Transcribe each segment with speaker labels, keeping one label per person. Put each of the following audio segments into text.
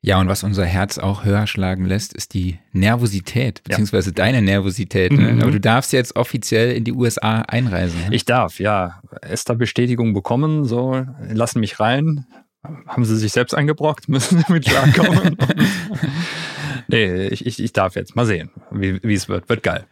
Speaker 1: Ja, und was unser Herz auch höher schlagen lässt, ist die Nervosität, beziehungsweise ja. deine Nervosität. Ne? Mhm. Aber du darfst jetzt offiziell in die USA einreisen.
Speaker 2: Ne? Ich darf, ja. Esther-Bestätigung bekommen, so, lassen mich rein. Haben sie sich selbst eingebrockt, müssen sie mit klarkommen. nee, ich, ich, ich darf jetzt. Mal sehen, wie es wird. Wird geil.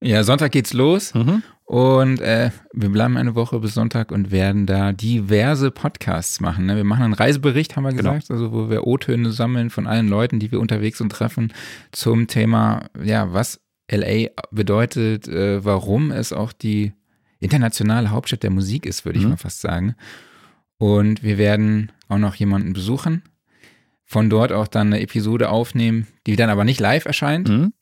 Speaker 1: Ja, Sonntag geht's los. Mhm. Und äh, wir bleiben eine Woche bis Sonntag und werden da diverse Podcasts machen. Ne? Wir machen einen Reisebericht, haben wir genau. gesagt, genau. also wo wir O-Töne sammeln von allen Leuten, die wir unterwegs und treffen, zum Thema, ja, was LA bedeutet, äh, warum es auch die internationale Hauptstadt der Musik ist, würde mhm. ich mal fast sagen. Und wir werden auch noch jemanden besuchen, von dort auch dann eine Episode aufnehmen, die dann aber nicht live erscheint, mhm.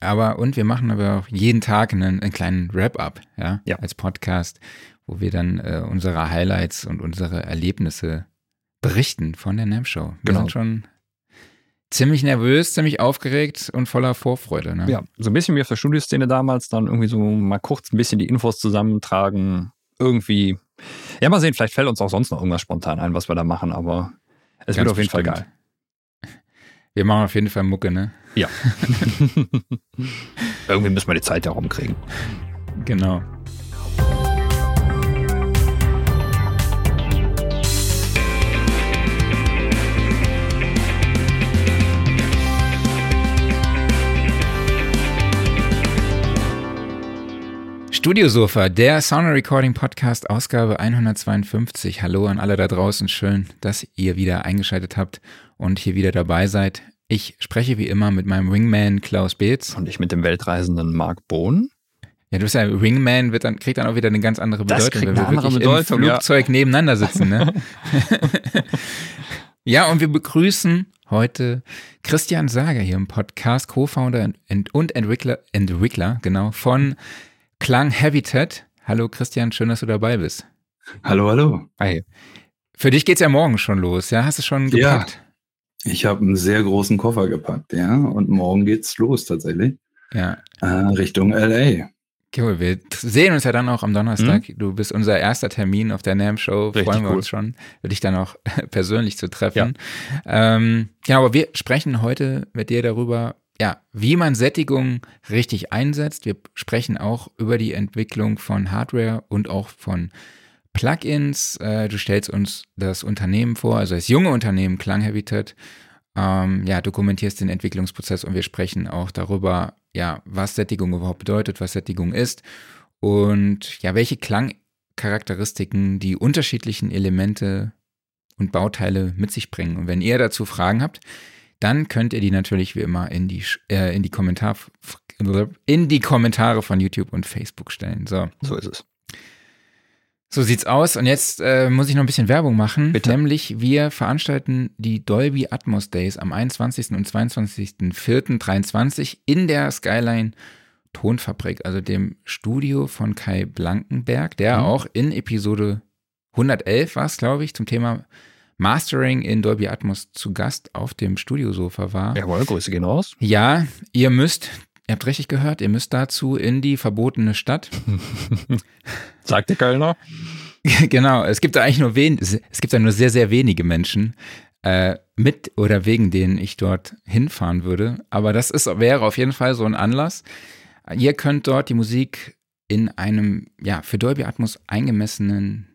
Speaker 1: Aber und wir machen aber auch jeden Tag einen, einen kleinen Wrap-up, ja, ja, als Podcast, wo wir dann äh, unsere Highlights und unsere Erlebnisse berichten von der NAM Show. Wir genau. sind schon ziemlich nervös, ziemlich aufgeregt und voller Vorfreude. Ne?
Speaker 2: Ja, so ein bisschen wie auf der Studioszene damals, dann irgendwie so mal kurz ein bisschen die Infos zusammentragen, irgendwie. Ja, mal sehen, vielleicht fällt uns auch sonst noch irgendwas spontan ein, was wir da machen, aber es Ganz wird auf jeden bestimmt. Fall geil.
Speaker 1: Wir machen auf jeden Fall Mucke, ne?
Speaker 2: Ja. Irgendwie müssen wir die Zeit ja rumkriegen.
Speaker 1: Genau. Studiosofa, der Sound Recording Podcast, Ausgabe 152. Hallo an alle da draußen. Schön, dass ihr wieder eingeschaltet habt und hier wieder dabei seid. Ich spreche wie immer mit meinem Wingman Klaus Beetz.
Speaker 2: Und ich mit dem weltreisenden Marc Bohn.
Speaker 1: Ja, du bist ja Wingman, wird dann, kriegt dann auch wieder eine ganz andere Bedeutung,
Speaker 2: das wenn wir wirklich Bedeutung,
Speaker 1: im Flugzeug ja. nebeneinander sitzen. Ne? ja, und wir begrüßen heute Christian Sager hier im Podcast, Co-Founder und Entwickler, Entwickler genau, von Klang Habitat. Hallo Christian, schön, dass du dabei bist.
Speaker 3: Hallo, hallo.
Speaker 1: Hi. Für dich geht's ja morgen schon los, ja? Hast du schon gepackt?
Speaker 3: Ja. Ich habe einen sehr großen Koffer gepackt, ja, und morgen geht's los tatsächlich.
Speaker 1: Ja.
Speaker 3: Äh, Richtung LA.
Speaker 1: Cool, wir sehen uns ja dann auch am Donnerstag. Mhm. Du bist unser erster Termin auf der NAM Show. Freuen wir cool. uns schon, dich dann auch persönlich zu treffen. Ja. Ähm, genau, aber wir sprechen heute mit dir darüber, ja, wie man Sättigung richtig einsetzt. Wir sprechen auch über die Entwicklung von Hardware und auch von Plugins. Äh, du stellst uns das Unternehmen vor, also das junge Unternehmen Klanghabitat. Ähm, ja, dokumentierst den Entwicklungsprozess und wir sprechen auch darüber, ja, was Sättigung überhaupt bedeutet, was Sättigung ist und ja, welche Klangcharakteristiken die unterschiedlichen Elemente und Bauteile mit sich bringen. Und wenn ihr dazu Fragen habt, dann könnt ihr die natürlich wie immer in die, äh, in die, Kommentar, in die Kommentare von YouTube und Facebook stellen. So,
Speaker 2: so ist es.
Speaker 1: So sieht's aus. Und jetzt äh, muss ich noch ein bisschen Werbung machen. Bitte. Nämlich, wir veranstalten die Dolby Atmos Days am 21. und 22.04.23 in der Skyline Tonfabrik, also dem Studio von Kai Blankenberg, der mhm. auch in Episode 111 war es, glaube ich, zum Thema Mastering in Dolby Atmos zu Gast auf dem Studiosofa war.
Speaker 2: Jawohl, Grüße gehen raus.
Speaker 1: Ja, ihr müsst Ihr habt richtig gehört, ihr müsst dazu in die verbotene Stadt.
Speaker 2: Sagt der Kölner.
Speaker 1: genau, es gibt da eigentlich nur wen, es gibt da nur sehr, sehr wenige Menschen, äh, mit oder wegen denen ich dort hinfahren würde. Aber das ist, wäre auf jeden Fall so ein Anlass. Ihr könnt dort die Musik in einem, ja, für Dolby Atmos eingemessenen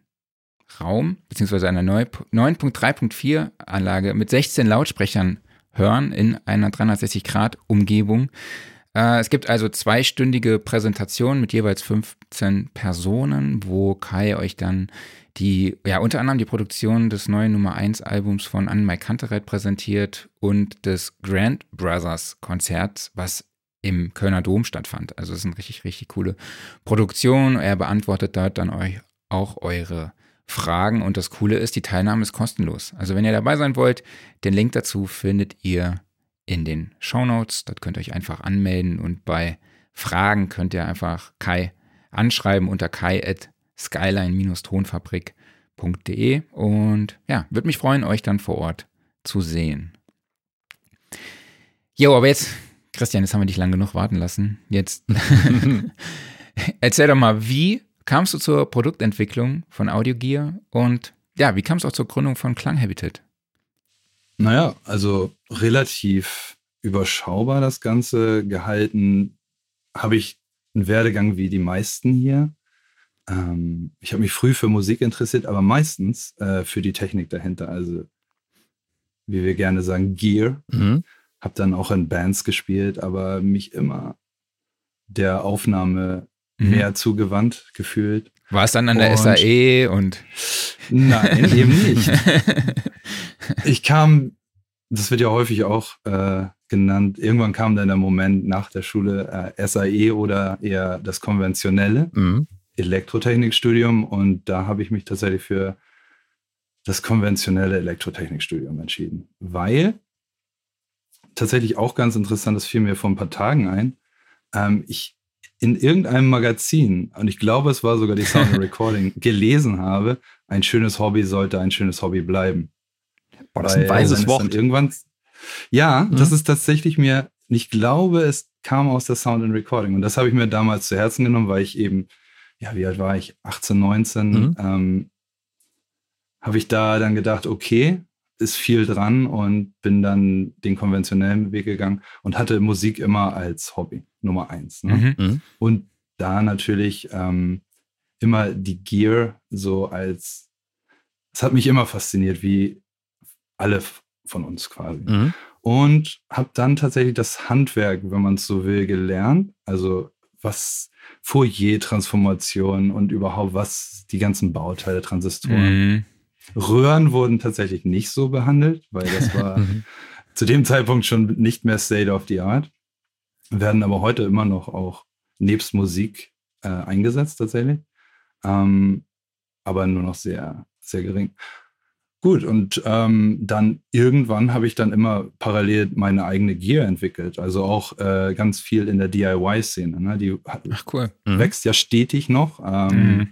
Speaker 1: Raum, beziehungsweise einer 9.3.4 Anlage mit 16 Lautsprechern hören in einer 360-Grad-Umgebung. Äh, es gibt also zweistündige Präsentationen mit jeweils 15 Personen, wo Kai euch dann die, ja, unter anderem die Produktion des neuen Nummer 1 Albums von Anne Kantereit präsentiert und des Grand Brothers Konzerts, was im Kölner Dom stattfand. Also es ist eine richtig, richtig coole Produktion. Er beantwortet dort dann euch auch eure Fragen und das Coole ist, die Teilnahme ist kostenlos. Also wenn ihr dabei sein wollt, den Link dazu findet ihr in den Show Notes. Dort könnt ihr euch einfach anmelden und bei Fragen könnt ihr einfach Kai anschreiben unter kai at skyline-tonfabrik.de und ja, würde mich freuen, euch dann vor Ort zu sehen. Jo, aber jetzt, Christian, jetzt haben wir dich lang genug warten lassen. Jetzt erzähl doch mal, wie kamst du zur Produktentwicklung von Audio Gear und ja, wie kam es auch zur Gründung von Klanghabitat?
Speaker 3: Naja, also relativ überschaubar das Ganze gehalten. Habe ich einen Werdegang wie die meisten hier. Ähm, ich habe mich früh für Musik interessiert, aber meistens äh, für die Technik dahinter. Also, wie wir gerne sagen, Gear. Mhm. Habe dann auch in Bands gespielt, aber mich immer der Aufnahme mhm. mehr zugewandt gefühlt.
Speaker 1: War es dann an der und SAE und.
Speaker 3: Nein, eben nicht. Ich kam, das wird ja häufig auch äh, genannt, irgendwann kam dann der Moment nach der Schule äh, SAE oder eher das konventionelle mhm. Elektrotechnikstudium und da habe ich mich tatsächlich für das konventionelle Elektrotechnikstudium entschieden, weil tatsächlich auch ganz interessant, das fiel mir vor ein paar Tagen ein. Ähm, ich in irgendeinem Magazin, und ich glaube, es war sogar die Sound Recording, gelesen habe, ein schönes Hobby sollte ein schönes Hobby bleiben.
Speaker 2: Boah, das ist ein weises Wort.
Speaker 3: Irgendwann, ja, mhm. das ist tatsächlich mir, ich glaube, es kam aus der Sound and Recording. Und das habe ich mir damals zu Herzen genommen, weil ich eben, ja, wie alt war ich? 18, 19. Mhm. Ähm, habe ich da dann gedacht, okay, ist viel dran und bin dann den konventionellen Weg gegangen und hatte Musik immer als Hobby Nummer eins. Ne? Mhm. mhm. Und da natürlich ähm, immer die Gear so als, es hat mich immer fasziniert, wie alle von uns quasi. Mhm. Und habe dann tatsächlich das Handwerk, wenn man es so will, gelernt. Also was Fourier-Transformation und überhaupt was die ganzen Bauteile, Transistoren. Mhm. Röhren wurden tatsächlich nicht so behandelt, weil das war zu dem Zeitpunkt schon nicht mehr State of the Art. Werden aber heute immer noch auch nebst Musik äh, eingesetzt tatsächlich. Ähm, aber nur noch sehr, sehr gering. Gut, und ähm, dann irgendwann habe ich dann immer parallel meine eigene Gear entwickelt. Also auch äh, ganz viel in der DIY-Szene. Ne? Die
Speaker 1: Ach, cool.
Speaker 3: Mhm. wächst ja stetig noch. Ähm, mhm.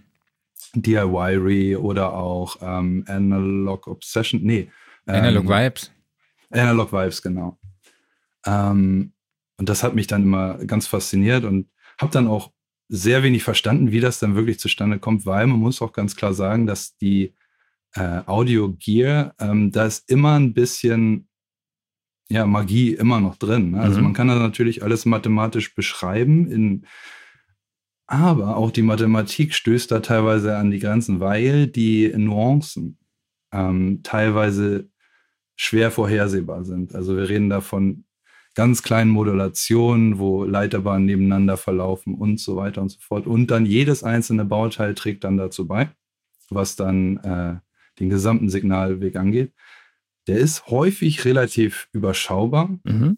Speaker 3: DIY oder auch ähm, Analog Obsession. Nee.
Speaker 1: Analog ähm, Vibes.
Speaker 3: Analog Vibes, genau. Ähm, und das hat mich dann immer ganz fasziniert und habe dann auch sehr wenig verstanden, wie das dann wirklich zustande kommt, weil man muss auch ganz klar sagen, dass die äh, Audio Gear, ähm, da ist immer ein bisschen ja, Magie immer noch drin. Ne? Also mhm. man kann das natürlich alles mathematisch beschreiben, in, aber auch die Mathematik stößt da teilweise an die Grenzen, weil die Nuancen ähm, teilweise schwer vorhersehbar sind. Also wir reden da von ganz kleinen Modulationen, wo Leiterbahnen nebeneinander verlaufen und so weiter und so fort. Und dann jedes einzelne Bauteil trägt dann dazu bei, was dann äh, den gesamten Signalweg angeht, der ist häufig relativ überschaubar, mhm.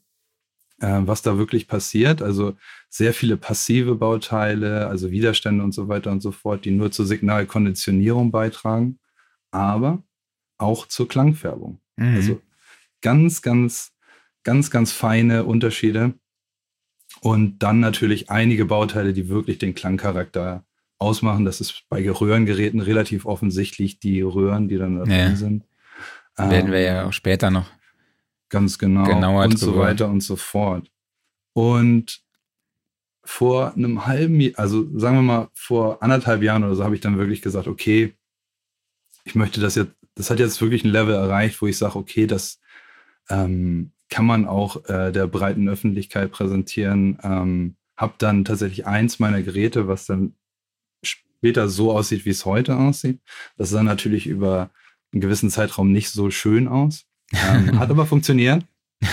Speaker 3: Äh, was da wirklich passiert. Also sehr viele passive Bauteile, also Widerstände und so weiter und so fort, die nur zur Signalkonditionierung beitragen, aber auch zur Klangfärbung. Mhm. Also ganz, ganz, ganz, ganz feine Unterschiede. Und dann natürlich einige Bauteile, die wirklich den Klangcharakter ausmachen. Das ist bei Röhrengeräten relativ offensichtlich, die Röhren, die dann da
Speaker 1: drin ja. sind. Werden wir ja ähm, auch später noch
Speaker 3: ganz genau
Speaker 1: genauer
Speaker 3: und so weiter und so fort. Und vor einem halben Jahr, also sagen wir mal vor anderthalb Jahren oder so, habe ich dann wirklich gesagt, okay, ich möchte das jetzt, das hat jetzt wirklich ein Level erreicht, wo ich sage, okay, das ähm, kann man auch äh, der breiten Öffentlichkeit präsentieren. Ähm, habe dann tatsächlich eins meiner Geräte, was dann später so aussieht, wie es heute aussieht. Das sah natürlich über einen gewissen Zeitraum nicht so schön aus. Ähm, hat aber funktioniert.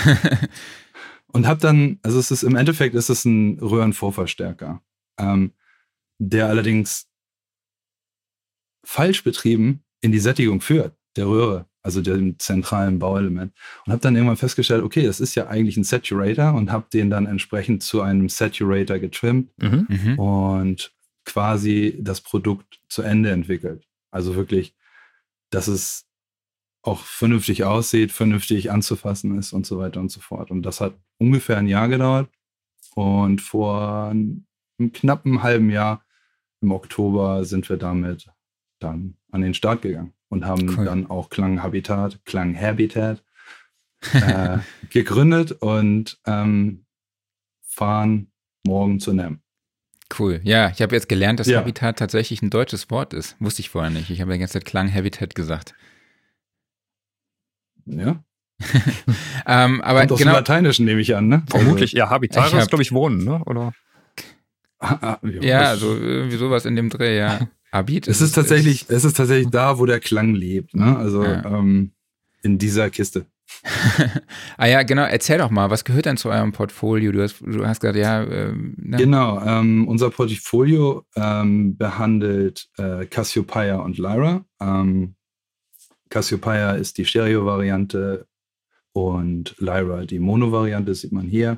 Speaker 3: Und habe dann, also es ist im Endeffekt ist es ein Röhrenvorverstärker, ähm, der allerdings falsch betrieben in die Sättigung führt, der Röhre, also dem zentralen Bauelement. Und habe dann irgendwann festgestellt, okay, das ist ja eigentlich ein Saturator und habe den dann entsprechend zu einem Saturator getrimmt mhm. mhm. und quasi das Produkt zu Ende entwickelt. Also wirklich, dass es auch vernünftig aussieht, vernünftig anzufassen ist und so weiter und so fort. Und das hat ungefähr ein Jahr gedauert. Und vor einem knappen halben Jahr im Oktober sind wir damit dann an den Start gegangen und haben
Speaker 1: Cool.
Speaker 3: dann auch Klanghabitat, Klanghabitat äh, gegründet und ähm, fahren morgen zu NEM.
Speaker 1: Cool. Ja, ich habe jetzt gelernt, dass
Speaker 3: Ja.
Speaker 1: Habitat tatsächlich ein deutsches Wort ist. Wusste ich vorher nicht. Ich habe die ganze Zeit Klang Habitat gesagt.
Speaker 3: Ja,
Speaker 1: Ähm, aber
Speaker 3: kommt aus dem
Speaker 1: genau,
Speaker 3: Lateinischen, nehme ich an, ne?
Speaker 2: Vermutlich, ja, Habitat
Speaker 1: Ich hab-
Speaker 2: ist, glaube ich, Wohnen, ne? Oder?
Speaker 3: Also, ah, ah,
Speaker 1: ja,
Speaker 3: das-
Speaker 1: also irgendwie sowas in dem Dreh, ja. Habit
Speaker 3: Es ist tatsächlich, es ist tatsächlich da, wo der Klang lebt, ne? Also
Speaker 1: Ja.
Speaker 3: ähm, in dieser Kiste.
Speaker 1: ah ja, genau. Erzähl doch mal, was gehört denn zu eurem Portfolio? Du hast, du hast gesagt, ja, ähm, ne?
Speaker 3: Genau, ähm, unser Portfolio ähm, behandelt äh, Cassiopeia und Lyra. Cassiopeia ist die Stereo-Variante und Lyra die Mono-Variante, sieht man hier.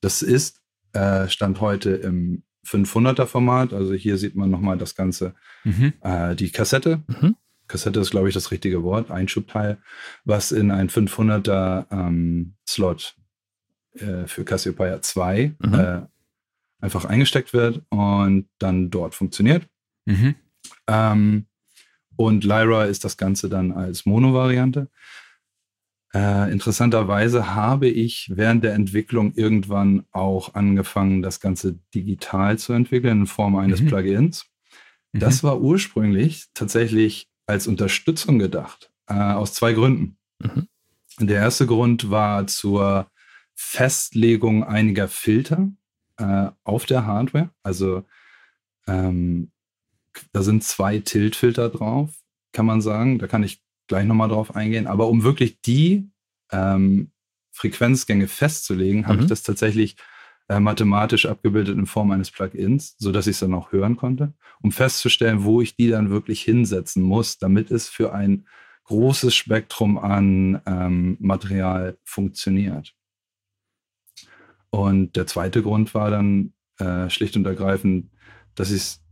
Speaker 3: Das ist äh, Stand heute im 500er-Format, also hier sieht man nochmal das Ganze,
Speaker 1: Mhm.
Speaker 3: äh, die Kassette.
Speaker 2: Mhm.
Speaker 3: Kassette ist, glaube ich, das richtige Wort, Einschubteil, was in ein 500er ähm, Slot äh, für Cassiopeia 2
Speaker 2: Mhm.
Speaker 3: äh, einfach eingesteckt wird und dann dort funktioniert.
Speaker 1: Mhm.
Speaker 3: Ähm, und Lyra ist das Ganze dann als Mono-Variante. Äh, interessanterweise habe ich während der Entwicklung irgendwann auch angefangen, das Ganze digital zu entwickeln in Form eines
Speaker 1: Mhm.
Speaker 3: Plugins.
Speaker 1: Mhm.
Speaker 3: Das war ursprünglich tatsächlich als Unterstützung gedacht, äh, aus zwei Gründen.
Speaker 2: Mhm.
Speaker 3: Der erste Grund war zur Festlegung einiger Filter äh, auf der Hardware. Also ähm, da sind zwei Tilt-Filter drauf, kann man sagen. Da kann ich gleich nochmal drauf eingehen. Aber um wirklich die ähm, Frequenzgänge festzulegen, habe
Speaker 2: Mhm.
Speaker 3: ich das tatsächlich äh, mathematisch abgebildet in Form eines Plugins, sodass ich es dann auch hören konnte, um festzustellen, wo ich die dann wirklich hinsetzen muss, damit es für ein großes Spektrum an ähm, Material funktioniert. Und der zweite Grund war dann äh, schlicht und ergreifend, dass ich es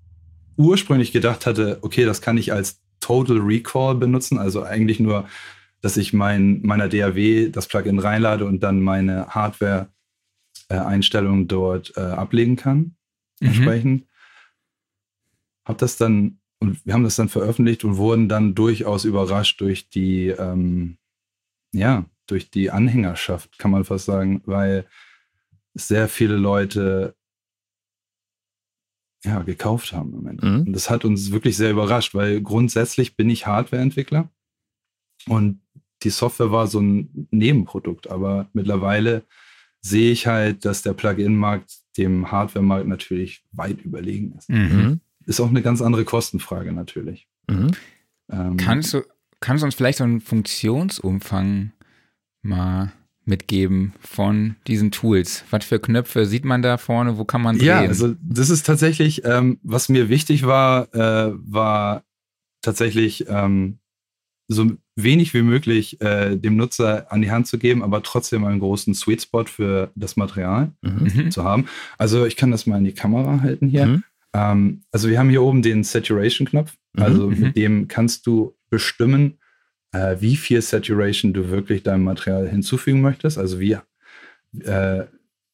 Speaker 3: ursprünglich gedacht hatte, okay, das kann ich als Total Recall benutzen, also eigentlich nur, dass ich mein, meiner DAW das Plugin reinlade und dann meine Hardware-Einstellungen dort äh, ablegen kann
Speaker 1: Mhm.
Speaker 3: entsprechend. Hab das dann, und wir haben das dann veröffentlicht und wurden dann durchaus überrascht durch die, ähm, ja, durch die Anhängerschaft, kann man fast sagen, weil sehr viele Leute ja, gekauft haben im Moment.
Speaker 2: Mhm.
Speaker 3: Und das hat uns wirklich sehr überrascht, weil grundsätzlich bin ich Hardwareentwickler und die Software war so ein Nebenprodukt, aber mittlerweile sehe ich halt, dass der Plugin-Markt dem Hardware-Markt natürlich weit überlegen ist.
Speaker 1: Mhm.
Speaker 2: Mhm.
Speaker 3: Ist auch eine ganz andere Kostenfrage natürlich.
Speaker 2: Mhm.
Speaker 3: Ähm,
Speaker 1: Kannst du, kannst du uns vielleicht so einen Funktionsumfang mal mitgeben von diesen Tools? Was für Knöpfe sieht man da vorne? Wo kann man drehen?
Speaker 3: Ja, also das ist tatsächlich, ähm, was mir wichtig war, äh, war tatsächlich ähm, so wenig wie möglich äh, dem Nutzer an die Hand zu geben, aber trotzdem einen großen Sweet Spot für das Material
Speaker 2: Mhm.
Speaker 1: Mhm.
Speaker 3: zu haben. Also ich kann das mal in die Kamera halten hier.
Speaker 2: Mhm.
Speaker 3: Ähm, also wir haben hier oben den Saturation-Knopf.
Speaker 2: Mhm,
Speaker 3: Also
Speaker 1: mhm.
Speaker 3: mit dem kannst du bestimmen, äh, wie viel Saturation du wirklich deinem Material hinzufügen möchtest. Also wie, äh,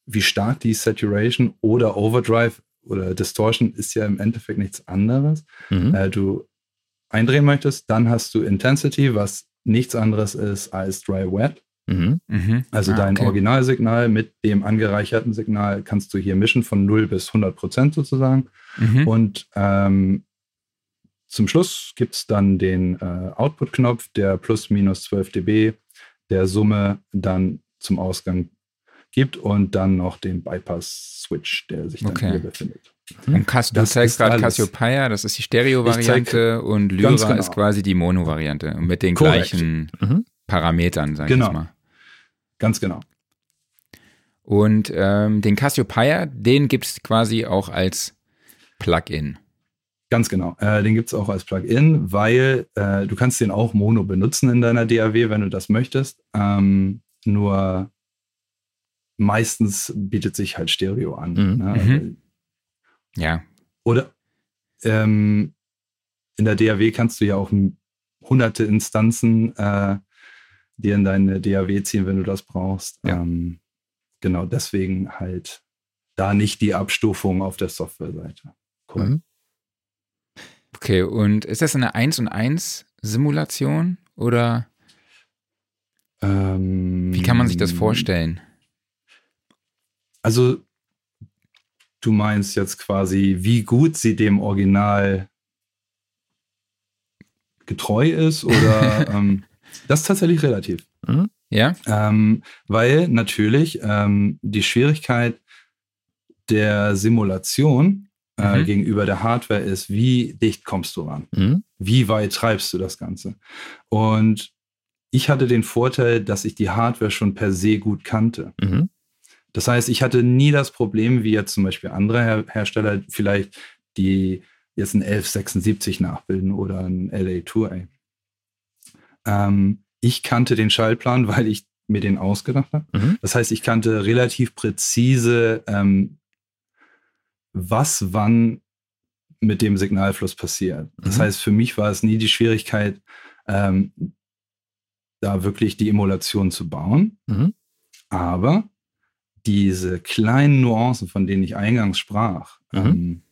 Speaker 3: wie stark die Saturation oder Overdrive oder Distortion ist ja im Endeffekt nichts anderes.
Speaker 2: Mhm.
Speaker 3: Äh, du eindrehen möchtest, dann hast du Intensity, was nichts anderes ist als Dry Wet.
Speaker 2: Mhm.
Speaker 1: Mhm.
Speaker 3: Also
Speaker 1: Ah,
Speaker 3: dein
Speaker 1: okay.
Speaker 3: Originalsignal mit dem angereicherten Signal kannst du hier mischen von 0 bis 100 Prozent sozusagen.
Speaker 1: Mhm.
Speaker 3: Und ähm, zum Schluss gibt es dann den äh, Output-Knopf, der plus minus 12 dB der Summe dann zum Ausgang gibt und dann noch den Bypass-Switch, der sich dann
Speaker 1: Okay.
Speaker 3: hier befindet.
Speaker 1: Und Cas du
Speaker 3: Das
Speaker 1: zeigst
Speaker 3: ist
Speaker 1: gerade. Cassiopeia, das ist die Stereo-Variante und Lyra
Speaker 3: genau.
Speaker 1: ist quasi die Mono-Variante mit den
Speaker 3: Korrekt.
Speaker 1: gleichen
Speaker 2: Mhm.
Speaker 1: Parametern, sag ich
Speaker 3: Genau.
Speaker 1: jetzt mal.
Speaker 3: Ganz genau.
Speaker 1: Und ähm, den Cassiopeia, den gibt es quasi auch als Plugin.
Speaker 3: Ganz genau. Äh, den gibt es auch als Plugin, weil äh, du kannst den auch Mono benutzen in deiner DAW, wenn du das möchtest. Ähm, nur meistens bietet sich halt Stereo an.
Speaker 2: Mhm.
Speaker 3: Ne?
Speaker 1: Mhm. Ja.
Speaker 3: Oder ähm, in der DAW kannst du ja auch hunderte Instanzen äh, dir in deine DAW ziehen, wenn du das brauchst.
Speaker 1: Ja.
Speaker 3: Ähm, genau, deswegen halt da nicht die Abstufung auf der Softwareseite. Cool.
Speaker 2: Mhm.
Speaker 1: Okay, und ist das eine 1 und 1 Simulation oder
Speaker 3: Ähm,
Speaker 1: wie kann man sich das vorstellen?
Speaker 3: Also, du meinst jetzt quasi, wie gut sie dem Original getreu ist oder ähm, das ist tatsächlich relativ.
Speaker 1: Ja?
Speaker 3: Ähm, weil natürlich ähm, die Schwierigkeit der Simulation äh,
Speaker 1: Mhm.
Speaker 3: gegenüber der Hardware ist, wie dicht kommst du ran?
Speaker 2: Mhm.
Speaker 3: Wie weit treibst du das Ganze? Und ich hatte den Vorteil, dass ich die Hardware schon per se gut kannte.
Speaker 2: Mhm.
Speaker 3: Das heißt, ich hatte nie das Problem, wie jetzt zum Beispiel andere Her Hersteller vielleicht, die jetzt ein 1176 nachbilden oder ein LA2A. Ähm, ich kannte den Schaltplan, weil ich mir den ausgedacht habe.
Speaker 2: Mhm.
Speaker 3: Das heißt, ich kannte relativ präzise, ähm, was wann mit dem Signalfluss passiert. Das
Speaker 2: Mhm.
Speaker 3: heißt, für mich war es nie die Schwierigkeit, ähm, da wirklich die Emulation zu bauen.
Speaker 2: Mhm.
Speaker 3: Aber diese kleinen Nuancen, von denen ich eingangs sprach,
Speaker 2: Mhm.
Speaker 3: ähm,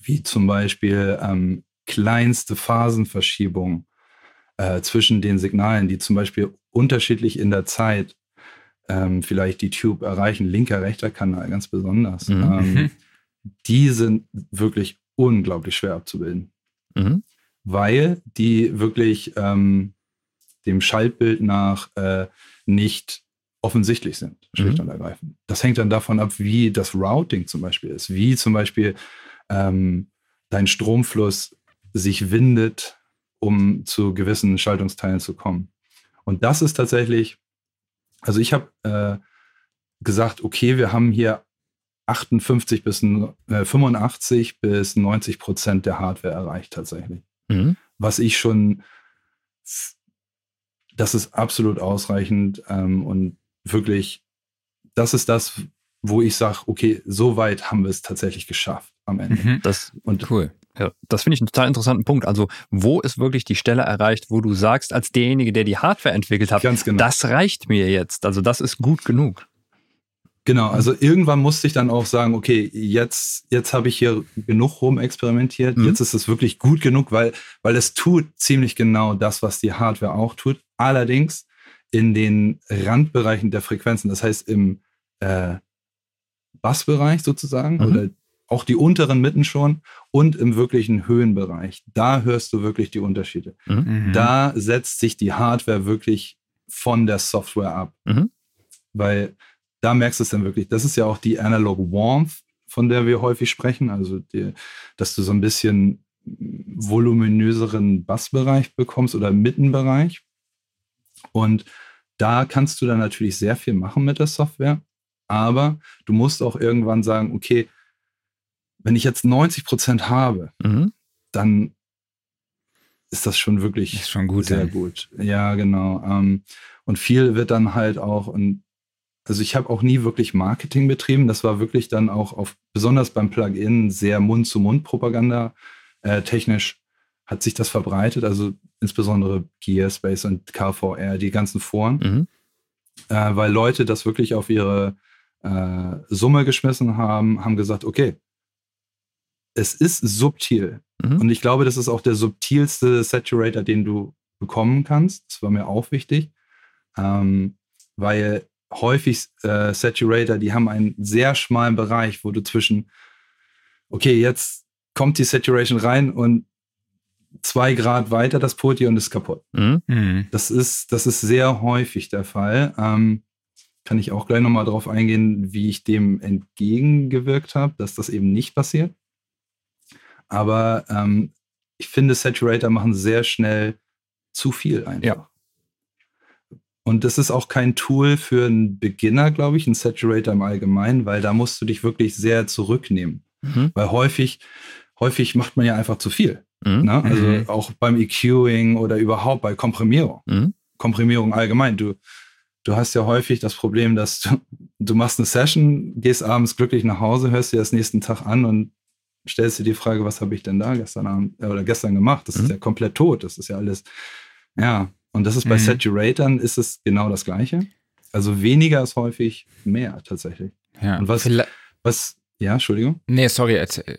Speaker 3: wie zum Beispiel ähm, kleinste Phasenverschiebung äh, zwischen den Signalen, die zum Beispiel unterschiedlich in der Zeit ähm, vielleicht die Tube erreichen, linker, rechter Kanal ganz besonders,
Speaker 2: Mhm.
Speaker 3: ähm, die sind wirklich unglaublich schwer abzubilden
Speaker 2: Mhm.
Speaker 3: weil die wirklich ähm, dem Schaltbild nach äh, nicht offensichtlich sind, schlicht
Speaker 2: Mhm.
Speaker 3: und ergreifend. Das hängt dann davon ab, wie das Routing zum Beispiel ist, wie zum Beispiel ähm, dein Stromfluss sich windet, um zu gewissen Schaltungsteilen zu kommen. Und das ist tatsächlich, also ich habe äh, gesagt, okay, wir haben hier 58 bis äh, 85 bis 90 Prozent der Hardware erreicht tatsächlich.
Speaker 2: Mhm.
Speaker 3: Was ich schon, das ist absolut ausreichend ähm, und wirklich, das ist das, wo ich sage, okay, so weit haben wir es tatsächlich geschafft am Ende.
Speaker 1: Mhm.
Speaker 2: Das,
Speaker 3: Und
Speaker 1: Cool.
Speaker 2: Ja, das finde ich einen total interessanten Punkt. Also, wo ist wirklich die Stelle erreicht, wo du sagst, als derjenige, der die Hardware entwickelt hat,
Speaker 3: ganz genau.
Speaker 2: das reicht mir jetzt. Also, das ist gut genug.
Speaker 3: Genau, also irgendwann musste ich dann auch sagen, okay, jetzt, jetzt habe ich hier genug rumexperimentiert,
Speaker 2: Mhm.
Speaker 3: jetzt ist es wirklich gut genug, weil, weil es tut ziemlich genau das, was die Hardware auch tut. Allerdings in den Randbereichen der Frequenzen, das heißt im äh, Bassbereich sozusagen
Speaker 2: Mhm.
Speaker 3: oder auch die unteren Mitten schon und im wirklichen Höhenbereich. Da hörst du wirklich die Unterschiede.
Speaker 1: Mhm.
Speaker 3: Da setzt sich die Hardware wirklich von der Software ab.
Speaker 2: Mhm.
Speaker 3: Weil da merkst du es dann wirklich. Das ist ja auch die Analog Warmth, von der wir häufig sprechen. Also, die, dass du so ein bisschen voluminöseren Bassbereich bekommst oder Mittenbereich. Und da kannst du dann natürlich sehr viel machen mit der Software. Aber du musst auch irgendwann sagen, okay, wenn ich jetzt 90 Prozent habe,
Speaker 2: Mhm.
Speaker 3: dann ist das schon wirklich
Speaker 1: Ist schon gut.
Speaker 3: sehr
Speaker 1: ja.
Speaker 3: gut. Ja, genau. Ähm, und viel wird dann halt auch, und also ich habe auch nie wirklich Marketing betrieben. Das war wirklich dann auch auf, besonders beim Plugin, sehr Mund-zu-Mund-Propaganda. Äh, technisch hat sich das verbreitet, also insbesondere Gearspace und KVR, die ganzen Foren,
Speaker 2: Mhm.
Speaker 3: äh, weil Leute das wirklich auf ihre äh, Summe geschmissen haben, haben gesagt, okay, es ist subtil.
Speaker 2: Mhm.
Speaker 3: Und ich glaube, das ist auch der subtilste Saturator, den du bekommen kannst. Das war mir auch wichtig, ähm, weil häufig äh, Saturator, die haben einen sehr schmalen Bereich, wo du zwischen, okay, jetzt kommt die Saturation rein und zwei Grad weiter das Poti und ist kaputt.
Speaker 2: Mhm.
Speaker 1: Mhm.
Speaker 3: Das ist, das ist sehr häufig der Fall. Ähm, kann ich auch gleich nochmal drauf eingehen, wie ich dem entgegengewirkt habe, dass das eben nicht passiert. Aber ähm, ich finde, Saturator machen sehr schnell zu viel einfach.
Speaker 2: Ja.
Speaker 3: Und das ist auch kein Tool für einen Beginner, glaube ich, ein Saturator im Allgemeinen, weil da musst du dich wirklich sehr zurücknehmen.
Speaker 2: Mhm.
Speaker 3: Weil häufig, häufig macht man ja einfach zu viel.
Speaker 2: Mhm.
Speaker 3: Ne? Also
Speaker 1: Mhm.
Speaker 3: auch beim EQing oder überhaupt bei Komprimierung.
Speaker 2: Mhm.
Speaker 3: Komprimierung allgemein. Du, du hast ja häufig das Problem, dass du, du machst eine Session, gehst abends glücklich nach Hause, hörst dir das nächsten Tag an und stellst dir die Frage, was habe ich denn da gestern Abend äh, oder gestern gemacht? Das
Speaker 2: Mhm.
Speaker 3: ist ja komplett tot. Das ist ja alles, ja. Und das ist bei
Speaker 1: Mhm.
Speaker 3: Saturatoren ist es genau das Gleiche. Also weniger ist häufig mehr tatsächlich.
Speaker 1: Ja.
Speaker 3: Und was-
Speaker 1: Vielleicht-
Speaker 3: Was, ja, Entschuldigung.
Speaker 1: Nee, sorry, erzähl,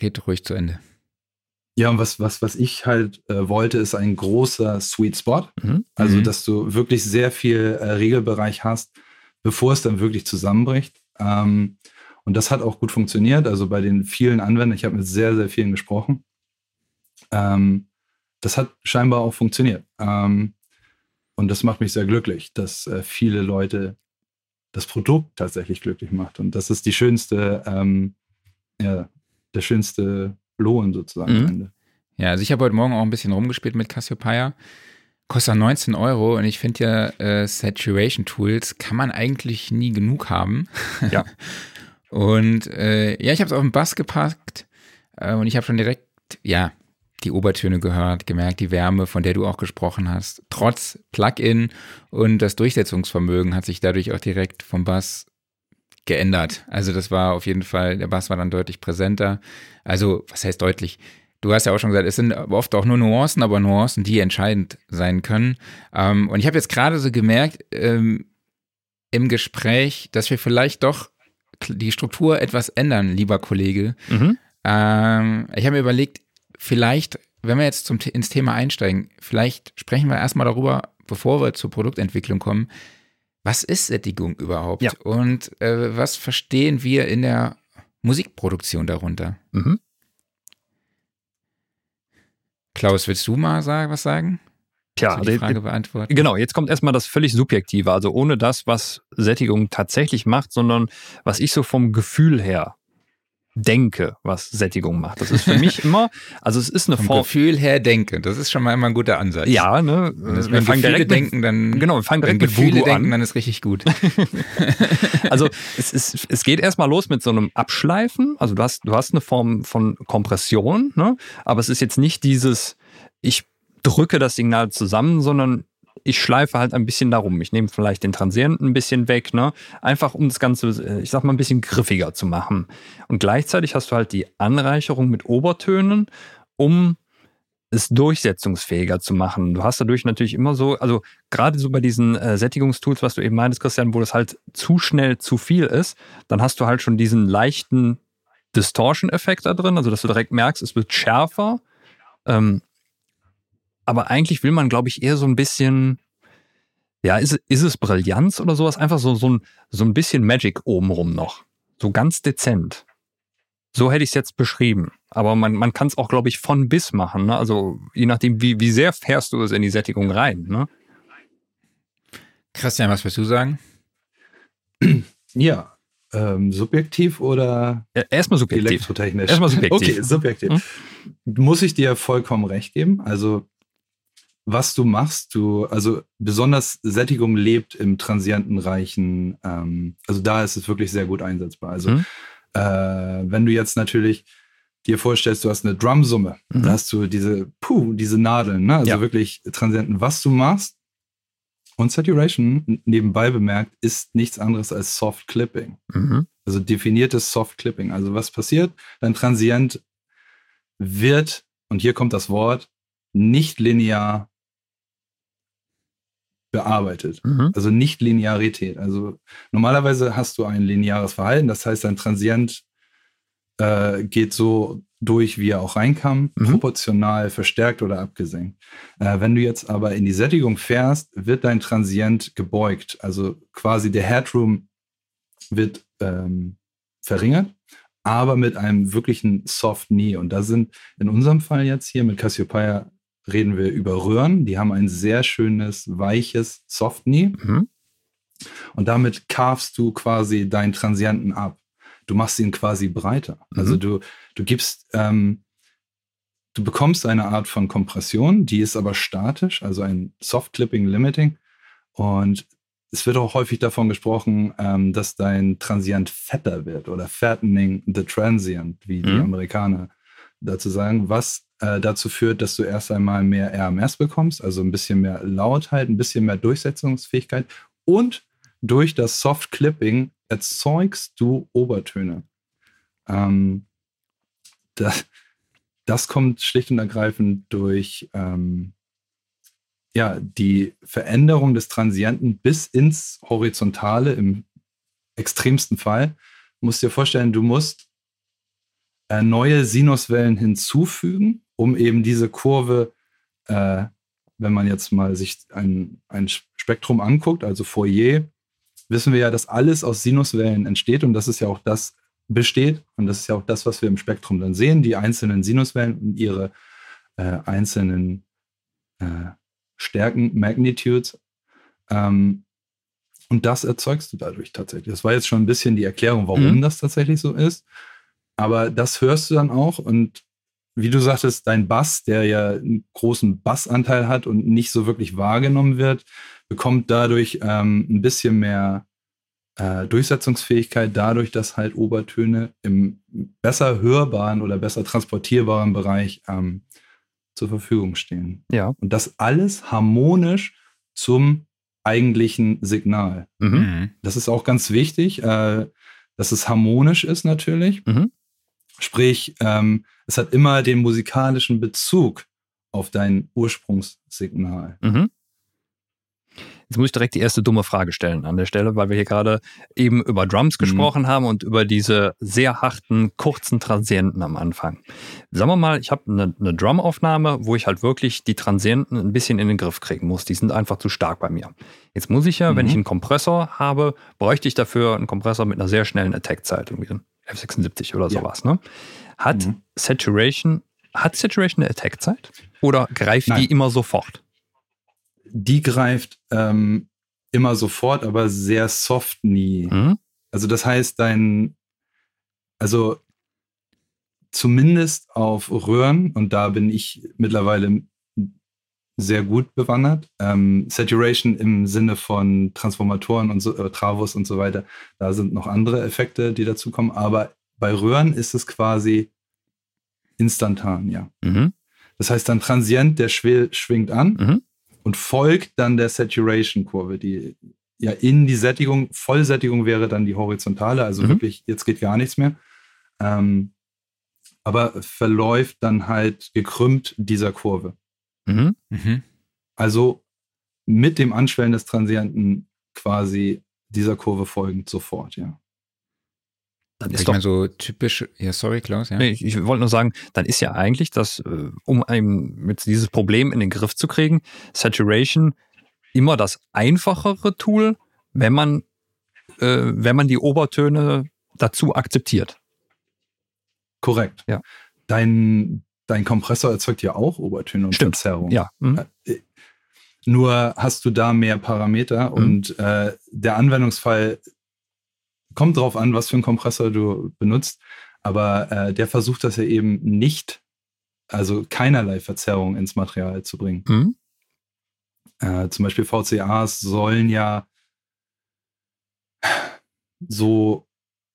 Speaker 1: red ruhig zu Ende.
Speaker 3: Ja, und was, was, was ich halt äh, wollte, ist ein großer Sweet Spot. Mhm. Also, mhm. dass du wirklich sehr viel äh, Regelbereich hast, bevor es dann wirklich zusammenbricht. Ähm, und das hat auch gut funktioniert. Also bei den vielen Anwendern, ich habe mit sehr, sehr vielen gesprochen. Ähm, das hat scheinbar auch funktioniert. Ähm, und das macht mich sehr glücklich, dass äh, viele Leute das Produkt tatsächlich glücklich macht. Und das ist die schönste, ähm, ja, der schönste Lohn sozusagen mhm. am Ende.
Speaker 1: Ja, also ich habe heute Morgen auch ein bisschen rumgespielt mit Cassiopeia. Kostet 19 Euro und ich finde ja, äh, Saturation Tools kann man eigentlich nie genug haben.
Speaker 2: Ja.
Speaker 1: und äh, ja, ich habe es auf den Bass gepackt äh, und ich habe schon direkt, ja, die Obertöne gehört, gemerkt, die Wärme, von der du auch gesprochen hast. Trotz Plugin und das Durchsetzungsvermögen hat sich dadurch auch direkt vom Bass geändert. Also das war auf jeden Fall, der Bass war dann deutlich präsenter. Also, was heißt deutlich? Du hast ja auch schon gesagt, es sind oft auch nur Nuancen, aber Nuancen, die entscheidend sein können. Ähm, und ich habe jetzt gerade so gemerkt ähm, im Gespräch, dass wir vielleicht doch die Struktur etwas ändern, lieber Kollege. Mhm. Ähm, ich habe mir überlegt, vielleicht, wenn wir jetzt zum, ins Thema einsteigen, vielleicht sprechen wir erstmal darüber, bevor wir zur Produktentwicklung kommen, was ist Sättigung überhaupt? Ja. Und äh, was verstehen wir in der Musikproduktion darunter? Mhm. Klaus, willst du mal sagen, was sagen?
Speaker 2: Tja, die Frage beantworten. Genau, jetzt kommt erstmal das völlig Subjektive, also ohne das, was Sättigung tatsächlich macht, sondern was ich so vom Gefühl her denke, was Sättigung macht. Das ist für mich immer, also es ist eine
Speaker 1: Vom Form. Gefühl her denke, das ist schon mal immer ein guter Ansatz.
Speaker 2: Ja, ne?
Speaker 1: wir fangen direkt denken, dann
Speaker 2: genau, wir fangen direkt
Speaker 1: mit Gefühle denken, an. dann ist richtig gut.
Speaker 2: also es, ist, es geht erstmal los mit so einem Abschleifen. Also du hast, du hast eine Form von Kompression, ne? aber es ist jetzt nicht dieses, ich drücke das Signal zusammen, sondern ich schleife halt ein bisschen darum. Ich nehme vielleicht den Transienten ein bisschen weg, ne? Einfach um das Ganze, äh, ich sag mal, ein bisschen griffiger zu machen. Und gleichzeitig hast du halt die Anreicherung mit Obertönen, um es durchsetzungsfähiger zu machen. Du hast dadurch natürlich immer so, also gerade so bei diesen äh, Sättigungstools, was du eben meintest, Christian, wo das halt zu schnell zu viel ist, dann hast du halt schon diesen leichten Distortion-Effekt da drin, also dass du direkt merkst, es wird schärfer. Ähm, aber eigentlich will man, glaube ich, eher so ein bisschen, ja, ist, ist es Brillanz oder sowas? Einfach so, so, ein, so ein bisschen Magic obenrum noch. So ganz dezent. So hätte ich es jetzt beschrieben. Aber man, man kann es auch, glaube ich, von bis machen. Ne? Also je nachdem, wie, wie sehr fährst du es in die Sättigung rein. Ne?
Speaker 1: Christian, was willst du sagen?
Speaker 3: Ja, ähm, subjektiv oder
Speaker 2: ja, erstmal subjektiv.
Speaker 3: elektrotechnisch?
Speaker 2: Erstmal subjektiv.
Speaker 3: Okay, subjektiv. Hm? Muss ich dir vollkommen recht geben. Also was du machst. Du, also besonders Sättigung lebt im transientenreichen, ähm, also da ist es wirklich sehr gut einsetzbar. Also mhm. äh, wenn du jetzt natürlich dir vorstellst, du hast eine Drumsumme, mhm. da hast du diese, puh, diese Nadeln, ne? also ja. wirklich Transienten. Was du machst und Saturation, nebenbei bemerkt, ist nichts anderes als Soft Clipping. Mhm. Also definiertes Soft Clipping. Also was passiert? Dein Transient wird, und hier kommt das Wort, nicht linear bearbeitet. Mhm. Also nicht Linearität. Also normalerweise hast du ein lineares Verhalten, das heißt, ein Transient äh, geht so durch, wie er auch reinkam, mhm. proportional verstärkt oder abgesenkt. Äh, wenn du jetzt aber in die Sättigung fährst, wird dein Transient gebeugt. Also quasi der Headroom wird ähm, verringert, aber mit einem wirklichen Soft Knee. Und da sind in unserem Fall jetzt hier mit Cassiopeia reden wir über Röhren. Die haben ein sehr schönes, weiches Soft Knee. Mhm. Und damit carvst du quasi deinen Transienten ab. Du machst ihn quasi breiter. Mhm. Also du, du gibst, ähm, du bekommst eine Art von Kompression, die ist aber statisch, also ein Soft Clipping Limiting. Und es wird auch häufig davon gesprochen, ähm, dass dein Transient fetter wird oder fattening the transient, wie die mhm. Amerikaner dazu sagen, was äh, dazu führt, dass du erst einmal mehr RMS bekommst, also ein bisschen mehr Lautheit, ein bisschen mehr Durchsetzungsfähigkeit und durch das Soft Clipping erzeugst du Obertöne. Ähm, das, das, kommt schlicht und ergreifend durch ähm, ja, die Veränderung des Transienten bis ins Horizontale im extremsten Fall. Du musst dir vorstellen, du musst äh, neue Sinuswellen hinzufügen um eben diese Kurve, äh, wenn man jetzt mal sich ein, ein Spektrum anguckt, also Fourier, wissen wir ja, dass alles aus Sinuswellen entsteht und das ist ja auch das besteht und das ist ja auch das, was wir im Spektrum dann sehen, die einzelnen Sinuswellen und ihre äh, einzelnen äh, Stärken, Magnitudes. Ähm, und das erzeugst du dadurch tatsächlich. Das war jetzt schon ein bisschen die Erklärung, warum mhm. das tatsächlich so ist. Aber das hörst du dann auch und wie du sagtest, dein Bass, der ja einen großen Bassanteil hat und nicht so wirklich wahrgenommen wird, bekommt dadurch ähm, ein bisschen mehr äh, Durchsetzungsfähigkeit, dadurch, dass halt Obertöne im besser hörbaren oder besser transportierbaren Bereich ähm, zur Verfügung stehen.
Speaker 2: Ja.
Speaker 3: Und das alles harmonisch zum eigentlichen Signal. Mhm. mhm. Das ist auch ganz wichtig, äh, dass es harmonisch ist natürlich. Mhm. Sprich, ähm, es hat immer den musikalischen Bezug auf dein Ursprungssignal. Mhm.
Speaker 2: Jetzt muss ich direkt die erste dumme Frage stellen an der Stelle, weil wir hier gerade eben über Drums mhm. gesprochen haben und über diese sehr harten, kurzen Transienten am Anfang. Sagen wir mal, ich habe eine, eine Drumaufnahme, wo ich halt wirklich die Transienten ein bisschen in den Griff kriegen muss. Die sind einfach zu stark bei mir. Jetzt muss ich ja, mhm. wenn ich einen Kompressor habe, bräuchte ich dafür einen Kompressor mit einer sehr schnellen Attack-Zeit, irgendwie F76 oder ja. sowas. Ne? Hat mhm. Saturation, hat Saturation eine Attack-Zeit? Oder greift Nein. die immer sofort?
Speaker 3: die greift ähm, immer sofort, aber sehr soft nie. Mhm. Also das heißt, dein, also zumindest auf Röhren, und da bin ich mittlerweile sehr gut bewandert. Ähm, Saturation im Sinne von Transformatoren und so, äh, Travos und so weiter, da sind noch andere Effekte, die dazukommen. Aber bei Röhren ist es quasi instantan, ja. Mhm. Das heißt, dann Transient, der schwingt an. Mhm und folgt dann der Saturation-Kurve, die ja in die Sättigung, Vollsättigung wäre dann die horizontale, also mhm. wirklich, jetzt geht gar nichts mehr. Ähm, aber verläuft dann halt gekrümmt dieser Kurve. Mhm. Mhm. Also mit dem Anschwellen des Transienten quasi dieser Kurve folgend sofort, ja.
Speaker 1: Dann ist ich doch, meine, so typisch, ja, sorry, Klaus, ja.
Speaker 2: Nee, ich, ich wollte nur sagen, dann ist ja eigentlich das, äh, um einem mit dieses Problem in den Griff zu kriegen, Saturation immer das einfachere Tool, wenn man, äh, wenn man die Obertöne dazu akzeptiert.
Speaker 3: Korrekt.
Speaker 2: Ja.
Speaker 3: Dein, dein Kompressor erzeugt ja auch Obertöne und
Speaker 2: Stimmt.
Speaker 3: Verzerrung.
Speaker 2: Ja. Mhm.
Speaker 3: Äh, nur hast du da mehr Parameter mhm. und äh, der Anwendungsfall kommt drauf an, was für einen Kompressor du benutzt. Aber äh, der versucht das ja eben nicht, also keinerlei Verzerrung ins Material zu bringen. Mhm. Äh, zum Beispiel VCAs sollen ja so,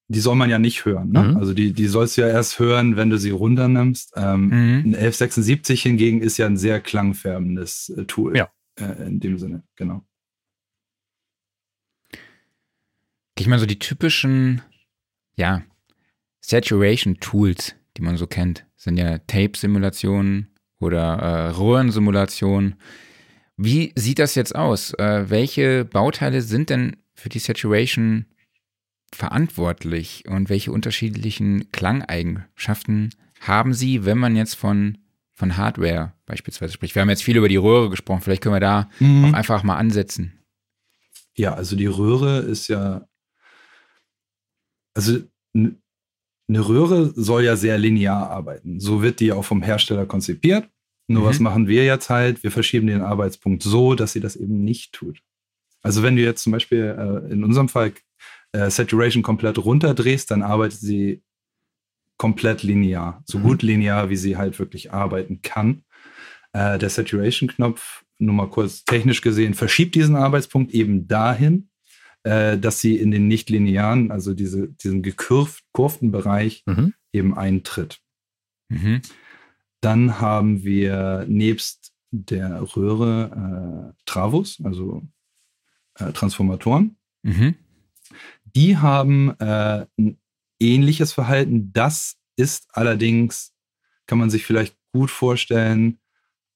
Speaker 3: die soll man ja nicht hören. Ne? Mhm. Also die, die sollst du ja erst hören, wenn du sie runternimmst. Ähm, mhm. Ein 1176 hingegen ist ja ein sehr klangfärbendes äh, Tool.
Speaker 2: Ja.
Speaker 3: Äh, in dem Sinne, genau.
Speaker 1: Ich meine, so die typischen, ja, Saturation-Tools, die man so kennt, sind ja Tape-Simulationen oder äh, Röhrensimulationen. Wie sieht das jetzt aus? Äh, welche Bauteile sind denn für die Saturation verantwortlich und welche unterschiedlichen Klangeigenschaften haben sie, wenn man jetzt von, von Hardware beispielsweise spricht? Wir haben jetzt viel über die Röhre gesprochen, vielleicht können wir da mhm. auch einfach mal ansetzen.
Speaker 3: Ja, also die Röhre ist ja also eine Röhre soll ja sehr linear arbeiten. So wird die auch vom Hersteller konzipiert. Nur mhm. was machen wir jetzt halt? Wir verschieben den Arbeitspunkt so, dass sie das eben nicht tut. Also wenn du jetzt zum Beispiel äh, in unserem Fall äh, Saturation komplett runterdrehst, dann arbeitet sie komplett linear. So mhm. gut linear, wie sie halt wirklich arbeiten kann. Äh, der Saturation-Knopf, nur mal kurz technisch gesehen, verschiebt diesen Arbeitspunkt eben dahin, äh, dass sie in den nicht-linearen, also diese, diesen gekurften Bereich mhm. eben eintritt. Mhm. Dann haben wir nebst der Röhre äh, Travos, also äh, Transformatoren. Mhm. Die haben äh, ein ähnliches Verhalten. Das ist allerdings, kann man sich vielleicht gut vorstellen,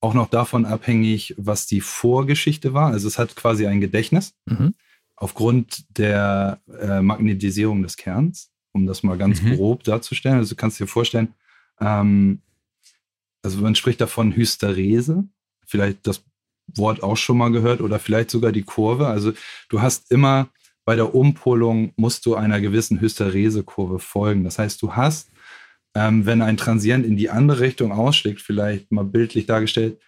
Speaker 3: auch noch davon abhängig, was die Vorgeschichte war. Also es hat quasi ein Gedächtnis. Mhm aufgrund der äh, Magnetisierung des Kerns, um das mal ganz mhm. grob darzustellen. Also du kannst dir vorstellen, ähm, also man spricht davon Hysterese, vielleicht das Wort auch schon mal gehört oder vielleicht sogar die Kurve. Also du hast immer bei der Umpolung musst du einer gewissen Hysterese-Kurve folgen. Das heißt, du hast, ähm, wenn ein Transient in die andere Richtung ausschlägt, vielleicht mal bildlich dargestellt,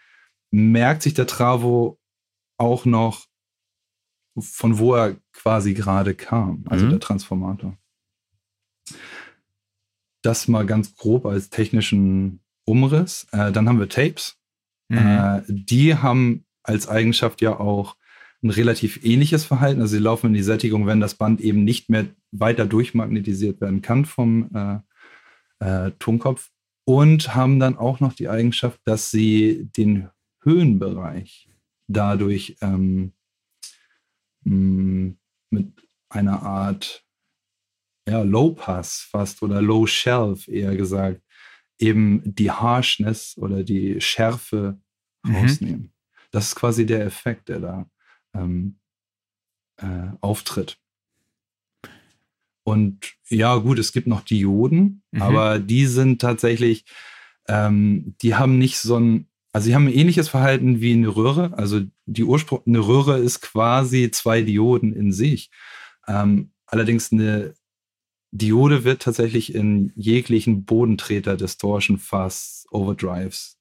Speaker 3: merkt sich der Travo auch noch, von wo er quasi gerade kam, also mhm. der Transformator. Das mal ganz grob als technischen Umriss. Äh, dann haben wir Tapes. Mhm. Äh, die haben als Eigenschaft ja auch ein relativ ähnliches Verhalten. Also sie laufen in die Sättigung, wenn das Band eben nicht mehr weiter durchmagnetisiert werden kann vom äh, äh, Tonkopf. Und haben dann auch noch die Eigenschaft, dass sie den Höhenbereich dadurch ähm, mit einer Art ja, Low Pass fast oder Low Shelf eher gesagt, eben die Harshness oder die Schärfe mhm. rausnehmen. Das ist quasi der Effekt, der da ähm, äh, auftritt. Und ja, gut, es gibt noch Dioden, mhm. aber die sind tatsächlich, ähm, die haben nicht so ein, also sie haben ein ähnliches Verhalten wie eine Röhre. Also die Ursprung, eine Röhre ist quasi zwei Dioden in sich. Ähm, allerdings eine Diode wird tatsächlich in jeglichen Bodentreter, Distortion, Fuzz, Overdrives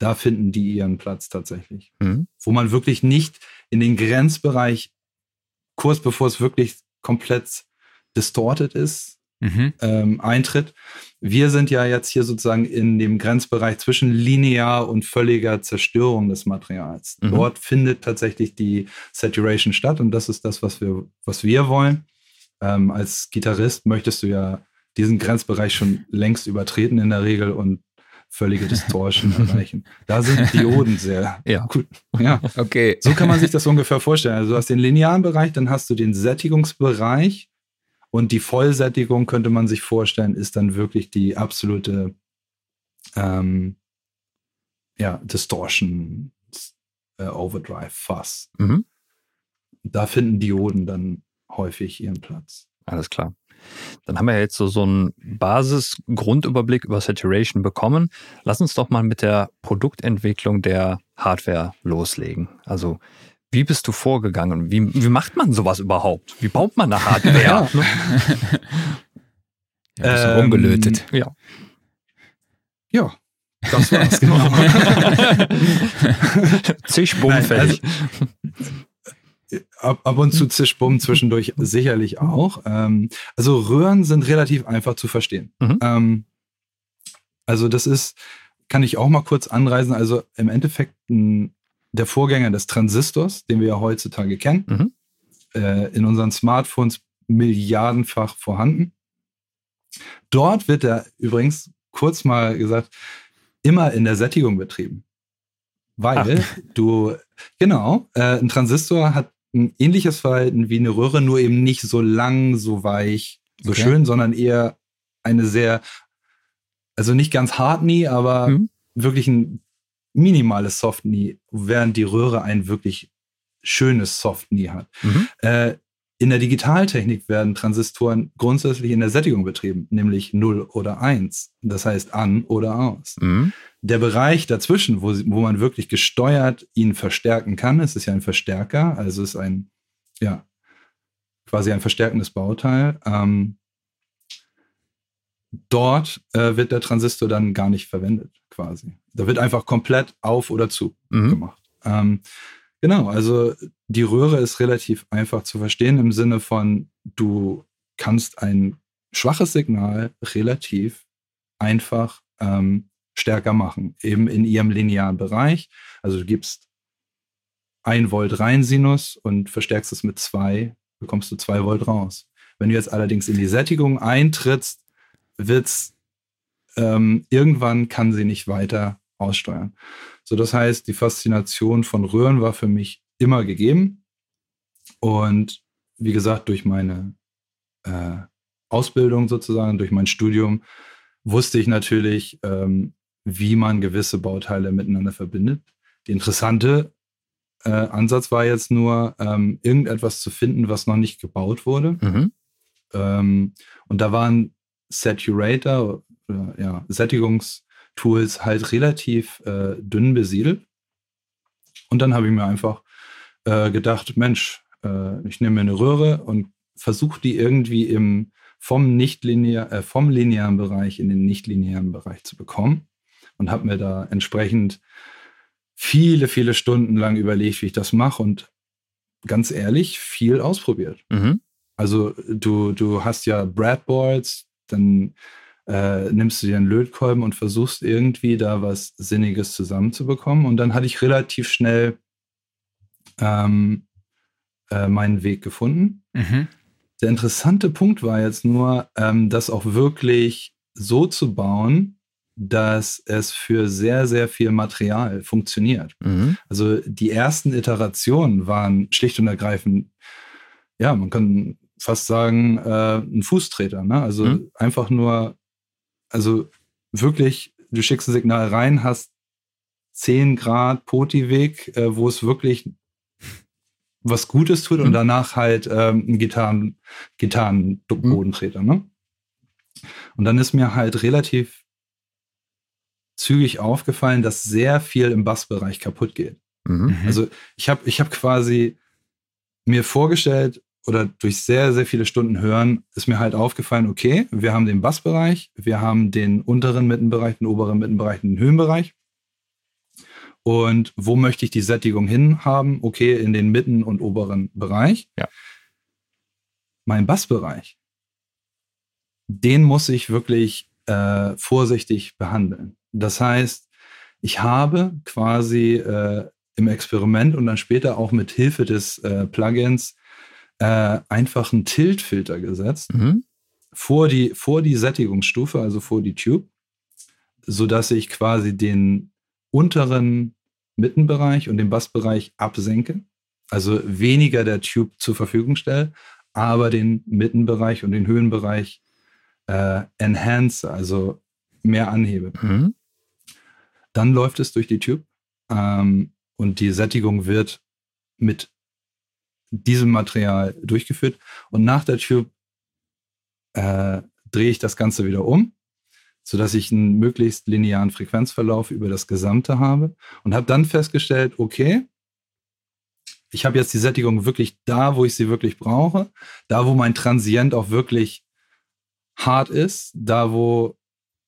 Speaker 3: da finden die ihren Platz tatsächlich. Mhm. Wo man wirklich nicht in den Grenzbereich, kurz bevor es wirklich komplett distorted ist, mhm. ähm, eintritt. Wir sind ja jetzt hier sozusagen in dem Grenzbereich zwischen linear und völliger Zerstörung des Materials. Mhm. Dort findet tatsächlich die Saturation statt und das ist das, was wir, was wir wollen. Ähm, als Gitarrist möchtest du ja diesen Grenzbereich schon längst übertreten in der Regel und völlige Distortion erreichen. Da sind Dioden sehr
Speaker 1: ja. gut. Ja, okay.
Speaker 3: So kann man sich das ungefähr vorstellen. Also du hast den linearen Bereich, dann hast du den Sättigungsbereich und die Vollsättigung könnte man sich vorstellen, ist dann wirklich die absolute ähm, ja, Distortion äh, Overdrive Fuss. Mhm. Da finden Dioden dann häufig ihren Platz.
Speaker 2: Alles klar. Dann haben wir jetzt so, so einen Basis-Grundüberblick über Saturation bekommen. Lass uns doch mal mit der Produktentwicklung der Hardware loslegen. Also, wie bist du vorgegangen? Wie, wie macht man sowas überhaupt? Wie baut man eine Hardware? ja, ne?
Speaker 1: ja ähm, rumgelötet.
Speaker 3: Ja. Ja, das war's, genau.
Speaker 2: Zig Bumm fertig.
Speaker 3: Also, ab, ab und zu mhm. Zischbumm zwischendurch sicherlich auch. Ähm, also Röhren sind relativ einfach zu verstehen. Mhm. Ähm, also das ist, kann ich auch mal kurz anreisen. Also im Endeffekt ein, der Vorgänger des Transistors, den wir ja heutzutage kennen, mhm. äh, in unseren Smartphones milliardenfach vorhanden. Dort wird er übrigens, kurz mal gesagt, immer in der Sättigung betrieben. Weil Ach. du, genau, äh, ein Transistor hat ein ähnliches Verhalten wie eine Röhre, nur eben nicht so lang, so weich, so okay. schön, sondern eher eine sehr, also nicht ganz hart nie, aber mhm. wirklich ein minimales Soft nie, während die Röhre ein wirklich schönes Soft nie hat. Mhm. Äh, in der Digitaltechnik werden Transistoren grundsätzlich in der Sättigung betrieben, nämlich 0 oder 1. Das heißt an oder aus. Mhm. Der Bereich dazwischen, wo, wo man wirklich gesteuert ihn verstärken kann, es ist ja ein Verstärker, also ist ein, ja, quasi ein verstärkendes Bauteil. Ähm, dort äh, wird der Transistor dann gar nicht verwendet, quasi. Da wird einfach komplett auf oder zu mhm. gemacht. Ähm, Genau, also die Röhre ist relativ einfach zu verstehen im Sinne von, du kannst ein schwaches Signal relativ einfach ähm, stärker machen, eben in ihrem linearen Bereich. Also du gibst ein Volt rein Sinus und verstärkst es mit zwei, bekommst du zwei Volt raus. Wenn du jetzt allerdings in die Sättigung eintrittst, wird's ähm, irgendwann kann sie nicht weiter aussteuern. So, das heißt, die Faszination von Röhren war für mich immer gegeben. Und wie gesagt, durch meine äh, Ausbildung sozusagen, durch mein Studium, wusste ich natürlich, ähm, wie man gewisse Bauteile miteinander verbindet. Die interessante äh, Ansatz war jetzt nur, ähm, irgendetwas zu finden, was noch nicht gebaut wurde. Mhm. Ähm, und da waren Saturator, äh, ja, Sättigungs- Tools halt relativ äh, dünn besiedelt. Und dann habe ich mir einfach äh, gedacht, Mensch, äh, ich nehme mir eine Röhre und versuche die irgendwie im, vom, nicht linear, äh, vom linearen Bereich in den nicht-linearen Bereich zu bekommen. Und habe mir da entsprechend viele, viele Stunden lang überlegt, wie ich das mache und ganz ehrlich viel ausprobiert. Mhm. Also du, du hast ja Breadboards, dann äh, nimmst du dir einen Lötkolben und versuchst irgendwie da was Sinniges zusammenzubekommen. Und dann hatte ich relativ schnell ähm, äh, meinen Weg gefunden. Mhm. Der interessante Punkt war jetzt nur, ähm, das auch wirklich so zu bauen, dass es für sehr, sehr viel Material funktioniert. Mhm. Also die ersten Iterationen waren schlicht und ergreifend, ja, man kann fast sagen, äh, ein Fußtreter. Ne? Also mhm. einfach nur, also wirklich, du schickst ein Signal rein, hast 10 Grad Poti-Weg, äh, wo es wirklich was Gutes tut mhm. und danach halt ähm, ein Gitarren, Gitarren-Bodentreter. Ne? Und dann ist mir halt relativ zügig aufgefallen, dass sehr viel im Bassbereich kaputt geht. Mhm. mhm. Also ich habe ich hab quasi mir vorgestellt oder durch sehr, sehr viele Stunden Hören ist mir halt aufgefallen, okay, wir haben den Bassbereich, wir haben den unteren Mittenbereich, den oberen Mittenbereich, den Höhenbereich. Und wo möchte ich die Sättigung hin haben? Okay, in den Mitten- und oberen Bereich.
Speaker 2: Ja.
Speaker 3: Mein Bassbereich, den muss ich wirklich äh, vorsichtig behandeln. Das heißt, ich habe quasi äh, im Experiment und dann später auch mit Hilfe des äh, Plugins äh, einfach einen Tilt-Filter gesetzt mhm. vor, die, vor die Sättigungsstufe, also vor die Tube, sodass ich quasi den unteren Mittenbereich und den Bassbereich absenke, also weniger der Tube zur Verfügung stelle, aber den Mittenbereich und den Höhenbereich äh, enhance, also mehr anhebe. Mhm. Dann läuft es durch die Tube ähm, und die Sättigung wird mit diesem Material durchgeführt. Und nach der Tube äh, drehe ich das Ganze wieder um, sodass ich einen möglichst linearen Frequenzverlauf über das Gesamte habe und habe dann festgestellt, okay, ich habe jetzt die Sättigung wirklich da, wo ich sie wirklich brauche, da, wo mein Transient auch wirklich hart ist, da, wo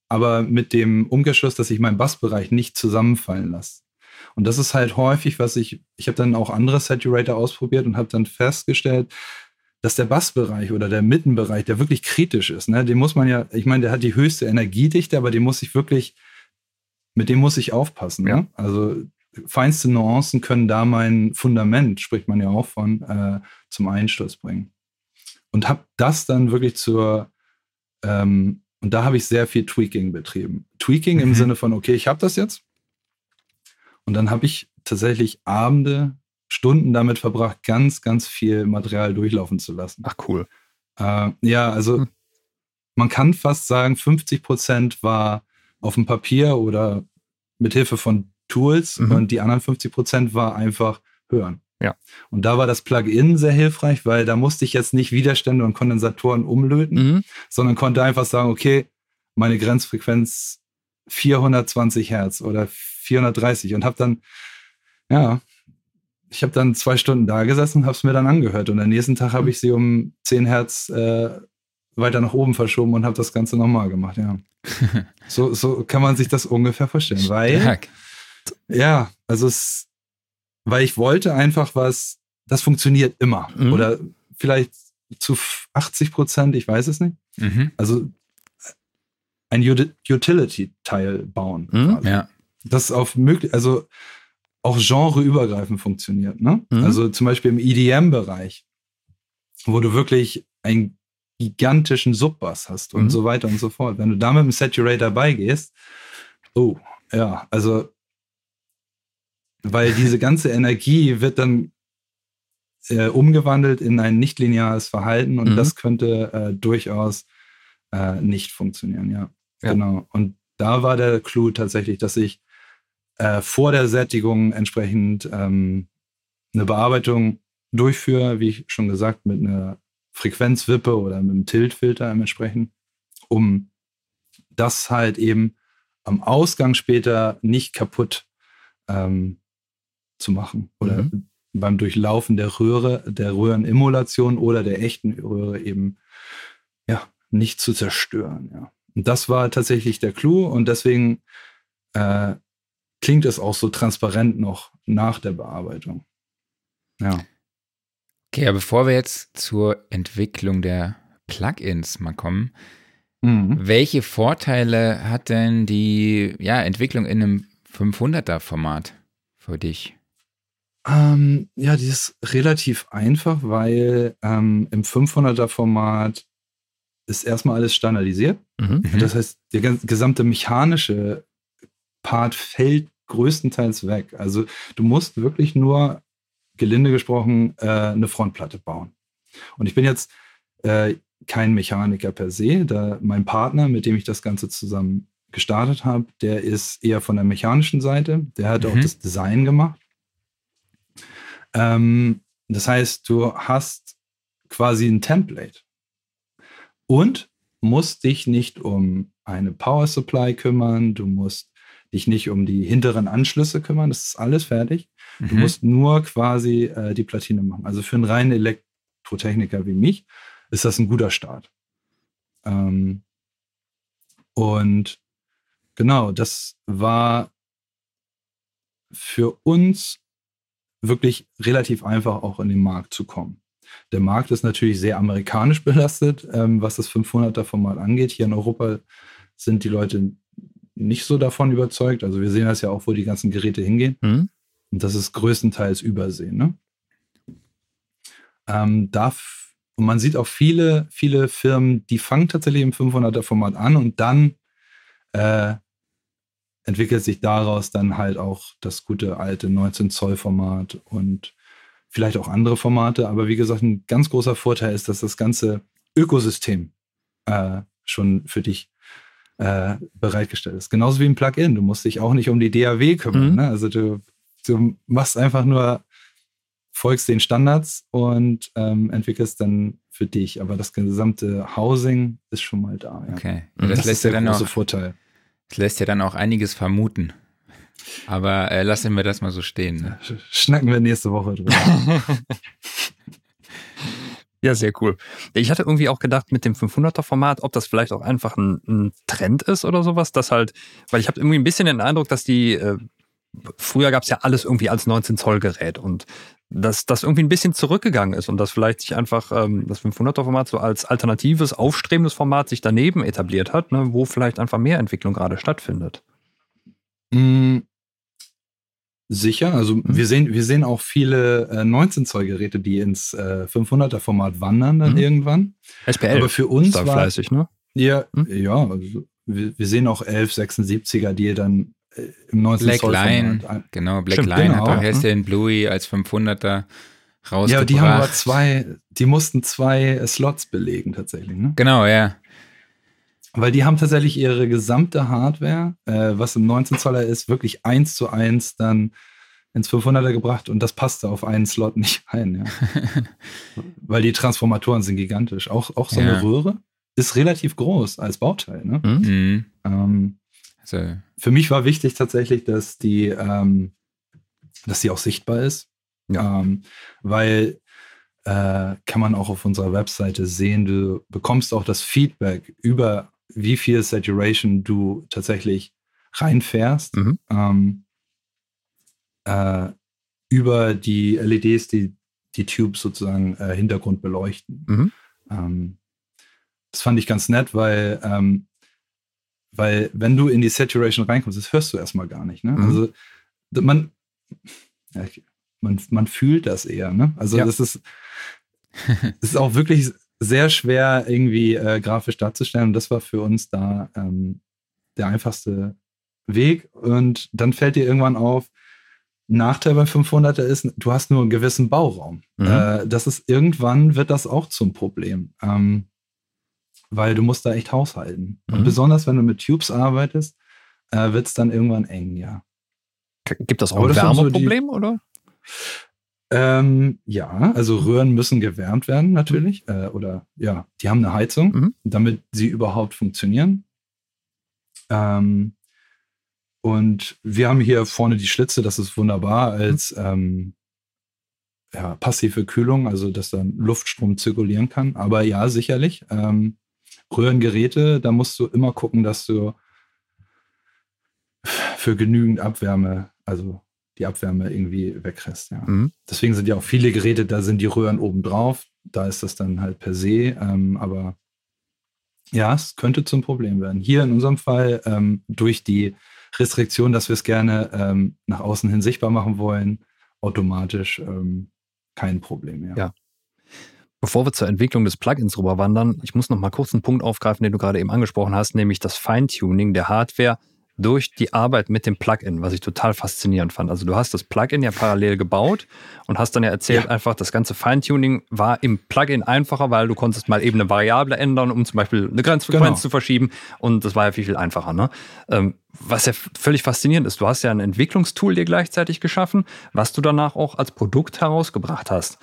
Speaker 3: aber mit dem Umkehrschluss, dass ich meinen Bassbereich nicht zusammenfallen lasse. Und das ist halt häufig, was ich, ich habe dann auch andere Saturator ausprobiert und habe dann festgestellt, dass der Bassbereich oder der Mittenbereich, der wirklich kritisch ist, ne, den muss man ja, ich meine, der hat die höchste Energiedichte, aber den muss ich wirklich, mit dem muss ich aufpassen. Ja. Ne? Also feinste Nuancen können da mein Fundament, spricht man ja auch von, äh, zum Einsturz bringen. Und habe das dann wirklich zur ähm, und da habe ich sehr viel Tweaking betrieben. Tweaking mhm. im Sinne von, okay, ich habe das jetzt. Und dann habe ich tatsächlich Abende, Stunden damit verbracht, ganz, ganz viel Material durchlaufen zu lassen.
Speaker 2: Ach, cool.
Speaker 3: Äh, ja, also mhm. man kann fast sagen, 50 Prozent war auf dem Papier oder mit Hilfe von Tools mhm. und die anderen 50 Prozent war einfach hören.
Speaker 2: Ja.
Speaker 3: Und da war das Plugin sehr hilfreich, weil da musste ich jetzt nicht Widerstände und Kondensatoren umlöten, mhm. sondern konnte einfach sagen, okay, meine Grenzfrequenz 420 Hertz oder 430 und habe dann, ja, ich habe dann zwei Stunden da gesessen und habe es mir dann angehört und am nächsten Tag habe ich sie um 10 Hertz äh, weiter nach oben verschoben und habe das Ganze nochmal gemacht, ja. so, so kann man sich das ungefähr vorstellen, weil, ja, also es weil ich wollte einfach was, das funktioniert immer. Mhm. Oder vielleicht zu 80 Prozent, ich weiß es nicht. Mhm. Also ein Utility-Teil bauen.
Speaker 1: Mhm, ja.
Speaker 3: Das auf möglich, also auch genreübergreifend funktioniert. Ne? Mhm. Also zum Beispiel im EDM-Bereich, wo du wirklich einen gigantischen Subbass hast und mhm. so weiter und so fort. Wenn du da mit dem Saturator beigehst, oh, ja, also weil diese ganze Energie wird dann äh, umgewandelt in ein nichtlineares Verhalten und mhm. das könnte äh, durchaus äh, nicht funktionieren, ja. ja. Genau. Und da war der Clou tatsächlich, dass ich äh, vor der Sättigung entsprechend ähm, eine Bearbeitung durchführe, wie ich schon gesagt, mit einer Frequenzwippe oder mit einem Tiltfilter entsprechend, um das halt eben am Ausgang später nicht kaputt ähm, zu machen oder mhm. beim Durchlaufen der Röhre, der Röhrenemulation oder der echten Röhre eben ja nicht zu zerstören. Ja. Und das war tatsächlich der Clou und deswegen äh, klingt es auch so transparent noch nach der Bearbeitung. Ja.
Speaker 1: Okay, aber bevor wir jetzt zur Entwicklung der Plugins mal kommen, mhm. welche Vorteile hat denn die ja, Entwicklung in einem 500er Format für dich?
Speaker 3: Ähm, ja, die ist relativ einfach, weil ähm, im 500er Format ist erstmal alles standardisiert. Mhm. Das heißt, der gesamte mechanische Part fällt größtenteils weg. Also du musst wirklich nur, gelinde gesprochen, äh, eine Frontplatte bauen. Und ich bin jetzt äh, kein Mechaniker per se. Da mein Partner, mit dem ich das Ganze zusammen gestartet habe, der ist eher von der mechanischen Seite. Der hat mhm. auch das Design gemacht. Ähm, das heißt, du hast quasi ein Template und musst dich nicht um eine Power Supply kümmern. Du musst dich nicht um die hinteren Anschlüsse kümmern. Das ist alles fertig. Mhm. Du musst nur quasi äh, die Platine machen. Also für einen reinen Elektrotechniker wie mich ist das ein guter Start. Ähm, und genau, das war für uns wirklich relativ einfach auch in den Markt zu kommen. Der Markt ist natürlich sehr amerikanisch belastet, ähm, was das 500er Format angeht. Hier in Europa sind die Leute nicht so davon überzeugt. Also wir sehen das ja auch, wo die ganzen Geräte hingehen. Mhm. Und das ist größtenteils Übersehen. Ne? Ähm, da und man sieht auch viele, viele Firmen, die fangen tatsächlich im 500er Format an und dann äh, entwickelt sich daraus dann halt auch das gute alte 19 Zoll Format und vielleicht auch andere Formate. Aber wie gesagt, ein ganz großer Vorteil ist, dass das ganze Ökosystem äh, schon für dich äh, bereitgestellt ist. Genauso wie ein Plugin. Du musst dich auch nicht um die DAW kümmern. Mhm. Ne? Also du, du machst einfach nur folgst den Standards und ähm, entwickelst dann für dich. Aber das gesamte Housing ist schon mal da. Ja.
Speaker 1: Okay. Und das, das lässt ist der große auch, Vorteil. Das lässt ja dann auch einiges vermuten. Aber äh, lassen wir das mal so stehen. Ne?
Speaker 3: Schnacken wir nächste Woche drüber.
Speaker 2: Ja, sehr cool. Ich hatte irgendwie auch gedacht mit dem 500er Format, ob das vielleicht auch einfach ein, ein Trend ist oder sowas, dass halt, weil ich habe irgendwie ein bisschen den Eindruck, dass die äh, früher gab es ja alles irgendwie als 19 Zoll Gerät und dass das irgendwie ein bisschen zurückgegangen ist und dass vielleicht sich einfach ähm, das 500er Format so als alternatives, aufstrebendes Format sich daneben etabliert hat, ne, wo vielleicht einfach mehr Entwicklung gerade stattfindet.
Speaker 3: Mm, sicher, also mhm. wir sehen wir sehen auch viele äh, 19 Zoll Geräte, die ins äh, 500er Format wandern dann mhm. irgendwann.
Speaker 2: SPL.
Speaker 3: Aber für uns war
Speaker 2: fleißig, ne?
Speaker 3: Ja, mhm. ja, also wir, wir sehen auch 1176er, die dann im 19
Speaker 1: Black Line, genau, Black Stimmt, Line genau. hat auch Hessian Bluey als 500er rausgebracht. Ja,
Speaker 3: die haben aber zwei, die mussten zwei Slots belegen tatsächlich, ne?
Speaker 1: Genau, ja.
Speaker 3: Weil die haben tatsächlich ihre gesamte Hardware, äh, was im 19 Zoller ist, wirklich eins zu eins dann ins 500er gebracht und das passte auf einen Slot nicht ein, ja. Weil die Transformatoren sind gigantisch. Auch, auch so ja. eine Röhre ist relativ groß als Bauteil, ne? Mhm. Ähm, also, für mich war wichtig tatsächlich, dass die, ähm, dass sie auch sichtbar ist. Ja. Ähm, weil äh, kann man auch auf unserer Webseite sehen, du bekommst auch das Feedback über wie viel Saturation du tatsächlich reinfährst. Mhm. Ähm, äh, über die LEDs, die die Tubes sozusagen äh, Hintergrund beleuchten. Mhm. Ähm, das fand ich ganz nett, weil ähm, weil wenn du in die Saturation reinkommst, das hörst du erstmal gar nicht. Ne? Mhm. Also man, ja, man, man fühlt das eher. Ne? Also ja. das ist, das ist auch wirklich sehr schwer irgendwie äh, grafisch darzustellen. Und das war für uns da ähm, der einfachste Weg. Und dann fällt dir irgendwann auf, Nachteil bei 500er ist, du hast nur einen gewissen Bauraum. Mhm. Äh, das ist irgendwann wird das auch zum Problem. Ähm, weil du musst da echt haushalten. Mhm. Und besonders wenn du mit Tubes arbeitest, äh, wird es dann irgendwann eng, ja.
Speaker 2: Gibt das auch ein Wärmeproblem, so oder?
Speaker 3: Ähm, ja, also Röhren müssen gewärmt werden natürlich. Mhm. Äh, oder ja, die haben eine Heizung, mhm. damit sie überhaupt funktionieren. Ähm, Und wir haben hier vorne die Schlitze, das ist wunderbar als ähm, ja, passive Kühlung, also dass dann Luftstrom zirkulieren kann. Aber ja, sicherlich. Ähm, Röhrengeräte, da musst du immer gucken, dass du für genügend Abwärme, also die Abwärme irgendwie wegkriegst. Ja. Mhm. Deswegen sind ja auch viele Geräte, da sind die Röhren oben drauf. Da ist das dann halt per se. Ähm, aber ja, es könnte zum Problem werden. Hier in unserem Fall ähm, durch die Restriktion, dass wir es gerne ähm, nach außen hin sichtbar machen wollen, automatisch ähm, kein Problem mehr.
Speaker 2: Ja. Bevor wir zur Entwicklung des Plugins rüberwandern, ich muss noch mal kurz einen Punkt aufgreifen, den du gerade eben angesprochen hast, nämlich das Feintuning der Hardware durch die Arbeit mit dem Plugin, was ich total faszinierend fand. Also du hast das Plugin ja parallel gebaut und hast dann ja erzählt, ja. einfach das ganze Feintuning war im Plugin einfacher, weil du konntest mal eben eine Variable ändern, um zum Beispiel eine Grenzfrequenz genau. zu verschieben und das war ja viel, viel einfacher. Ne? Ähm, was ja völlig faszinierend ist, du hast ja ein Entwicklungstool dir gleichzeitig geschaffen, was du danach auch als Produkt herausgebracht hast.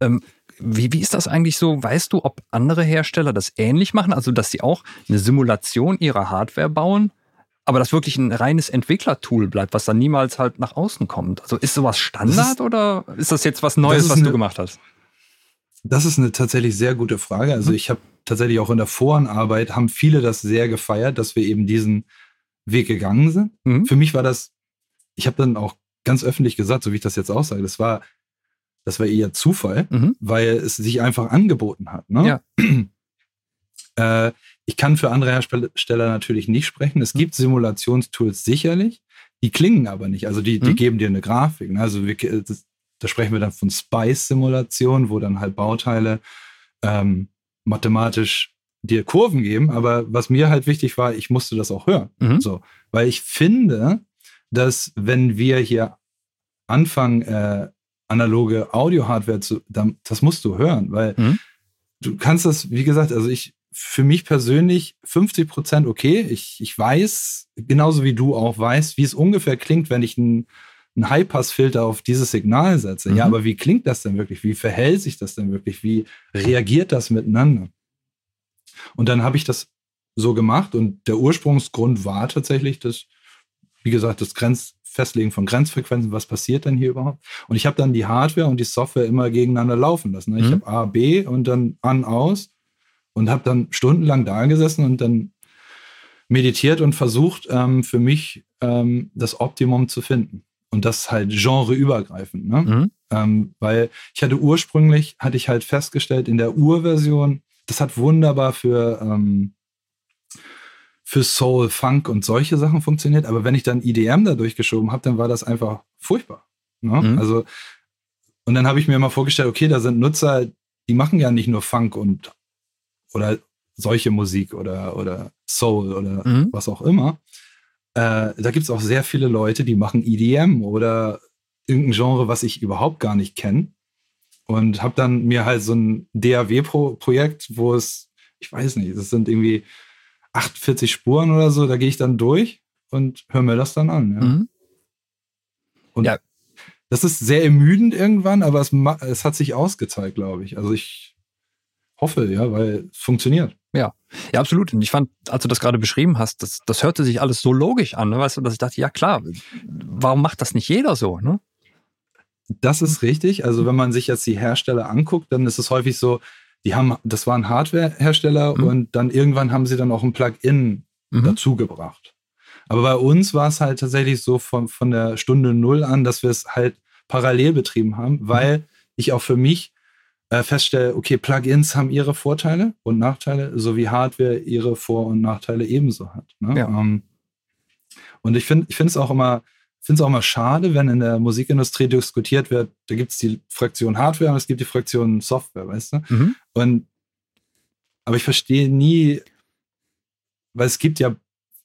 Speaker 2: Ähm, wie, wie ist das eigentlich so? Weißt du, ob andere Hersteller das ähnlich machen? Also, dass sie auch eine Simulation ihrer Hardware bauen? Aber das wirklich ein reines Entwicklertool bleibt, was dann niemals halt nach außen kommt. Also ist sowas Standard ist, oder ist das jetzt was Neues, was eine, du gemacht hast?
Speaker 3: Das ist eine tatsächlich sehr gute Frage. Also mhm. ich habe tatsächlich auch in der Voranarbeit haben viele das sehr gefeiert, dass wir eben diesen Weg gegangen sind. Mhm. Für mich war das, ich habe dann auch ganz öffentlich gesagt, so wie ich das jetzt auch sage, das war, das war eher Zufall, mhm. weil es sich einfach angeboten hat. Ne? Ja. äh, ich kann für andere Hersteller natürlich nicht sprechen. Es mhm. gibt Simulationstools sicherlich, die klingen aber nicht. Also die, die mhm. geben dir eine Grafik. Ne? Also wir, das, da sprechen wir dann von Spice-Simulation, wo dann halt Bauteile ähm, mathematisch dir Kurven geben. Aber was mir halt wichtig war, ich musste das auch hören. Mhm. So, weil ich finde, dass wenn wir hier anfangen, äh, analoge Audio-Hardware zu, dann, das musst du hören, weil mhm. du kannst das, wie gesagt, also ich für mich persönlich 50 Prozent okay. Ich, ich weiß, genauso wie du auch weißt, wie es ungefähr klingt, wenn ich einen, einen High-Pass-Filter auf dieses Signal setze. Mhm. Ja, aber wie klingt das denn wirklich? Wie verhält sich das denn wirklich? Wie reagiert das miteinander? Und dann habe ich das so gemacht und der Ursprungsgrund war tatsächlich das, wie gesagt, das Grenzfestlegen von Grenzfrequenzen, was passiert denn hier überhaupt? Und ich habe dann die Hardware und die Software immer gegeneinander laufen lassen. Ne? Ich mhm. habe A, B und dann an, aus und habe dann stundenlang da gesessen und dann meditiert und versucht, ähm, für mich ähm, das Optimum zu finden. Und das halt genreübergreifend. Ne? Mhm. Ähm, weil ich hatte ursprünglich, hatte ich halt festgestellt, in der Urversion, das hat wunderbar für, ähm, für Soul, Funk und solche Sachen funktioniert. Aber wenn ich dann IDM da durchgeschoben habe, dann war das einfach furchtbar. Ne? Mhm. Also, und dann habe ich mir mal vorgestellt, okay, da sind Nutzer, die machen ja nicht nur Funk und oder solche Musik oder, oder Soul oder mhm. was auch immer. Äh, da gibt es auch sehr viele Leute, die machen EDM oder irgendein Genre, was ich überhaupt gar nicht kenne. Und habe dann mir halt so ein DAW-Projekt, wo es, ich weiß nicht, das sind irgendwie 48 Spuren oder so, da gehe ich dann durch und höre mir das dann an. Ja. Mhm. Und ja. das ist sehr ermüdend irgendwann, aber es, es hat sich ausgezeigt, glaube ich. Also ich hoffe, ja, weil es funktioniert.
Speaker 2: Ja, ja, absolut. Und ich fand, als du das gerade beschrieben hast, das, das hörte sich alles so logisch an, ne? weißt du, dass ich dachte, ja klar, warum macht das nicht jeder so, ne?
Speaker 3: Das ist richtig. Also wenn man sich jetzt die Hersteller anguckt, dann ist es häufig so, die haben, das waren Hardware-Hersteller mhm. und dann irgendwann haben sie dann auch ein Plugin mhm. dazugebracht. Aber bei uns war es halt tatsächlich so von, von der Stunde Null an, dass wir es halt parallel betrieben haben, weil mhm. ich auch für mich äh, feststelle, okay, Plugins haben ihre Vorteile und Nachteile, so wie Hardware ihre Vor- und Nachteile ebenso hat. Ne? Ja. Ähm, und ich finde ich finde es auch immer, finde es auch immer schade, wenn in der Musikindustrie diskutiert wird, da gibt es die Fraktion Hardware und es gibt die Fraktion Software, weißt du? Mhm. Und aber ich verstehe nie, weil es gibt ja,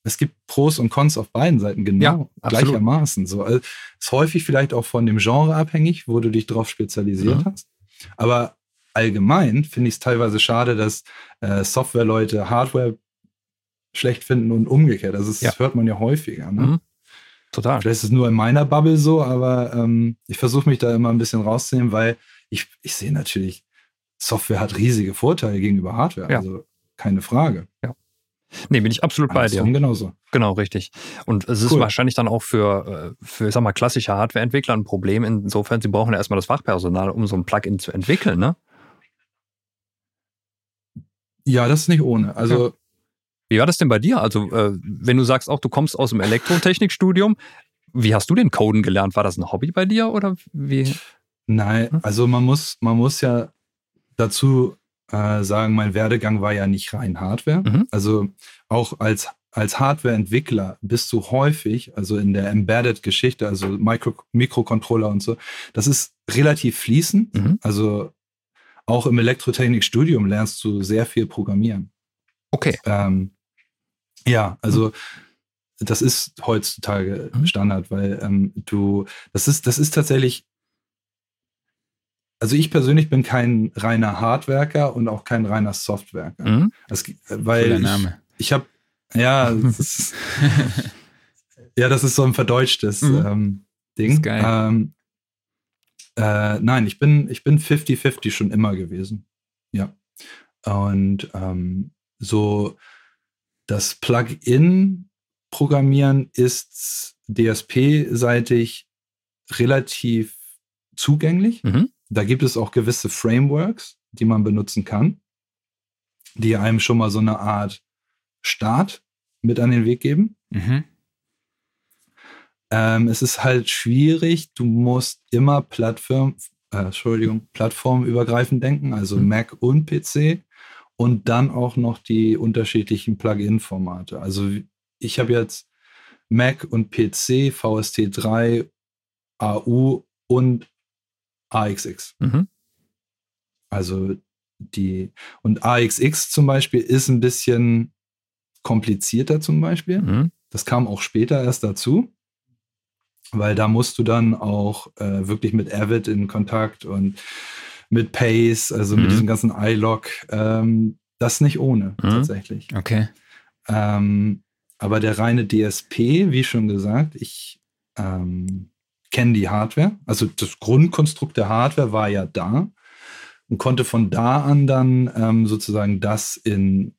Speaker 3: es gibt Pros und Cons auf beiden Seiten genau ja, gleichermaßen. So, also ist häufig vielleicht auch von dem Genre abhängig, wo du dich drauf spezialisiert mhm. hast. Aber allgemein finde ich es teilweise schade, dass äh, Software-Leute Hardware schlecht finden und umgekehrt. Also das ja. hört man ja häufiger. Ne? Mhm. Total. Vielleicht ist es nur in meiner Bubble so, aber ähm, ich versuche mich da immer ein bisschen rauszunehmen, weil ich, ich sehe natürlich, Software hat riesige Vorteile gegenüber Hardware. Ja. Also keine Frage.
Speaker 2: Ja. Nee, bin ich absolut bei dir.
Speaker 3: genauso.
Speaker 2: Genau, richtig. Und es ist
Speaker 3: Cool.
Speaker 2: wahrscheinlich dann auch für, äh, für, ich sag mal, klassische Hardware-Entwickler ein Problem. Insofern, sie brauchen ja erstmal das Fachpersonal, um so ein Plugin zu entwickeln, ne?
Speaker 3: Ja, das ist nicht ohne. Also
Speaker 2: Wie war das denn bei dir? Also, äh, wenn du sagst auch, du kommst aus dem Elektrotechnikstudium, wie hast du den Coden gelernt? War das ein Hobby bei dir oder wie?
Speaker 3: Nein,
Speaker 2: Hm?
Speaker 3: also man muss, man muss ja dazu äh, sagen, mein Werdegang war ja nicht rein Hardware.
Speaker 2: Mhm.
Speaker 3: Also auch als, als Hardware-Entwickler bist du häufig, also in der Embedded-Geschichte, also Micro, Mikrocontroller und so, das ist relativ fließend.
Speaker 2: Mhm.
Speaker 3: Also auch im Elektrotechnikstudium lernst du sehr viel Programmieren.
Speaker 2: Okay.
Speaker 3: Ähm, ja, also das ist heutzutage
Speaker 2: Mhm.
Speaker 3: Standard, weil ähm, du, das ist, das ist tatsächlich, also ich persönlich bin kein reiner Hardwerker und auch kein reiner Softwerker.
Speaker 2: Mhm.
Speaker 3: Das, weil
Speaker 1: Cooler
Speaker 3: ich,
Speaker 1: Name.
Speaker 3: ich habe, ja, das ist, ja, das ist so ein verdeutschtes
Speaker 2: Mhm.
Speaker 3: ähm, Ding.
Speaker 1: Ist geil.
Speaker 3: Ähm, äh, nein, ich bin, ich bin 50-50 schon immer gewesen. Ja. Und ähm, so das Plugin-Programmieren ist DSP-seitig relativ zugänglich.
Speaker 2: Mhm.
Speaker 3: Da gibt es auch gewisse Frameworks, die man benutzen kann, die einem schon mal so eine Art Start mit an den Weg geben.
Speaker 1: Mhm.
Speaker 3: Ähm, es ist halt schwierig. Du musst immer Plattform, äh, Entschuldigung, plattformübergreifend denken, also
Speaker 2: Mhm.
Speaker 3: Mac und PC und dann auch noch die unterschiedlichen Plugin-Formate. Also ich habe jetzt Mac und PC, VST3, AU und AXX.
Speaker 2: Mhm.
Speaker 3: Also die und AXX zum Beispiel ist ein bisschen komplizierter zum Beispiel.
Speaker 2: Mhm.
Speaker 3: Das kam auch später erst dazu, weil da musst du dann auch äh, wirklich mit Avid in Kontakt und mit Pace, also
Speaker 2: Mhm.
Speaker 3: mit diesem ganzen iLog, ähm, das nicht ohne
Speaker 2: Mhm.
Speaker 3: tatsächlich.
Speaker 1: Okay.
Speaker 3: Ähm, aber der reine DSP, wie schon gesagt, ich ähm, kenne die Hardware. Also das Grundkonstrukt der Hardware war ja da und konnte von da an dann ähm, sozusagen das in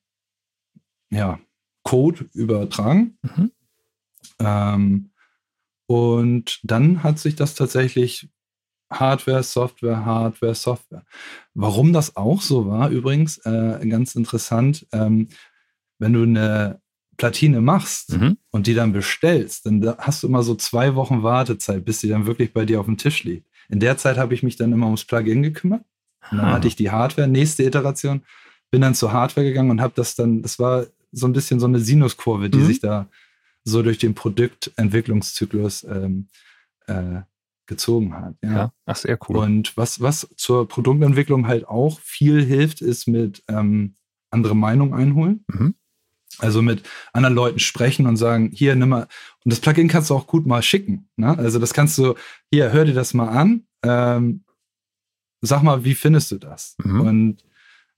Speaker 3: ja, Code übertragen.
Speaker 2: Mhm.
Speaker 3: Ähm, und dann hat sich das tatsächlich Hardware, Software, Hardware, Software. Warum das auch so war, übrigens, äh, ganz interessant, ähm, wenn du eine Platine machst
Speaker 2: Mhm.
Speaker 3: und die dann bestellst, dann da hast du immer so zwei Wochen Wartezeit, bis die dann wirklich bei dir auf dem Tisch liegt. In der Zeit habe ich mich dann immer ums Plugin gekümmert. Und dann
Speaker 2: Ah.
Speaker 3: hatte ich die Hardware, nächste Iteration, bin dann zur Hardware gegangen und habe das dann, das war so ein bisschen so eine Sinuskurve, die
Speaker 2: Mhm.
Speaker 3: sich da so durch den Produktentwicklungszyklus ähm, äh, gezogen hat. Ja.
Speaker 2: Ja. Ach, sehr cool.
Speaker 3: Und was, was zur Produktentwicklung halt auch viel hilft, ist mit ähm, andere Meinung einholen.
Speaker 2: Mhm.
Speaker 3: Also mit anderen Leuten sprechen und sagen, hier, nimm mal, und das Plugin kannst du auch gut mal schicken. Ne? Also das kannst du, hier, hör dir das mal an. Ähm, sag mal, wie findest du das?
Speaker 2: Mhm.
Speaker 3: Und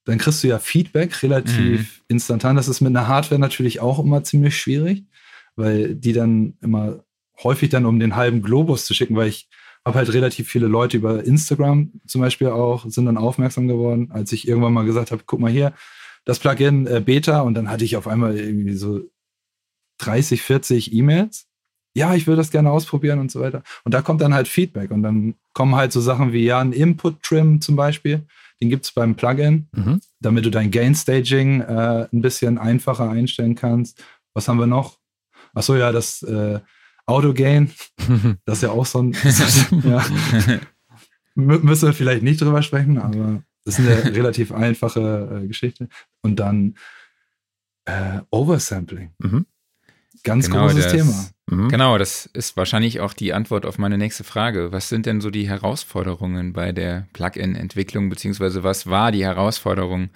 Speaker 3: dann kriegst du ja Feedback relativ instantan. Das ist mit einer Hardware natürlich auch immer ziemlich schwierig, weil die dann immer häufig dann um den halben Globus zu schicken, weil ich habe halt relativ viele Leute über Instagram zum Beispiel auch, sind dann aufmerksam geworden, als ich irgendwann mal gesagt habe, guck mal hier, das Plugin äh, Beta und dann hatte ich auf einmal irgendwie so 30, 40 E-Mails. Ja, ich würde das gerne ausprobieren und so weiter. Und da kommt dann halt Feedback und dann kommen halt so Sachen wie, ja, ein Input-Trim zum Beispiel, den gibt es beim Plugin,
Speaker 2: Mhm.
Speaker 3: damit du dein Gain-Staging äh, ein bisschen einfacher einstellen kannst. Was haben wir noch? Achso, ja, das äh, Auto-Gain, das ist ja auch so ein, ja, Mü- müssen wir vielleicht nicht drüber sprechen, aber das ist eine relativ einfache äh, Geschichte. Und dann äh, Oversampling.
Speaker 2: Mhm.
Speaker 3: Ganz
Speaker 1: Genau,
Speaker 3: großes
Speaker 1: das-
Speaker 3: Thema.
Speaker 2: Mhm.
Speaker 1: Genau, das ist wahrscheinlich auch die Antwort auf meine nächste Frage. Was sind denn so die Herausforderungen bei der Plugin-Entwicklung, beziehungsweise was war die Herausforderung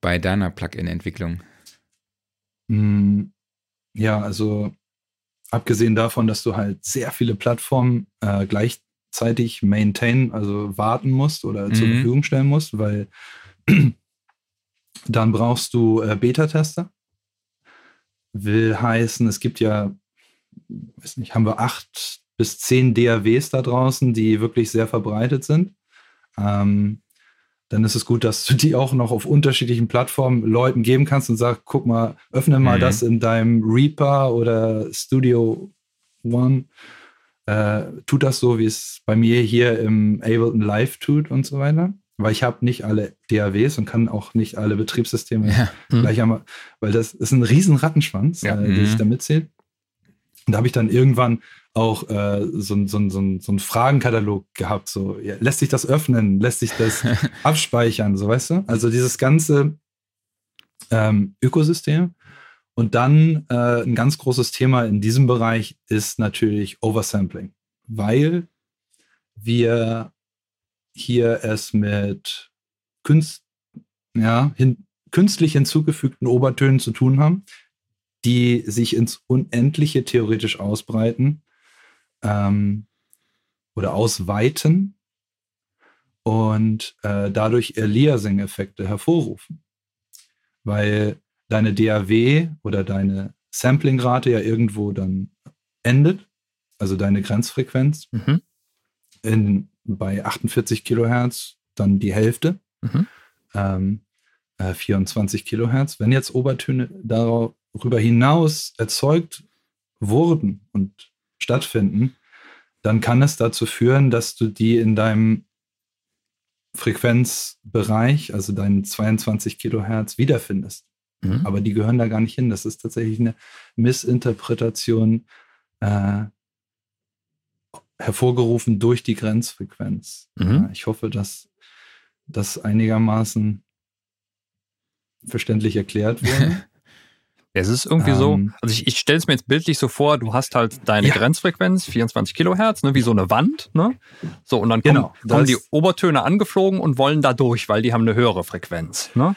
Speaker 1: bei deiner Plugin-Entwicklung?
Speaker 3: Mm, Ja, also abgesehen davon, dass du halt sehr viele Plattformen äh, gleichzeitig maintain, also warten musst oder zur
Speaker 1: Mhm.
Speaker 3: Verfügung stellen musst, weil dann brauchst du äh, Beta-Tester. Will heißen, es gibt ja, weiß nicht, haben wir acht bis zehn DAWs da draußen, die wirklich sehr verbreitet sind. Ähm, dann ist es gut, dass du die auch noch auf unterschiedlichen Plattformen Leuten geben kannst und sagst, guck mal, öffne mal mhm. das in deinem Reaper oder Studio One. Äh, tut das so, wie es bei mir hier im Ableton Live tut und so weiter. Weil ich habe nicht alle DAWs und kann auch nicht alle Betriebssysteme ja. mhm. gleich einmal, weil das ist ein riesen Rattenschwanz, ja. äh, den ich mhm. da mitzähle. Und da habe ich dann irgendwann auch äh, so, so, so, so einen Fragenkatalog gehabt. So, ja, lässt sich das öffnen? Lässt sich das abspeichern? So, weißt du? Also dieses ganze ähm, Ökosystem. Und dann äh, ein ganz großes Thema in diesem Bereich ist natürlich Oversampling, weil wir hier es mit Künst, ja, hin, künstlich hinzugefügten Obertönen zu tun haben, die sich ins Unendliche theoretisch ausbreiten ähm, oder ausweiten und äh, dadurch Aliasing-Effekte hervorrufen. Weil deine DAW oder deine Samplingrate ja irgendwo dann endet, also deine Grenzfrequenz. Mhm. In, bei 48 Kilohertz dann die Hälfte, mhm. ähm, äh, 24 Kilohertz. Wenn jetzt Obertöne darüber hinaus erzeugt wurden und stattfinden, dann kann es dazu führen, dass du die in deinem Frequenzbereich, also deinen 22 Kilohertz, wiederfindest. Mhm. Aber die gehören da gar nicht hin. Das ist tatsächlich eine Missinterpretation äh, hervorgerufen durch die Grenzfrequenz. Mhm. ich hoffe, dass das einigermaßen verständlich erklärt wurde.
Speaker 2: Es ist irgendwie ähm, so, also ich, ich stelle es mir jetzt bildlich so vor, du hast halt deine ja. Grenzfrequenz, 24 Kilohertz, ne, wie so eine Wand, ne? So, und dann kommen, genau, kommen die Obertöne angeflogen und wollen da durch, weil die haben eine höhere Frequenz. Ne?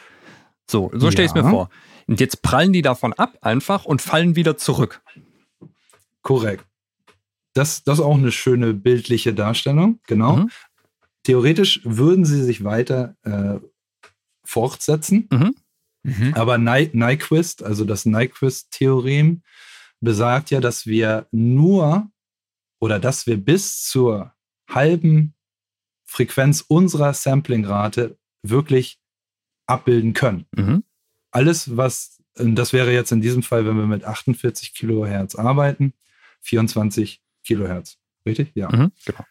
Speaker 2: So, so stelle ich es mir vor. Und jetzt prallen die davon ab einfach und fallen wieder zurück.
Speaker 3: Korrekt. Das, das ist auch eine schöne bildliche Darstellung, genau. Mhm. Theoretisch würden sie sich weiter äh, fortsetzen. Mhm. Mhm. Aber Nyquist, also das Nyquist-Theorem, besagt ja, dass wir nur oder dass wir bis zur halben Frequenz unserer Samplingrate wirklich abbilden können. Mhm. Alles, was, das wäre jetzt in diesem Fall, wenn wir mit 48 Kilohertz arbeiten, 24 Kilohertz. Richtig? Ja. Mhm, genau.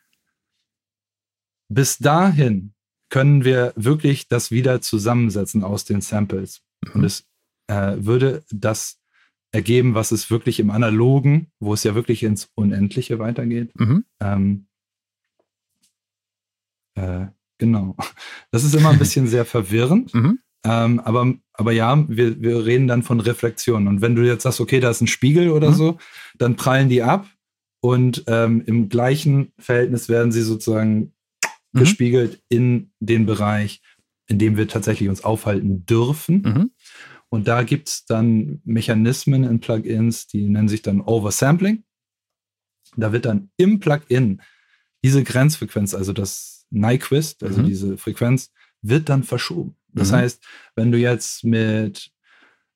Speaker 3: Bis dahin können wir wirklich das wieder zusammensetzen aus den Samples. Mhm. Und es äh, würde das ergeben, was es wirklich im Analogen, wo es ja wirklich ins Unendliche weitergeht. Mhm. Ähm, äh, genau. Das ist immer ein bisschen sehr verwirrend. Mhm. Ähm, aber, aber ja, wir, wir reden dann von Reflexion. Und wenn du jetzt sagst, okay, da ist ein Spiegel oder mhm. so, dann prallen die ab und ähm, im gleichen Verhältnis werden sie sozusagen mhm. gespiegelt in den Bereich, in dem wir tatsächlich uns aufhalten dürfen. Mhm. Und da gibt es dann Mechanismen in Plugins, die nennen sich dann Oversampling. Da wird dann im Plugin diese Grenzfrequenz, also das Nyquist, also mhm. diese Frequenz, wird dann verschoben. Das mhm. heißt, wenn du jetzt mit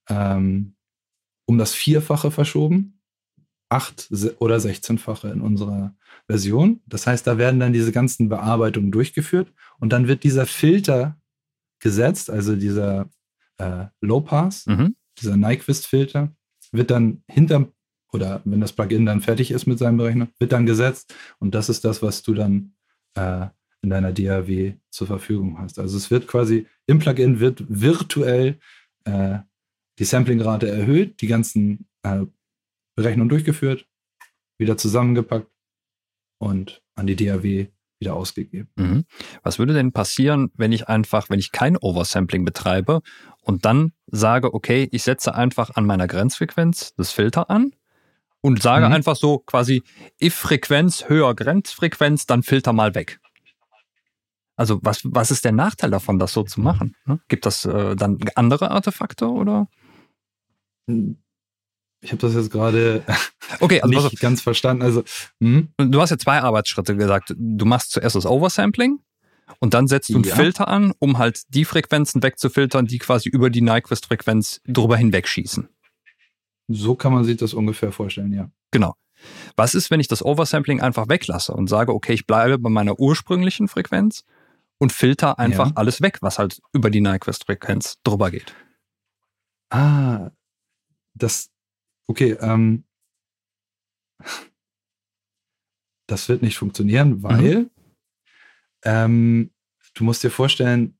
Speaker 3: ähm, um das Vierfache verschoben, acht oder 16-fache in unserer Version. Das heißt, da werden dann diese ganzen Bearbeitungen durchgeführt und dann wird dieser Filter gesetzt, also dieser äh, Low Pass, mhm. dieser Nyquist-Filter, wird dann hinterm oder wenn das Plugin dann fertig ist mit seinem Berechner, wird dann gesetzt und das ist das, was du dann äh, in deiner DAW zur Verfügung hast. Also es wird quasi im Plugin wird virtuell äh, die Samplingrate erhöht, die ganzen äh, Berechnungen durchgeführt, wieder zusammengepackt und an die DAW wieder ausgegeben.
Speaker 2: Mhm. Was würde denn passieren, wenn ich einfach, wenn ich kein Oversampling betreibe und dann sage, okay, ich setze einfach an meiner Grenzfrequenz das Filter an und sage mhm. einfach so quasi, if Frequenz höher Grenzfrequenz, dann Filter mal weg. Also was, was ist der Nachteil davon, das so zu machen? Ne? Gibt das äh, dann andere Artefakte oder?
Speaker 3: Ich habe das jetzt gerade okay, also nicht ganz verstanden. Also,
Speaker 2: hm? Du hast ja zwei Arbeitsschritte gesagt. Du machst zuerst das Oversampling und dann setzt du einen ja. Filter an, um halt die Frequenzen wegzufiltern, die quasi über die Nyquist-Frequenz drüber hinwegschießen.
Speaker 3: So kann man sich das ungefähr vorstellen, ja.
Speaker 2: Genau. Was ist, wenn ich das Oversampling einfach weglasse und sage, okay, ich bleibe bei meiner ursprünglichen Frequenz und filter einfach
Speaker 3: Ja.
Speaker 2: alles weg, was halt über die Nyquist-Frequenz drüber geht.
Speaker 3: Ah, das, okay, ähm, das wird nicht funktionieren, weil ähm, du musst dir vorstellen,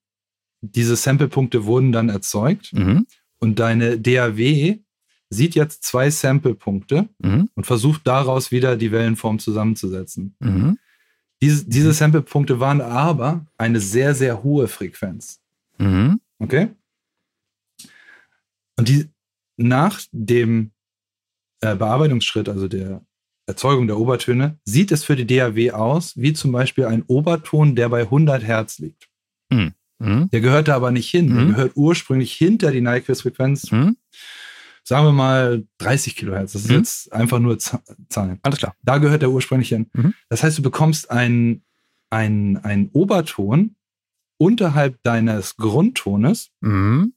Speaker 3: diese Sample-Punkte wurden dann erzeugt
Speaker 2: Mhm.
Speaker 3: und deine DAW sieht jetzt zwei Sample-Punkte
Speaker 2: Mhm.
Speaker 3: und versucht daraus wieder die Wellenform zusammenzusetzen.
Speaker 2: Mhm.
Speaker 3: Diese, diese Sample-Punkte waren aber eine sehr, sehr hohe Frequenz.
Speaker 2: Mhm.
Speaker 3: Okay? Und die nach dem äh, Bearbeitungsschritt, also der Erzeugung der Obertöne, sieht es für die DAW aus wie zum Beispiel ein Oberton, der bei 100 Hertz liegt.
Speaker 2: Mhm.
Speaker 3: Der gehört da aber nicht hin. Der
Speaker 2: Mhm.
Speaker 3: gehört ursprünglich hinter die Nyquist-Frequenz,
Speaker 2: Mhm.
Speaker 3: sagen wir mal 30 Kilohertz. Das ist
Speaker 2: Mhm.
Speaker 3: jetzt einfach nur Zahlen.
Speaker 2: Alles klar.
Speaker 3: Da gehört der ursprünglich hin.
Speaker 2: Mhm.
Speaker 3: Das heißt, du bekommst einen ein Oberton unterhalb deines Grundtones,
Speaker 2: Mhm.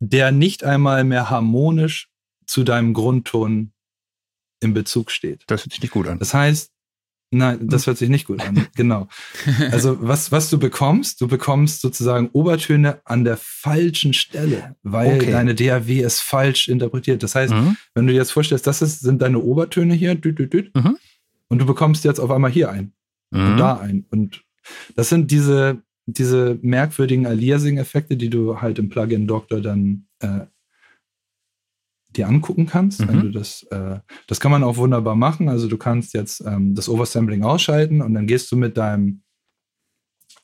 Speaker 3: der nicht einmal mehr harmonisch zu deinem Grundton im Bezug steht.
Speaker 2: Das hört sich nicht gut an.
Speaker 3: Das heißt, nein,
Speaker 2: Hm.
Speaker 3: das hört sich nicht gut an. genau. Also was, was du bekommst, du bekommst sozusagen Obertöne an der falschen Stelle, weil
Speaker 2: Okay.
Speaker 3: deine DAW es falsch interpretiert. Das heißt,
Speaker 2: Mhm.
Speaker 3: wenn du dir jetzt vorstellst, das ist, sind deine Obertöne hier, düt, düt, düt,
Speaker 2: Mhm.
Speaker 3: und du bekommst jetzt auf einmal hier ein und
Speaker 2: Mhm.
Speaker 3: da ein. Und das sind diese, diese merkwürdigen Aliasing-Effekte, die du halt im Plugin Doctor dann äh, dir angucken kannst.
Speaker 2: Mhm.
Speaker 3: Wenn du das, äh, das kann man auch wunderbar machen. Also du kannst jetzt ähm, das Oversampling ausschalten und dann gehst du mit deinem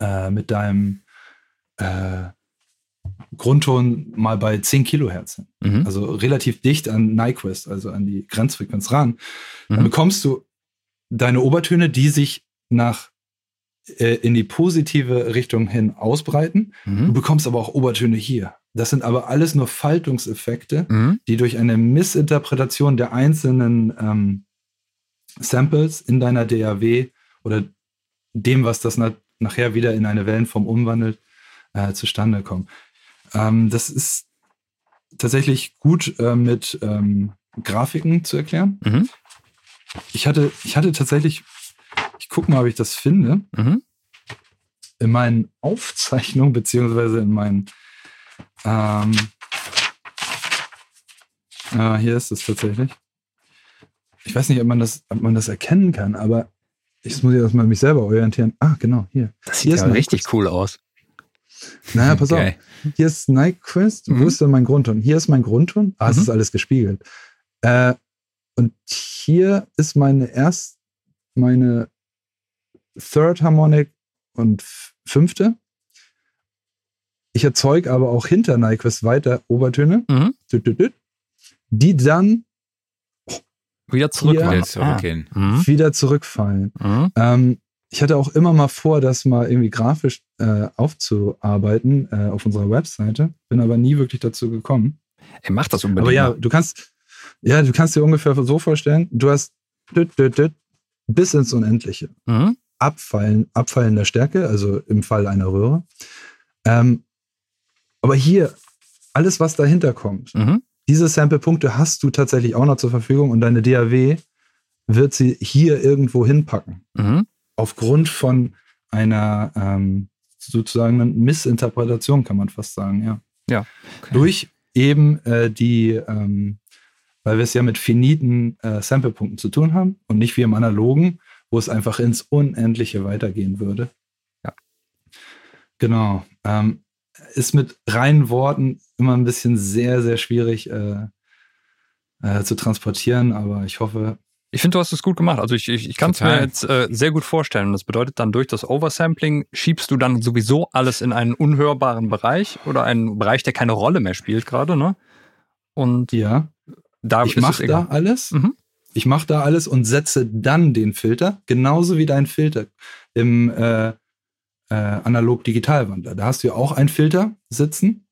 Speaker 3: äh, mit deinem äh, Grundton mal bei 10 Kilohertz hin.
Speaker 2: Mhm.
Speaker 3: Also relativ dicht an Nyquist, also an die Grenzfrequenz ran. Dann
Speaker 2: Mhm.
Speaker 3: bekommst du deine Obertöne, die sich nach äh, in die positive Richtung hin ausbreiten. Du
Speaker 2: Mhm.
Speaker 3: bekommst aber auch Obertöne hier. Das sind aber alles nur Faltungseffekte,
Speaker 2: Mhm.
Speaker 3: die durch eine Missinterpretation der einzelnen ähm, Samples in deiner DAW oder dem, was das na nachher wieder in eine Wellenform umwandelt, äh, zustande kommen. Ähm, das ist tatsächlich gut äh, mit ähm, Grafiken zu erklären.
Speaker 2: Mhm.
Speaker 3: Ich hatte, ich hatte tatsächlich, ich gucke mal, ob ich das finde,
Speaker 2: Mhm.
Speaker 3: in meinen Aufzeichnungen, beziehungsweise in meinen, ähm, ah, hier ist es tatsächlich. Ich weiß nicht, ob man das, ob man das erkennen kann, aber ich muss jetzt mal mich selber orientieren. Ah, genau, hier.
Speaker 2: Das
Speaker 3: Hier
Speaker 2: sieht
Speaker 3: ist
Speaker 2: ja richtig cool aus.
Speaker 3: Naja, pass
Speaker 1: Geil.
Speaker 3: auf. Hier ist Nyquist.
Speaker 2: Mhm.
Speaker 3: Wo ist denn mein Grundton? Hier ist mein Grundton. Ah, es
Speaker 2: Mhm.
Speaker 3: ist alles gespiegelt. Äh, und hier ist meine erst, meine Third Harmonic und fünfte. Ich erzeuge aber auch hinter Nyquist weiter Obertöne,
Speaker 2: Mhm.
Speaker 3: die dann
Speaker 2: Wieder zurück.
Speaker 1: Wieder zurückgehen.
Speaker 2: Ah. Mhm.
Speaker 3: wieder zurückfallen.
Speaker 2: Mhm.
Speaker 3: Ähm, ich hatte auch immer mal vor, das mal irgendwie grafisch äh, aufzuarbeiten äh, auf unserer Webseite, bin aber nie wirklich dazu gekommen.
Speaker 2: Ey, mach das unbedingt.
Speaker 3: Aber ja, du kannst, ja, du kannst dir ungefähr so vorstellen, du hast bis ins Unendliche.
Speaker 2: Mhm.
Speaker 3: Abfallen, abfallender Stärke, also im Fall einer Röhre. Ähm, aber hier, alles, was dahinter kommt,
Speaker 2: Mhm.
Speaker 3: diese Sample-Punkte hast du tatsächlich auch noch zur Verfügung und deine DAW wird sie hier irgendwo hinpacken.
Speaker 2: Mhm.
Speaker 3: Aufgrund von einer ähm, sozusagen Missinterpretation, kann man fast sagen, ja.
Speaker 1: Okay.
Speaker 3: Durch eben äh, die, ähm, weil wir es ja mit finiten äh, Sample-Punkten zu tun haben und nicht wie im Analogen, wo es einfach ins Unendliche weitergehen würde.
Speaker 2: Ja.
Speaker 3: Genau. Ähm, ist mit reinen Worten immer ein bisschen sehr, sehr schwierig äh, äh, zu transportieren, aber ich hoffe,
Speaker 2: Ich finde, du hast es gut gemacht. Also ich, ich, ich kann es mir jetzt äh, sehr gut vorstellen. Und das bedeutet dann durch das Oversampling schiebst du dann sowieso alles in einen unhörbaren Bereich oder einen Bereich, der keine Rolle mehr spielt gerade, ne? Und
Speaker 3: ja,
Speaker 2: da
Speaker 3: ich mache da alles.
Speaker 2: Mhm.
Speaker 3: Ich mache da alles und setze dann den Filter, genauso wie dein Filter im äh, äh, Analog-Digital-Wandler. Da hast du ja auch einen Filter sitzen,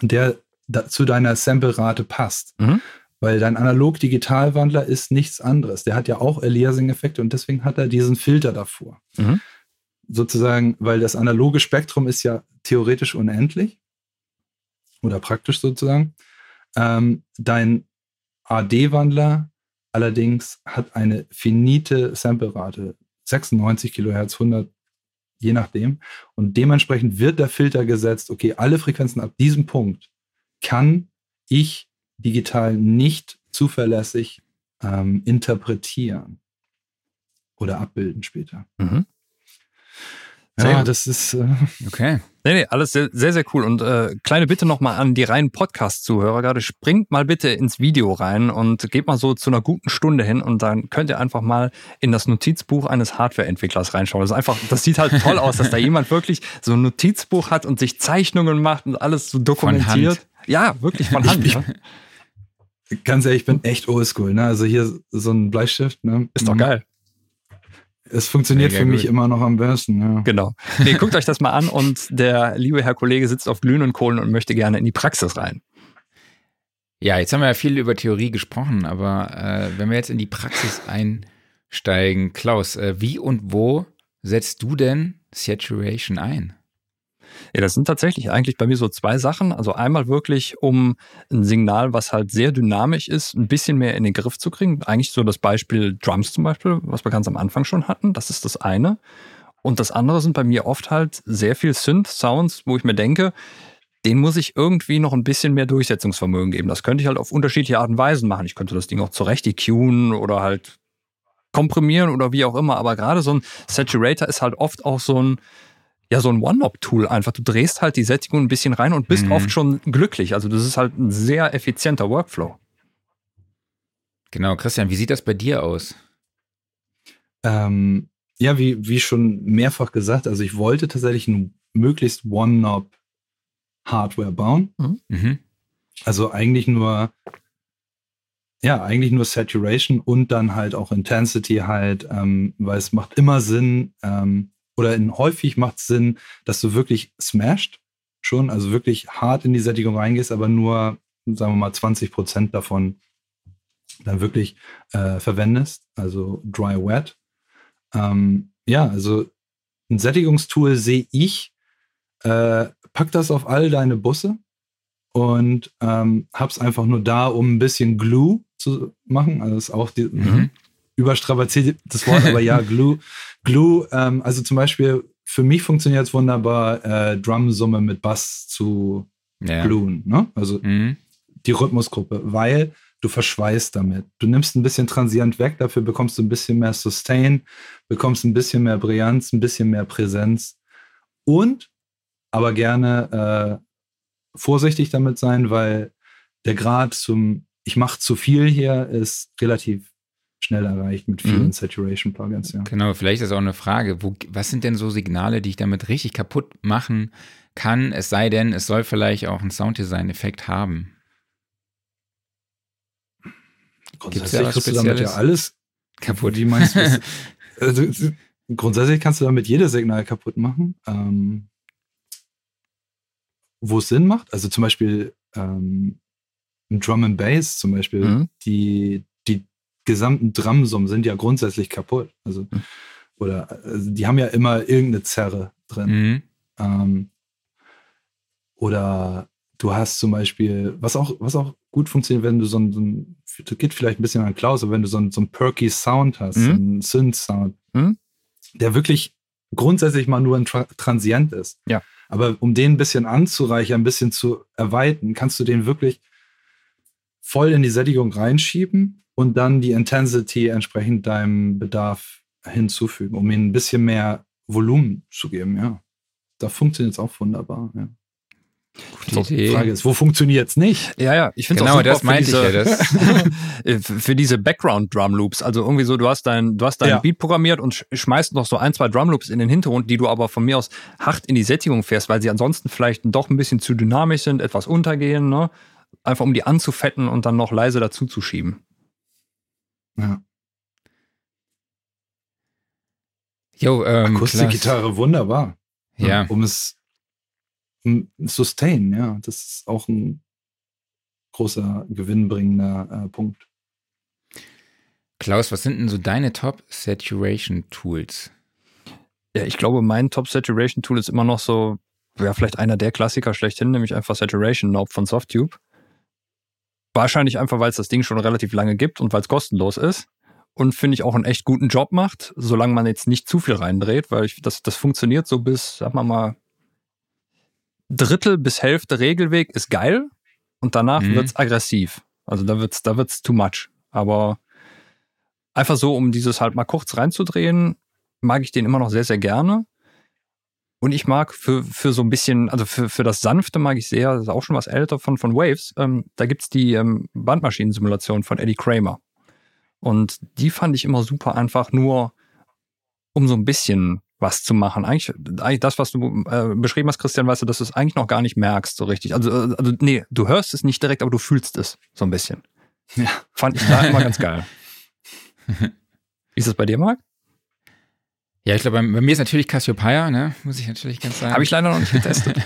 Speaker 3: der da, zu deiner Sample-Rate passt.
Speaker 2: Mhm.
Speaker 3: Weil dein Analog-Digital-Wandler ist nichts anderes. Der hat ja auch Aliasing-Effekte und deswegen hat er diesen Filter davor.
Speaker 2: Mhm.
Speaker 3: Sozusagen, weil das analoge Spektrum ist ja theoretisch unendlich oder praktisch sozusagen. Ähm, dein AD-Wandler allerdings hat eine finite Sample-Rate. 96 Kilohertz, 100 je nachdem. Und dementsprechend wird der Filter gesetzt, okay, alle Frequenzen ab diesem Punkt kann ich digital nicht zuverlässig ähm, interpretieren oder abbilden später.
Speaker 2: Mhm.
Speaker 3: Ja, das ist. Äh,
Speaker 1: Okay.
Speaker 2: Nee, nee, alles sehr, sehr, sehr cool. Und äh, kleine Bitte nochmal an die reinen Podcast-Zuhörer gerade. Springt mal bitte ins Video rein und geht mal so zu einer guten Stunde hin und dann könnt ihr einfach mal in das Notizbuch eines Hardware-Entwicklers reinschauen. Das ist einfach, das sieht halt toll aus, dass da jemand wirklich so ein Notizbuch hat und sich Zeichnungen macht und alles so dokumentiert. Ja, wirklich von Hand.
Speaker 3: Ich-
Speaker 2: ja.
Speaker 3: ganz ehrlich, ich bin echt oldschool. Ne? Also hier so ein Bleistift. Ne?
Speaker 2: Ist doch geil.
Speaker 3: Es funktioniert
Speaker 1: Mega
Speaker 3: für mich
Speaker 1: gut.
Speaker 3: immer noch am besten. Ja.
Speaker 2: Genau. Nee, guckt euch das mal an und der liebe Herr Kollege sitzt auf glühenden Kohlen und möchte gerne in die Praxis rein.
Speaker 1: Ja, jetzt haben wir ja viel über Theorie gesprochen, aber äh, wenn wir jetzt in die Praxis einsteigen, Klaus, äh, wie und wo setzt du denn Saturation ein?
Speaker 2: Ja, das sind tatsächlich eigentlich bei mir so zwei Sachen. Also einmal wirklich, um ein Signal, was halt sehr dynamisch ist, ein bisschen mehr in den Griff zu kriegen. Eigentlich so das Beispiel Drums zum Beispiel, was wir ganz am Anfang schon hatten. Das ist das eine. Und das andere sind bei mir oft halt sehr viel Synth-Sounds, wo ich mir denke, den muss ich irgendwie noch ein bisschen mehr Durchsetzungsvermögen geben. Das könnte ich halt auf unterschiedliche Art und Weisen machen. Ich könnte das Ding auch zurecht EQen oder halt komprimieren oder wie auch immer. Aber gerade so ein Saturator ist halt oft auch so ein, ja, so ein One-Knob-Tool einfach. Du drehst halt die Sättigung ein bisschen rein und bist
Speaker 1: Mhm.
Speaker 2: oft schon glücklich. Also das ist halt ein sehr effizienter Workflow.
Speaker 1: Genau, Christian, wie sieht das bei dir aus?
Speaker 3: Ähm, ja, wie, wie schon mehrfach gesagt, also ich wollte tatsächlich ein möglichst One-Knob-Hardware bauen.
Speaker 1: Mhm.
Speaker 3: Also eigentlich nur, ja, eigentlich nur Saturation und dann halt auch Intensity halt, ähm, weil es macht immer Sinn, ähm, oder in, häufig macht es Sinn, dass du wirklich smashed schon, also wirklich hart in die Sättigung reingehst, aber nur, sagen wir mal, 20 Prozent davon dann wirklich äh, verwendest, also dry wet. Ähm, ja, also ein Sättigungstool sehe ich, äh, pack das auf all deine Busse und ähm, hab's einfach nur da, um ein bisschen Glue zu machen. Also ist auch die,
Speaker 1: Mhm.
Speaker 3: Überstrapaziertes Wort, aber ja, Glue. Glue, ähm, also zum Beispiel für mich funktioniert es wunderbar, äh, Drumsumme mit Bass zu
Speaker 1: Ja.
Speaker 3: gluen, ne? Also
Speaker 1: Mhm.
Speaker 3: die Rhythmusgruppe, weil du verschweißt damit. Du nimmst ein bisschen Transient weg, dafür bekommst du ein bisschen mehr Sustain, bekommst ein bisschen mehr Brillanz, ein bisschen mehr Präsenz und aber gerne äh, vorsichtig damit sein, weil der Grad zum ich mache zu viel hier ist relativ schnell erreicht mit vielen
Speaker 2: Mhm.
Speaker 3: Saturation Plugins, ja.
Speaker 1: Genau, vielleicht ist auch eine Frage, wo, was sind denn so Signale, die ich damit richtig kaputt machen kann, es sei denn, es soll vielleicht auch einen Sounddesign-Effekt haben. Da was
Speaker 3: kriegst du damit ja alles
Speaker 1: Kaputt.
Speaker 3: Wie meinst du das? also, grundsätzlich kannst du damit jedes Signal kaputt machen. Ähm, wo es Sinn macht, also zum Beispiel ähm, ein Drum and Bass zum Beispiel,
Speaker 2: Mhm.
Speaker 3: die gesamten Drumsummen sind ja grundsätzlich kaputt. Also,
Speaker 2: Mhm.
Speaker 3: oder also die haben ja immer irgendeine Zerre drin.
Speaker 1: Mhm.
Speaker 3: Ähm, oder du hast zum Beispiel, was auch, was auch gut funktioniert, wenn du so ein, so ein das geht vielleicht ein bisschen an Klaus, aber wenn du so ein, so ein perky Sound hast,
Speaker 2: Mhm.
Speaker 3: einen Synth-Sound,
Speaker 2: Mhm.
Speaker 3: der wirklich grundsätzlich mal nur ein Tra Transient ist.
Speaker 2: Ja.
Speaker 3: Aber um den ein bisschen anzureichern, ein bisschen zu erweitern, kannst du den wirklich voll in die Sättigung reinschieben und dann die Intensity entsprechend deinem Bedarf hinzufügen, um ihm ein bisschen mehr Volumen zu geben, ja. Da funktioniert es auch wunderbar, ja.
Speaker 1: Gute
Speaker 3: Die
Speaker 1: Idee.
Speaker 3: Frage ist, wo funktioniert es nicht?
Speaker 2: Ja, ja, ich finde
Speaker 1: Genau, das meinte ich
Speaker 2: diese,
Speaker 1: ja, das-
Speaker 2: äh, für diese Background Drum Loops. Also irgendwie so, du hast dein, du hast deinen
Speaker 3: Ja.
Speaker 2: Beat programmiert und sch- schmeißt noch so ein, zwei Drum Loops in den Hintergrund, die du aber von mir aus hart in die Sättigung fährst, weil sie ansonsten vielleicht doch ein bisschen zu dynamisch sind, etwas untergehen, ne? Einfach um die anzufetten und dann noch leise dazu zu schieben.
Speaker 3: Ja.
Speaker 1: Jo, ähm,
Speaker 3: Akustikgitarre, wunderbar.
Speaker 1: Ja,
Speaker 3: Um es um, sustain, ja. Das ist auch ein großer gewinnbringender äh, Punkt.
Speaker 1: Klaus, was sind denn so deine Top-Saturation-Tools?
Speaker 2: Ja, ich glaube, mein Top Saturation Tool ist immer noch so, ja, vielleicht einer der Klassiker schlechthin, nämlich einfach Saturation Knob von Softtube. Wahrscheinlich einfach, weil es das Ding schon relativ lange gibt und weil es kostenlos ist. und finde ich auch einen echt guten Job macht, solange man jetzt nicht zu viel reindreht, weil ich, das, das funktioniert so bis, sag mal mal, Drittel bis Hälfte Regelweg ist geil und danach mhm. wird's aggressiv. Also da wird's, da wird's too much. Aber einfach so, um dieses halt mal kurz reinzudrehen, mag ich den immer noch sehr, sehr gerne. Und ich mag für, für so ein bisschen, also für, für das Sanfte mag ich sehr, das ist auch schon was älter von, von Waves, ähm, da gibt's die ähm, Bandmaschinensimulation von Eddie Kramer. Und die fand ich immer super einfach nur, um so ein bisschen was zu machen. Eigentlich, eigentlich das, was du äh, beschrieben hast, Christian, weißt du, dass du es eigentlich noch gar nicht merkst, so richtig. Also, äh, also, nee, du hörst es nicht direkt, aber du fühlst es so ein bisschen. Ja. Fand ich da immer ganz geil. Wie ist das bei dir, Marc?
Speaker 1: Ja, ich glaube, bei, bei, mir ist natürlich Cassiopeia, ne? Muss ich natürlich ganz sagen.
Speaker 2: Habe ich leider noch nicht getestet.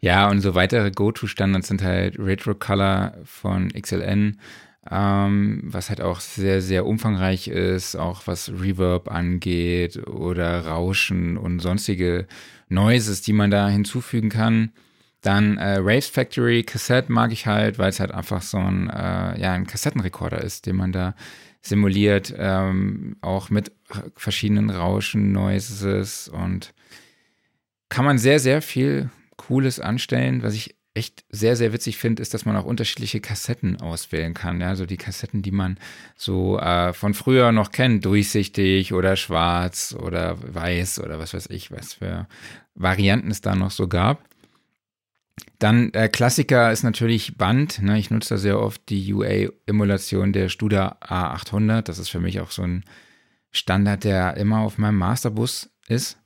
Speaker 1: ja, und so weitere Go-To-Standards sind halt Retro Color von XLN ähm, was halt auch sehr, sehr umfangreich ist, auch was Reverb angeht oder Rauschen und sonstige Noises, die man da hinzufügen kann. Dann äh, Raves Factory Cassette mag ich halt, weil es halt einfach so ein, äh, ja, ein Kassettenrekorder ist, den man da simuliert, ähm, auch mit verschiedenen Rauschen, Noises und kann man sehr, sehr viel Cooles anstellen, was ich echt sehr, sehr witzig finde, ist, dass man auch unterschiedliche Kassetten auswählen kann. Ja, also die Kassetten, die man so äh, von früher noch kennt, durchsichtig oder schwarz oder weiß oder was weiß ich, was für Varianten es da noch so gab. Dann äh, Klassiker ist natürlich Band. Ne? Ich nutze da sehr oft die UA-Emulation der Studer A800. Das ist für mich auch so ein Standard, der immer auf meinem Masterbus ist.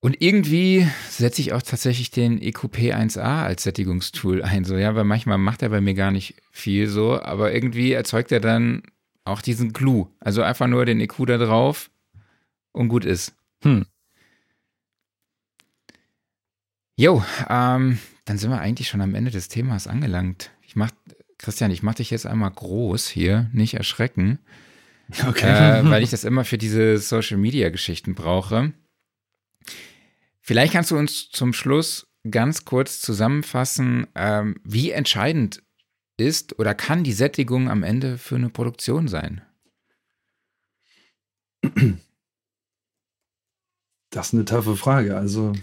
Speaker 1: Und irgendwie setze ich auch tatsächlich den EQP1A als Sättigungstool ein, so, ja, weil manchmal macht er bei mir gar nicht viel so, aber irgendwie erzeugt er dann auch diesen Glue. Also einfach nur den EQ da drauf und gut ist. Hm. Jo, ähm, dann sind wir eigentlich schon am Ende des Themas angelangt. Ich mach, Christian, ich mach dich jetzt einmal groß hier, nicht erschrecken. Okay. Äh, weil ich das immer für diese Social Media Geschichten brauche. Vielleicht kannst du uns zum Schluss ganz kurz zusammenfassen, ähm, wie entscheidend ist oder kann die Sättigung am Ende für eine Produktion sein?
Speaker 3: Das ist eine taffe Frage. Also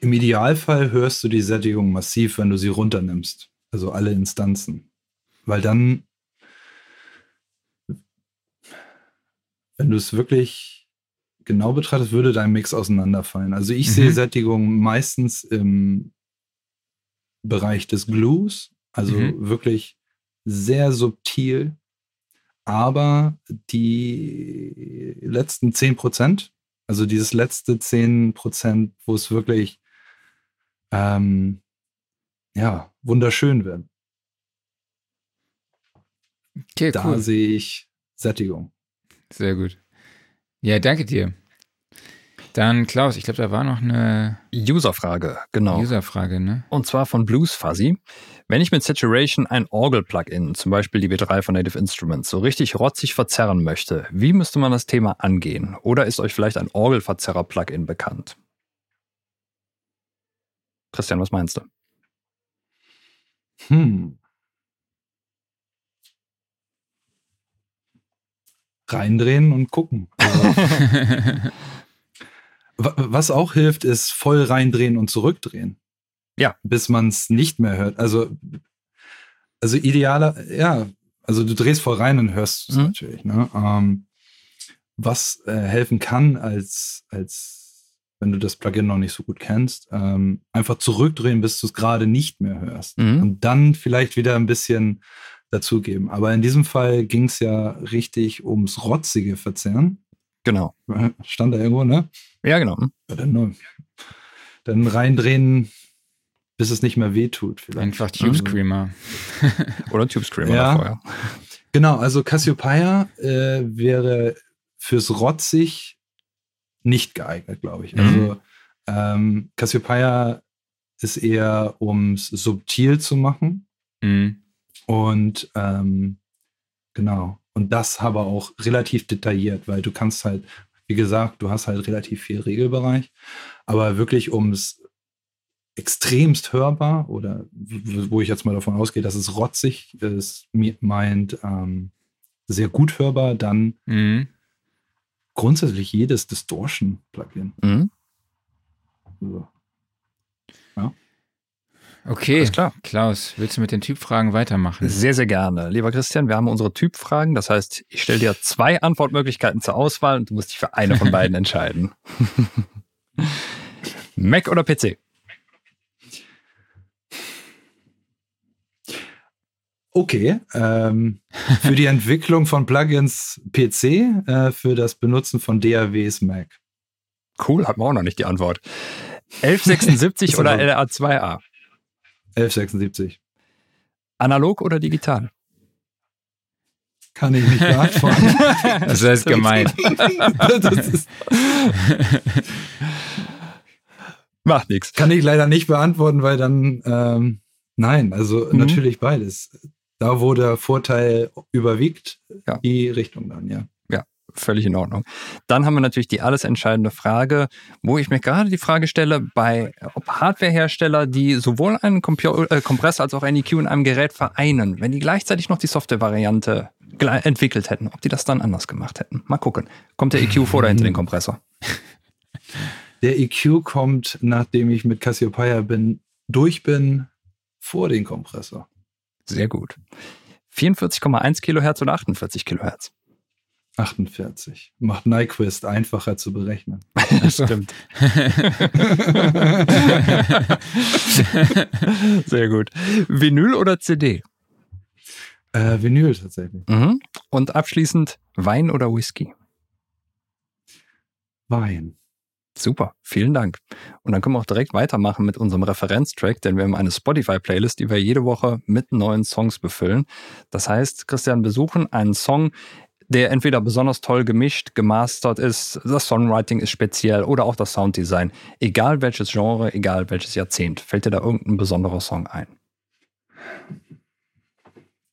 Speaker 3: im Idealfall hörst du die Sättigung massiv, wenn du sie runternimmst. Also alle Instanzen. Weil dann, wenn du es wirklich genau betrachtet, würde dein Mix auseinanderfallen. Also ich mhm. sehe Sättigung meistens im Bereich des Glues, also mhm. wirklich sehr subtil, aber die letzten 10 Prozent, also dieses letzte 10 Prozent, wo es wirklich ähm, ja, wunderschön wird. Okay, da cool. sehe ich Sättigung.
Speaker 1: Sehr gut. Ja, danke dir. Dann Klaus, ich glaube, da war noch eine
Speaker 2: Userfrage, genau.
Speaker 1: Userfrage, ne?
Speaker 2: Und zwar von Blues Fuzzy. Wenn ich mit Saturation ein Orgel-Plugin, zum Beispiel die W3 von Native Instruments, so richtig rotzig verzerren möchte, wie müsste man das Thema angehen? Oder ist euch vielleicht ein Orgelverzerrer-Plugin bekannt? Christian, was meinst du? Hm.
Speaker 3: Reindrehen und gucken. Was auch hilft, ist voll reindrehen und zurückdrehen.
Speaker 2: Ja.
Speaker 3: Bis man es nicht mehr hört. Also, also idealer, ja, also du drehst voll rein und hörst es mhm. natürlich. Ne? Ähm, was äh, helfen kann, als, als wenn du das Plugin noch nicht so gut kennst, ähm, einfach zurückdrehen, bis du es gerade nicht mehr hörst. Mhm. Und dann vielleicht wieder ein bisschen dazugeben. Aber in diesem Fall ging es ja richtig ums rotzige Verzerren.
Speaker 2: Genau.
Speaker 3: Stand da irgendwo, ne?
Speaker 2: Ja, genau.
Speaker 3: Ja, dann, dann reindrehen, bis es nicht mehr wehtut.
Speaker 1: Vielleicht. Einfach Tube Screamer.
Speaker 2: Oder Tube Screamer
Speaker 3: ja. davor, ja. Genau, also Cassiopeia äh, wäre fürs Rotzig nicht geeignet, glaube ich. Mhm. Also ähm, Cassiopeia ist eher, um es subtil zu machen. Mhm. Und ähm, genau. Und das aber auch relativ detailliert, weil du kannst halt, wie gesagt, du hast halt relativ viel Regelbereich. Aber wirklich, um es extremst hörbar oder wo ich jetzt mal davon ausgehe, dass es rotzig ist, meint ähm, sehr gut hörbar, dann mhm. Grundsätzlich jedes Distortion-Plugin. Mhm.
Speaker 1: So. Ja. Okay, Alles klar. Klaus, willst du mit den Typfragen weitermachen?
Speaker 2: Sehr, sehr gerne. Lieber Christian, wir haben unsere Typfragen. Das heißt, ich stelle dir zwei Antwortmöglichkeiten zur Auswahl und du musst dich für eine von beiden entscheiden. Mac oder PC?
Speaker 3: Okay, ähm, für die Entwicklung von Plugins PC, äh, für das Benutzen von DAWs Mac.
Speaker 2: Cool, hat man auch noch nicht die Antwort. 1176 oder LA2A?
Speaker 3: 1176.
Speaker 2: Analog oder digital?
Speaker 3: Kann ich nicht beantworten.
Speaker 1: das ist gemeint. das ist
Speaker 3: Macht nichts. Kann ich leider nicht beantworten, weil dann, ähm, nein, also mhm. natürlich beides. Da, wo der Vorteil überwiegt, ja. die Richtung dann, ja
Speaker 2: völlig in Ordnung. Dann haben wir natürlich die alles entscheidende Frage, wo ich mir gerade die Frage stelle, bei ob Hardwarehersteller, die sowohl einen Computer, äh, Kompressor als auch ein EQ in einem Gerät vereinen, wenn die gleichzeitig noch die Software-Variante entwickelt hätten, ob die das dann anders gemacht hätten. Mal gucken. Kommt der EQ vor oder hinter den Kompressor?
Speaker 3: Der EQ kommt, nachdem ich mit Cassiopeia bin, durch bin, vor den Kompressor.
Speaker 2: Sehr gut. 44,1 Kilohertz oder 48 Kilohertz?
Speaker 3: 48. Macht Nyquist einfacher zu berechnen.
Speaker 2: Das stimmt. Sehr gut. Vinyl oder CD?
Speaker 3: Äh, Vinyl tatsächlich.
Speaker 2: Mhm. Und abschließend Wein oder Whisky?
Speaker 3: Wein.
Speaker 2: Super, vielen Dank. Und dann können wir auch direkt weitermachen mit unserem Referenztrack, denn wir haben eine Spotify-Playlist, die wir jede Woche mit neuen Songs befüllen. Das heißt, Christian, besuchen einen Song, der entweder besonders toll gemischt, gemastert ist, das Songwriting ist speziell oder auch das Sounddesign. Egal welches Genre, egal welches Jahrzehnt. Fällt dir da irgendein besonderer Song ein?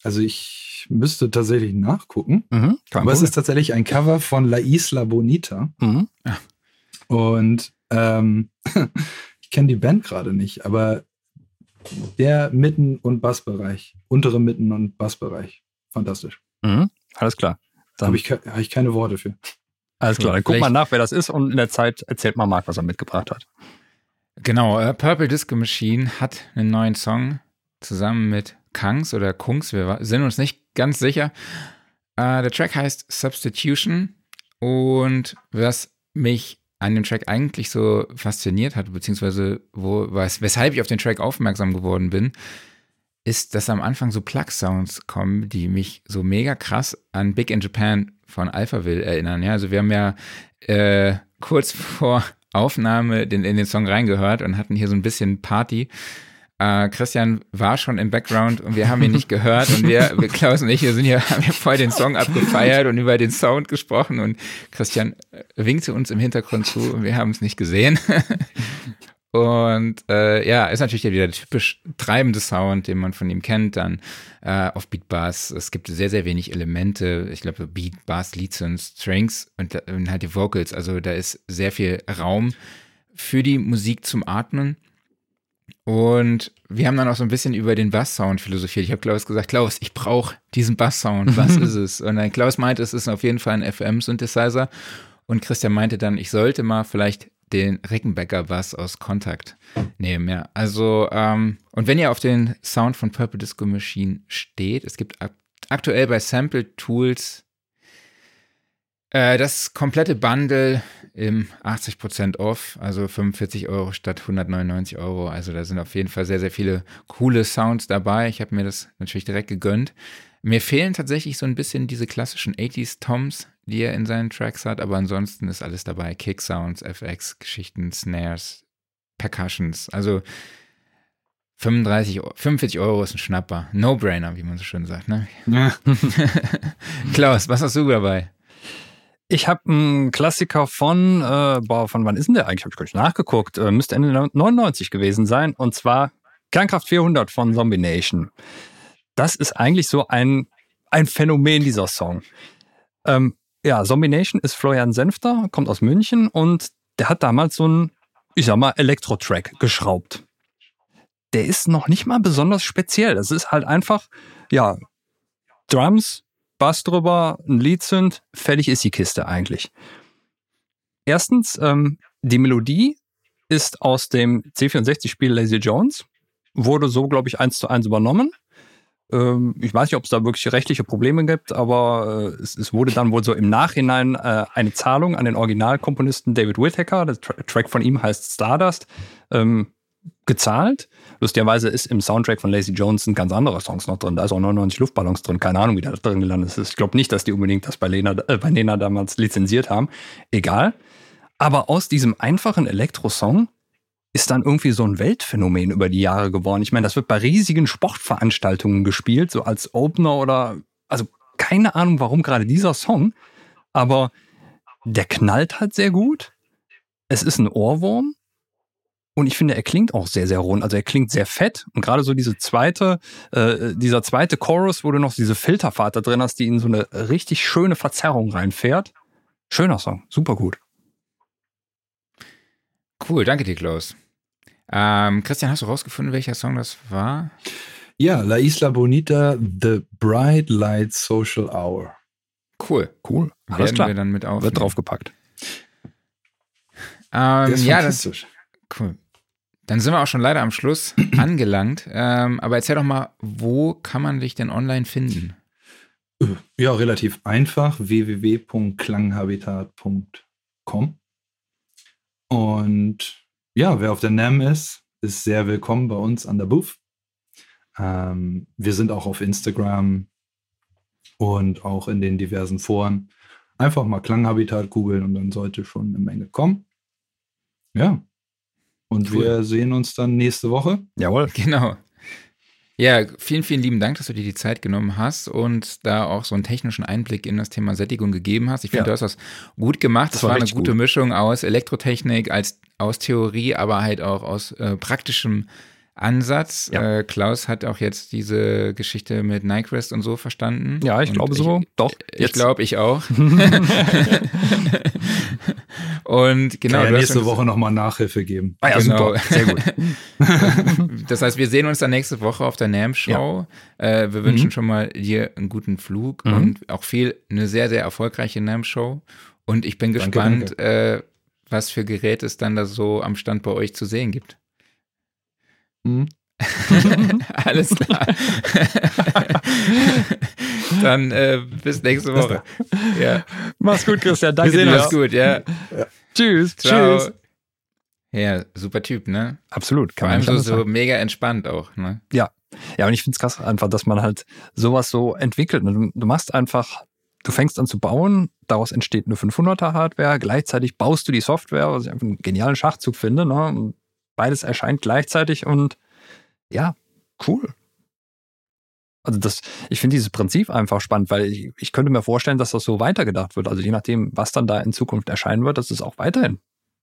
Speaker 3: Also ich müsste tatsächlich nachgucken. Mhm, aber es ist tatsächlich ein Cover von La Isla Bonita. Mhm. Und ähm, ich kenne die Band gerade nicht, aber der Mitten- und Bassbereich, untere Mitten- und Bassbereich, fantastisch.
Speaker 2: Mhm, alles klar.
Speaker 3: Da habe ich, hab ich keine Worte für.
Speaker 2: Alles klar, dann guck mal nach, wer das ist und in der Zeit erzählt mal Marc, was er mitgebracht hat.
Speaker 1: Genau, uh, Purple Disco Machine hat einen neuen Song zusammen mit Kangs oder Kungs, wir sind uns nicht ganz sicher. Uh, der Track heißt Substitution und was mich an dem Track eigentlich so fasziniert hat, beziehungsweise wo, was, weshalb ich auf den Track aufmerksam geworden bin, ist, dass am Anfang so Plug-Sounds kommen, die mich so mega krass an Big in Japan von Alphaville erinnern. Ja, also wir haben ja äh, kurz vor Aufnahme den, in den Song reingehört und hatten hier so ein bisschen Party. Äh, Christian war schon im Background und wir haben ihn nicht gehört und wir, wir Klaus und ich, wir sind hier, haben hier voll den Song abgefeiert und über den Sound gesprochen und Christian winkte uns im Hintergrund zu und wir haben es nicht gesehen. Und äh, ja, ist natürlich wieder der typisch treibende Sound, den man von ihm kennt. Dann äh, auf Beat Bass. Es gibt sehr, sehr wenig Elemente. Ich glaube, Beat, Bass, Leads und Strings und, und halt die Vocals. Also da ist sehr viel Raum für die Musik zum Atmen. Und wir haben dann auch so ein bisschen über den Bass-Sound philosophiert. Ich habe Klaus gesagt, Klaus, ich brauche diesen Bass-Sound. Was ist es? Und dann Klaus meinte, es ist auf jeden Fall ein FM-Synthesizer. Und Christian meinte dann, ich sollte mal vielleicht den Rickenbacker Bass aus Kontakt nehmen, ja. Also, ähm, und wenn ihr auf den Sound von Purple Disco Machine steht, es gibt ak aktuell bei Sample Tools äh, das komplette Bundle im 80% off, also 45 Euro statt 199 Euro. Also da sind auf jeden Fall sehr, sehr viele coole Sounds dabei. Ich habe mir das natürlich direkt gegönnt. Mir fehlen tatsächlich so ein bisschen diese klassischen 80s Toms, die er in seinen Tracks hat, aber ansonsten ist alles dabei. Kick-Sounds, FX-Geschichten, Snares, Percussions. Also 35, 45 Euro ist ein Schnapper. No-brainer, wie man so schön sagt. Ne? Ja. Klaus, was hast du dabei?
Speaker 2: Ich habe einen Klassiker von, äh, boah, von wann ist denn der eigentlich? Habe ich gar nicht nachgeguckt. Äh, müsste Ende 99 gewesen sein. Und zwar Kernkraft 400 von Zombie Nation. Das ist eigentlich so ein, ein Phänomen, dieser Song. Ähm, ja, Zombie Nation ist Florian Senfter, kommt aus München und der hat damals so einen, ich sag mal, Elektro-Track geschraubt. der ist noch nicht mal besonders speziell. Das ist halt einfach, ja, Drums, Bass drüber, ein Lied sind, fertig ist die Kiste eigentlich. Erstens, ähm, die Melodie ist aus dem C64-Spiel Lazy Jones, wurde so, glaube ich, eins zu eins übernommen. Ähm, ich weiß nicht, ob es da wirklich rechtliche Probleme gibt, aber äh, es, es, wurde dann wohl so im Nachhinein äh, eine Zahlung an den Originalkomponisten David Whittaker, der Tra Track von ihm heißt Stardust, ähm, gezahlt. Lustigerweise ist im Soundtrack von Lazy Jones ein ganz anderer Songs noch drin. Da ist auch 99 Luftballons drin. Keine Ahnung, wie da drin gelandet ist. Ich glaube nicht, dass die unbedingt das bei Lena, äh, bei Nena damals lizenziert haben. Egal. Aber aus diesem einfachen Elektro-Song ist dann irgendwie so ein Weltphänomen über die Jahre geworden. Ich meine, das wird bei riesigen Sportveranstaltungen gespielt, so als Opener oder, also keine Ahnung, warum gerade dieser Song, aber der knallt halt sehr gut. Es ist ein Ohrwurm und ich finde, er klingt auch sehr, sehr rund. Also er klingt sehr fett. Und gerade so diese zweite, äh, dieser zweite Chorus, wo du noch diese Filterfahrt da drin hast, die in so eine richtig schöne Verzerrung reinfährt. Schöner Song, super gut.
Speaker 1: Cool, danke dir, Klaus. Ähm, Christian, hast du rausgefunden, welcher Song das war?
Speaker 3: Ja, La Isla Bonita, The Bright Light Social Hour.
Speaker 1: Cool.
Speaker 2: Cool.
Speaker 1: Alles Werden klar. wir dann mit auf.
Speaker 2: Wird draufgepackt.
Speaker 1: Ähm, ja, das, cool. Dann sind wir auch schon leider am Schluss angelangt. Ähm, aber erzähl doch mal, wo kann man dich denn online finden?
Speaker 3: Ja, relativ einfach. www.klanghabitat.com. Und ja, wer auf der NAM ist, ist sehr willkommen bei uns an der Booth. Ähm, wir sind auch auf Instagram und auch in den diversen Foren. Einfach mal Klanghabitat googeln und dann sollte schon eine Menge kommen. Ja, und cool. wir sehen uns dann nächste Woche.
Speaker 1: Jawohl. Genau. Ja, vielen, vielen lieben Dank, dass du dir die Zeit genommen hast und da auch so einen technischen Einblick in das Thema Sättigung gegeben hast. Ich finde, ja. du hast das gut gemacht. Das, das war, eine gute gut. Mischung aus Elektrotechnik, als, aus Theorie, aber halt auch aus äh, praktischem Ansatz. Ja. Äh, Klaus hat auch jetzt diese Geschichte mit Nyquist und so verstanden.
Speaker 2: Ja, ich und glaube so. Doch.
Speaker 1: Ich glaube, ich auch. und genau.
Speaker 3: Kann ja nächste Woche nochmal Nachhilfe geben.
Speaker 1: Ah ja, genau. super. Sehr gut. das heißt, wir sehen uns dann nächste Woche auf der NAM-Show. Ja. Äh, wir wünschen mhm. schon mal dir einen guten Flug mhm. und auch viel, eine sehr, sehr erfolgreiche NAM-Show. Und ich bin danke, gespannt, danke. Äh, was für Geräte es dann da so am Stand bei euch zu sehen gibt. Mhm. Alles klar. Dann äh, bis nächste Woche.
Speaker 2: Ja. Mach's gut, Christian. Danke
Speaker 1: Wir sehen dir. Mach's gut, ja. ja.
Speaker 2: Tschüss.
Speaker 1: Ciao. Tschüss. Ja, super Typ, ne?
Speaker 2: Absolut.
Speaker 1: Kann Vor allem so, so mega entspannt auch, ne?
Speaker 2: Ja. Ja, und ich finde es krass einfach, dass man halt sowas so entwickelt. Du, du machst einfach, du fängst an zu bauen, daraus entsteht eine 500er Hardware, gleichzeitig baust du die Software, was ich einfach einen genialen Schachzug finde, ne? Beides erscheint gleichzeitig und ja, cool. Also das, ich finde dieses Prinzip einfach spannend, weil ich, ich könnte mir vorstellen, dass das so weitergedacht wird. Also je nachdem, was dann da in Zukunft erscheinen wird, dass es auch weiterhin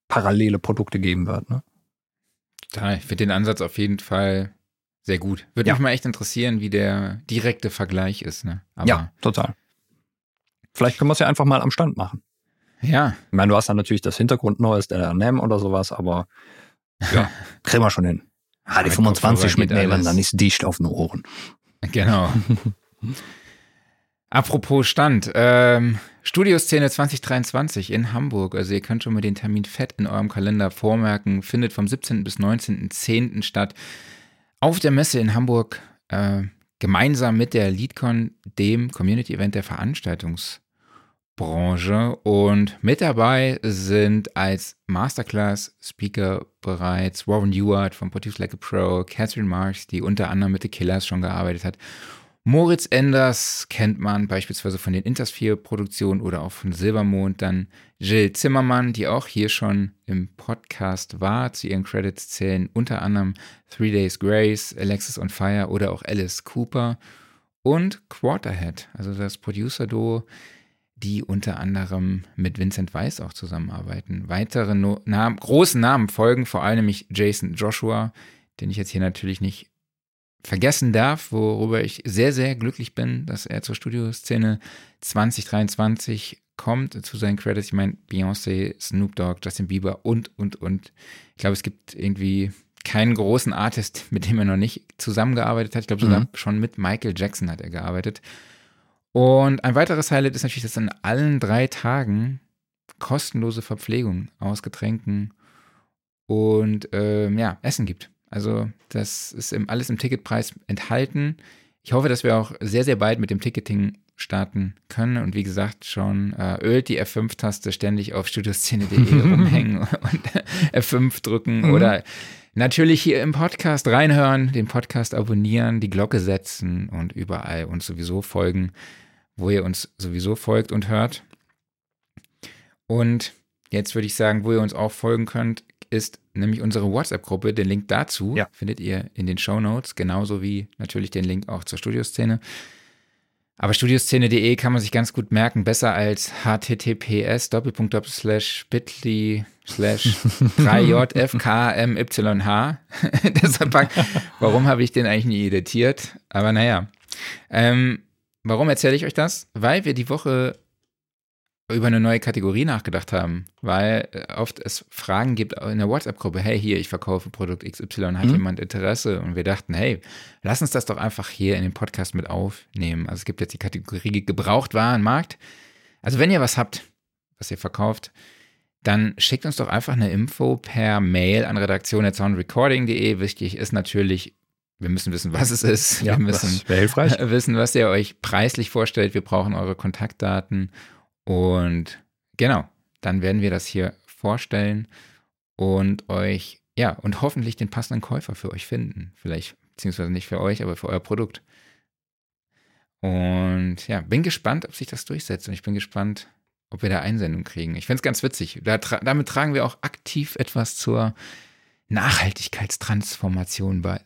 Speaker 2: parallele Produkte geben wird. Ne?
Speaker 1: Total. Ich finde den Ansatz auf jeden Fall sehr gut. Würde ja. mich mal echt interessieren, wie der direkte Vergleich ist. Ne?
Speaker 2: Aber ja, total. Vielleicht können wir es ja einfach mal am Stand machen.
Speaker 1: Ja.
Speaker 2: Ich meine, du hast dann natürlich das Hintergrundneues der NAM oder sowas, aber ja, kriegen wir schon hin. Die 25 mitnehmen, dann ist dicht auf den Ohren.
Speaker 1: Genau. Apropos Stand, ähm, Studioszene 2023 in Hamburg. Also ihr könnt schon mal den Termin fett in eurem Kalender vormerken. Findet vom 17. bis 19.10. statt. Auf der Messe in Hamburg äh, gemeinsam mit der LeadCon, dem Community-Event der Veranstaltungs- Branche. Und mit dabei sind als Masterclass-Speaker bereits Warren Ewart von Produce Like a Pro, Catherine Marks, die unter anderem mit The Killers schon gearbeitet hat. Moritz Enders kennt man beispielsweise von den Intersphere-Produktionen oder auch von Silbermond. Dann Jill Zimmermann, die auch hier schon im Podcast war. Zu ihren Credits zählen unter anderem Three Days Grace, Alexis on Fire oder auch Alice Cooper. Und Quarterhead, also das Producer-Duo, die unter anderem mit Vincent Weiss auch zusammenarbeiten. Weitere no Namen, großen Namen folgen, vor allem nämlich Jason Joshua, den ich jetzt hier natürlich nicht vergessen darf, worüber ich sehr, sehr glücklich bin, dass er zur Studioszene 2023 kommt, zu seinen Credits. Ich meine, Beyoncé, Snoop Dogg, Justin Bieber und, und, und. Ich glaube, es gibt irgendwie keinen großen Artist, mit dem er noch nicht zusammengearbeitet hat. Ich glaube sogar
Speaker 2: Mhm.
Speaker 1: schon mit Michael Jackson hat er gearbeitet. Und ein weiteres Highlight ist natürlich, dass an allen drei Tagen kostenlose Verpflegung aus Getränken und ähm, ja, Essen gibt. Also das ist im, alles im Ticketpreis enthalten. Ich hoffe, dass wir auch sehr, sehr bald mit dem Ticketing starten können. Und wie gesagt, schon äh, ölt die F5-Taste ständig auf studioszene.de rumhängen und F5 drücken
Speaker 2: Mhm.
Speaker 1: oder natürlich hier im Podcast reinhören, den Podcast abonnieren, die Glocke setzen und überall uns sowieso folgen, wo ihr uns sowieso folgt und hört. Und jetzt würde ich sagen, wo ihr uns auch folgen könnt, ist nämlich unsere WhatsApp-Gruppe. Den Link dazu
Speaker 2: Ja.
Speaker 1: findet ihr in den Show Notes, genauso wie natürlich den Link auch zur Studioszene. Aber studioszene.de kann man sich ganz gut merken, besser als https bit.ly slash 3jfkmyh. Deshalb, warum habe ich den eigentlich nie editiert? Aber naja. Ähm, warum erzähle ich euch das? Weil wir die Woche über eine neue Kategorie nachgedacht haben, weil äh, oft es Fragen gibt in der WhatsApp-Gruppe, hey, hier, ich verkaufe Produkt XY, hat
Speaker 2: Mhm.
Speaker 1: jemand Interesse? Und wir dachten, hey, lass uns das doch einfach hier in den Podcast mit aufnehmen. Also es gibt jetzt die Kategorie Gebrauchtwarenmarkt. Also wenn ihr was habt, was ihr verkauft, dann schickt uns doch einfach eine Info per Mail an redaktion.soundrecording.de. Wichtig ist natürlich, wir müssen wissen, was es ist. wir müssen wissen, was ihr euch preislich vorstellt. Wir brauchen eure Kontaktdaten. Und genau, dann werden wir das hier vorstellen und euch, ja, und hoffentlich den passenden Käufer für euch finden. Vielleicht, beziehungsweise nicht für euch, aber für euer Produkt. Und ja, bin gespannt, ob sich das durchsetzt. Und ich bin gespannt, ob wir da Einsendung kriegen. Ich finde es ganz witzig. Da tra damit tragen wir auch aktiv etwas zur Nachhaltigkeitstransformation bei.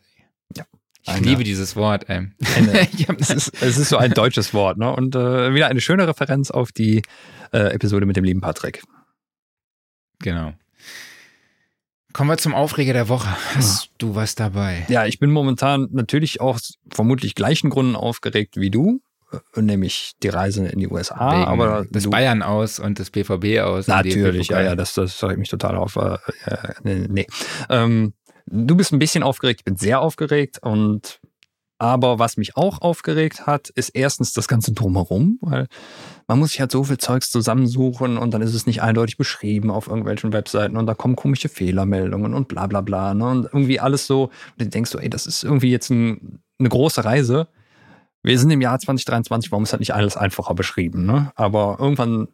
Speaker 2: Ja.
Speaker 1: Ich
Speaker 2: Eine-
Speaker 1: liebe dieses Wort. Ähm. Ich
Speaker 2: Es ist, es ist so ein deutsches Wort, ne? Und äh, wieder eine schöne Referenz auf die äh, Episode mit dem lieben Patrick.
Speaker 1: Genau. Kommen wir zum Aufreger der Woche. Hast du was dabei?
Speaker 2: Ja, ich bin momentan natürlich aus vermutlich gleichen Gründen aufgeregt wie du, äh, nämlich die Reise in die USA.
Speaker 1: Wegen
Speaker 2: aber du,
Speaker 1: Bayern aus und des BVB aus.
Speaker 2: Natürlich, ja, ja, das, das regt mich total auf. Äh, äh, nee. Ähm, du bist ein bisschen aufgeregt, ich bin sehr aufgeregt und aber was mich auch aufgeregt hat, ist erstens das Ganze drumherum, weil man muss sich halt so viel Zeugs zusammensuchen und dann ist es nicht eindeutig beschrieben auf irgendwelchen Webseiten und da kommen komische Fehlermeldungen und bla bla bla. Ne? Und irgendwie alles so, und du denkst so, ey, das ist irgendwie jetzt ein, eine große Reise. Wir sind im Jahr 2023, warum ist halt nicht alles einfacher beschrieben? Ne? Aber irgendwann,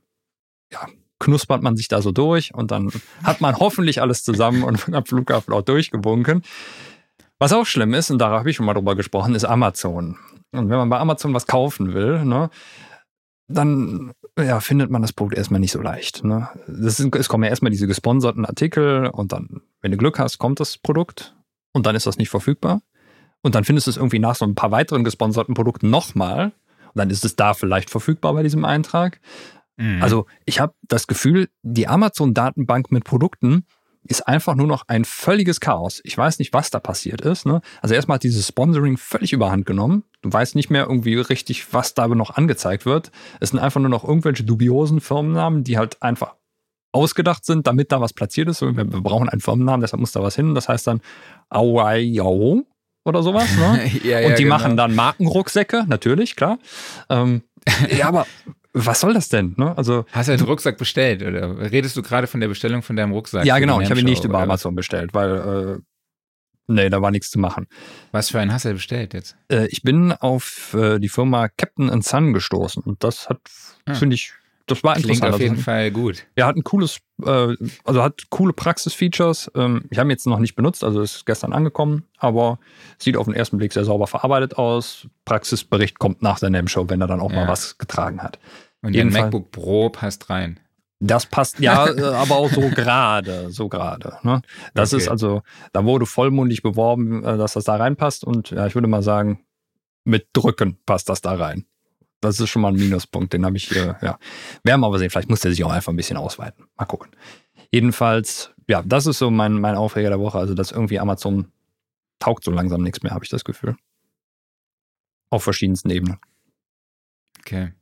Speaker 2: ja, knuspert man sich da so durch und dann hat man hoffentlich alles zusammen und am Flughafen auch durchgewunken. Was auch schlimm ist, und da habe ich schon mal drüber gesprochen, ist Amazon. Und wenn man bei Amazon was kaufen will, ne, dann ja, findet man das Produkt erstmal nicht so leicht. Ne? Das sind, es kommen ja erstmal diese gesponserten Artikel und dann, wenn du Glück hast, kommt das Produkt und dann ist das nicht verfügbar. Und dann findest du es irgendwie nach so ein paar weiteren gesponserten Produkten nochmal. Und dann ist es da vielleicht verfügbar bei diesem Eintrag.
Speaker 1: Mhm.
Speaker 2: Also ich habe das Gefühl, die Amazon-Datenbank mit Produkten ist einfach nur noch ein völliges Chaos. Ich weiß nicht, was da passiert ist. Ne? Also erstmal hat dieses Sponsoring völlig überhand genommen. Du weißt nicht mehr irgendwie richtig, was da noch angezeigt wird. Es sind einfach nur noch irgendwelche dubiosen Firmennamen, die halt einfach ausgedacht sind, damit da was platziert ist. Wir, wir brauchen einen Firmennamen, deshalb muss da was hin. Das heißt dann Auaiao oder sowas. Ne?
Speaker 1: ja, ja,
Speaker 2: Und die
Speaker 1: genau.
Speaker 2: machen dann Markenrucksäcke, natürlich, klar. Ähm, ja, aber was soll das denn? Ne? Also,
Speaker 1: Hast du einen Rucksack bestellt oder redest du gerade von der Bestellung von deinem Rucksack?
Speaker 2: ja, genau. Ich habe ihn nicht über Amazon bestellt, weil, äh, nee, da war nichts zu machen.
Speaker 1: Was für einen hast du bestellt jetzt?
Speaker 2: Äh, ich bin auf äh, die Firma Captain and Son gestoßen und das hat,
Speaker 1: Ah.
Speaker 2: finde ich, das war
Speaker 1: Klingt
Speaker 2: interessant.
Speaker 1: auf jeden
Speaker 2: Also,
Speaker 1: Fall gut.
Speaker 2: Er hat ein cooles, äh, also hat coole Praxis-Features. Ähm, ich habe ihn jetzt noch nicht benutzt, also ist gestern angekommen, aber sieht auf den ersten Blick sehr sauber verarbeitet aus. Praxisbericht kommt nach der NAM-Show, wenn er dann auch
Speaker 1: Ja.
Speaker 2: mal was getragen hat.
Speaker 1: Und
Speaker 2: jeden Fall.
Speaker 1: MacBook Pro passt rein.
Speaker 2: Das passt, ja, äh, aber auch so gerade, so gerade. Ne? Das
Speaker 1: Okay.
Speaker 2: ist also, da wurde vollmundig beworben, äh, dass das da reinpasst und ja, ich würde mal sagen, mit Drücken passt das da rein. Das ist schon mal ein Minuspunkt, den habe ich, äh, ja. Werden wir aber sehen, vielleicht muss der sich auch einfach ein bisschen ausweiten. Mal gucken. Jedenfalls, ja, das ist so mein, mein Aufreger der Woche, also dass irgendwie Amazon taugt so langsam nichts mehr, habe ich das Gefühl. Auf verschiedensten Ebenen.
Speaker 1: Okay.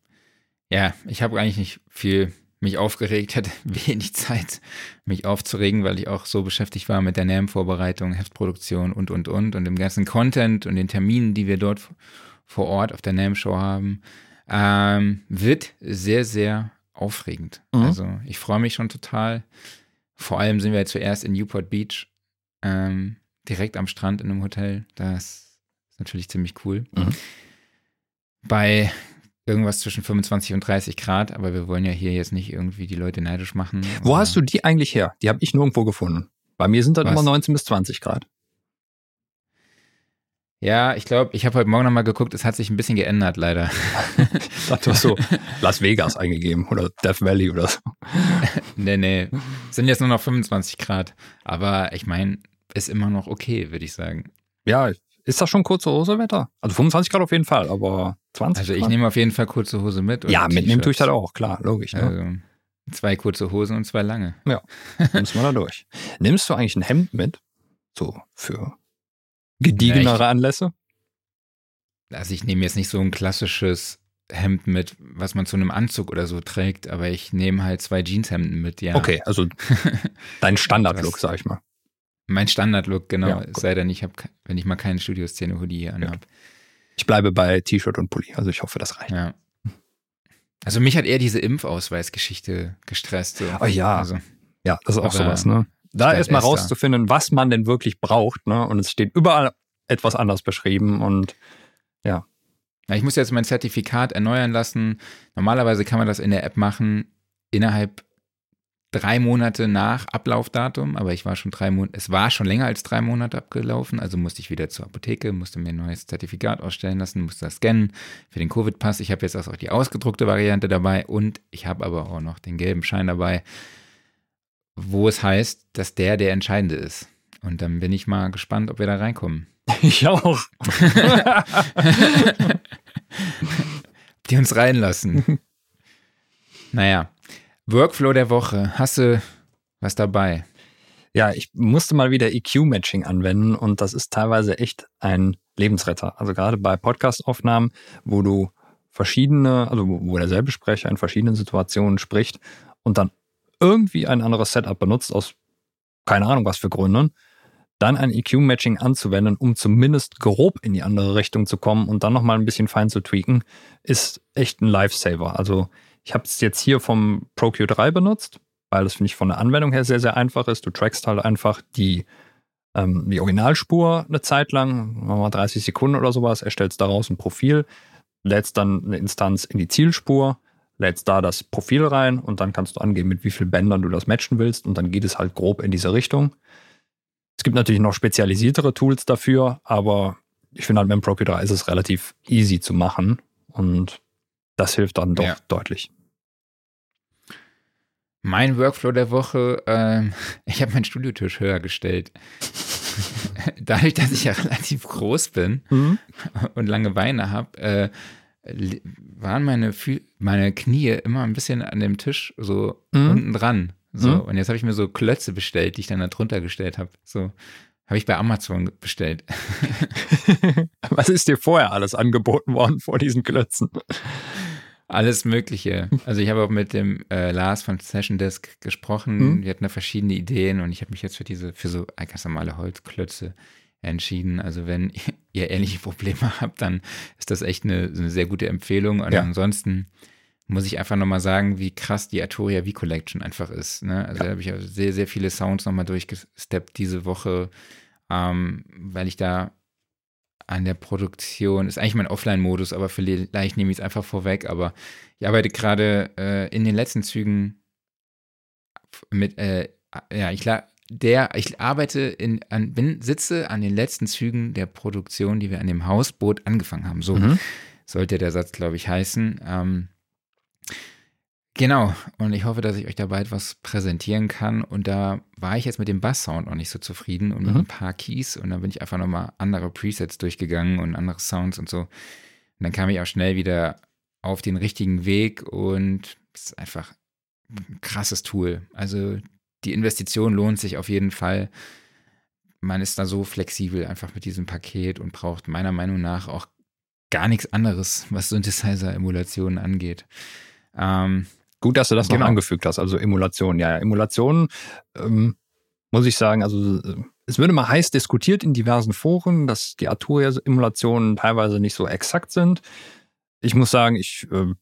Speaker 1: Ja, ich habe eigentlich nicht viel mich aufgeregt, hatte wenig Zeit, mich aufzuregen, weil ich auch so beschäftigt war mit der NAM-Vorbereitung, Heftproduktion und, und, und und dem ganzen Content und den Terminen, die wir dort vor Ort auf der NAM-Show haben. Ähm, wird sehr, sehr aufregend. Mhm. Also ich freue mich schon total. Vor allem sind wir zuerst in Newport Beach, ähm, direkt am Strand in einem Hotel. Das ist natürlich ziemlich cool. Mhm. Bei irgendwas zwischen 25 und 30 Grad, aber wir wollen ja hier jetzt nicht irgendwie die Leute neidisch machen.
Speaker 2: Wo hast du die eigentlich her? Die habe ich nirgendwo gefunden. Bei mir sind das Was? immer 19 bis 20 Grad.
Speaker 1: Ja, ich glaube, ich habe heute Morgen nochmal geguckt, es hat sich ein bisschen geändert, leider.
Speaker 2: ich dachte, du hast so Las Vegas eingegeben oder Death Valley oder so.
Speaker 1: nee, nee. Es sind jetzt nur noch 25 Grad. Aber ich meine, ist immer noch okay, würde ich sagen.
Speaker 2: Ja, ist das schon kurze Hose Wetter? Also 25 Grad auf jeden Fall, aber 20
Speaker 1: Also ich nehme auf jeden Fall kurze Hose mit.
Speaker 2: Ja, mitnehmen tue ich das auch, klar, logisch. Ne? Also
Speaker 1: zwei kurze Hosen und zwei lange.
Speaker 2: Ja, müssen wir da durch. Nimmst du eigentlich ein Hemd mit? So für gediegenere Anlässe?
Speaker 1: Also ich nehme jetzt nicht so ein klassisches Hemd mit, was man zu einem Anzug oder so trägt, aber ich nehme halt zwei Jeanshemden mit, ja.
Speaker 2: Okay, also dein Standardlook, sag ich mal.
Speaker 1: Mein Standardlook, genau. Ja, es sei denn, ich habe, wenn ich mal keinen Studioszene-Hoodie hier anhabe. Ja.
Speaker 2: Ich bleibe bei T-Shirt und Pulli, also ich hoffe, das reicht.
Speaker 1: Ja. Also mich hat eher diese Impfausweisgeschichte gestresst. So.
Speaker 2: Oh ja. Also, ja, das ist auch sowas, ne? da erstmal rauszufinden, was man denn wirklich braucht. Ne? Und es steht überall etwas anders beschrieben und ja.
Speaker 1: ja. Ich muss jetzt mein Zertifikat erneuern lassen. Normalerweise kann man das in der App machen innerhalb drei Monate nach Ablaufdatum, aber ich war schon drei Monate, es war schon länger als drei Monate abgelaufen, also musste ich wieder zur Apotheke, musste mir ein neues Zertifikat ausstellen lassen, musste das scannen für den Covid-Pass. Ich habe jetzt auch die ausgedruckte Variante dabei und ich habe aber auch noch den gelben Schein dabei wo es heißt, dass der der Entscheidende ist. Und dann bin ich mal gespannt, ob wir da reinkommen.
Speaker 2: Ich auch.
Speaker 1: Die uns reinlassen. naja, Workflow der Woche. Hast du was dabei?
Speaker 2: Ja, ich musste mal wieder EQ-Matching anwenden und das ist teilweise echt ein Lebensretter. Also gerade bei Podcast-Aufnahmen, wo du verschiedene, also wo derselbe Sprecher in verschiedenen Situationen spricht und dann irgendwie ein anderes Setup benutzt, aus keine Ahnung was für Gründen, dann ein EQ-Matching anzuwenden, um zumindest grob in die andere Richtung zu kommen und dann nochmal ein bisschen fein zu tweaken, ist echt ein Lifesaver. Also ich habe es jetzt hier vom ProQ3 benutzt, weil das finde ich von der Anwendung her sehr, sehr einfach ist. Du trackst halt einfach die, ähm, die Originalspur eine Zeit lang, mal 30 Sekunden oder sowas, erstellst daraus ein Profil, lädst dann eine Instanz in die Zielspur, lädst da das Profil rein und dann kannst du angeben, mit wie vielen Bändern du das matchen willst und dann geht es halt grob in diese Richtung. Es gibt natürlich noch spezialisiertere Tools dafür, aber ich finde halt mit dem Procure 3 ist es relativ easy zu machen und das hilft dann doch ja. deutlich.
Speaker 1: Mein Workflow der Woche, äh, ich habe meinen Studiotisch höher gestellt. Dadurch, dass ich ja relativ groß bin mhm. und lange Beine habe, äh, waren meine, meine Knie immer ein bisschen an dem Tisch so mhm. unten dran. So. Mhm. Und jetzt habe ich mir so Klötze bestellt, die ich dann da drunter gestellt habe. So. Habe ich bei Amazon bestellt.
Speaker 2: Was ist dir vorher alles angeboten worden vor diesen Klötzen?
Speaker 1: Alles Mögliche. Also ich habe auch mit dem äh, Lars von Session Desk gesprochen. Mhm. Wir hatten da verschiedene Ideen und ich habe mich jetzt für diese, für so ganz normale Holzklötze entschieden. Also wenn ihr ähnliche Probleme habt, dann ist das echt eine, eine sehr gute Empfehlung. Und ja. ansonsten muss ich einfach nochmal sagen, wie krass die Arturia V-Collection einfach ist. Ne? Also ja. da habe ich sehr, sehr viele Sounds nochmal durchgesteppt diese Woche, ähm, weil ich da an der Produktion, ist eigentlich mein Offline-Modus, aber vielleicht nehme ich es einfach vorweg, aber ich arbeite gerade äh, in den letzten Zügen mit, äh, ja, ich der, ich arbeite in, an, bin, sitze an den letzten Zügen der Produktion, die wir an dem Hausboot angefangen haben. So mhm. sollte der Satz, glaube ich, heißen. Ähm, genau. Und ich hoffe, dass ich euch da bald was präsentieren kann. Und da war ich jetzt mit dem Bass-Sound noch nicht so zufrieden und mit mhm. ein paar Keys. Und dann bin ich einfach nochmal andere Presets durchgegangen und andere Sounds und so. Und dann kam ich auch schnell wieder auf den richtigen Weg und es ist einfach ein krasses Tool. Also die Investition lohnt sich auf jeden Fall. Man ist da so flexibel einfach mit diesem Paket und braucht meiner Meinung nach auch gar nichts anderes, was Synthesizer-Emulationen angeht. Ähm,
Speaker 2: Gut, dass du das
Speaker 1: Genau.
Speaker 2: noch angefügt hast. Also Emulation. Ja, ja. Emulation, ähm, muss ich sagen, also äh, es wird immer heiß diskutiert in diversen Foren, dass die Arturia-Emulationen teilweise nicht so exakt sind. Ich muss sagen, ich ähm,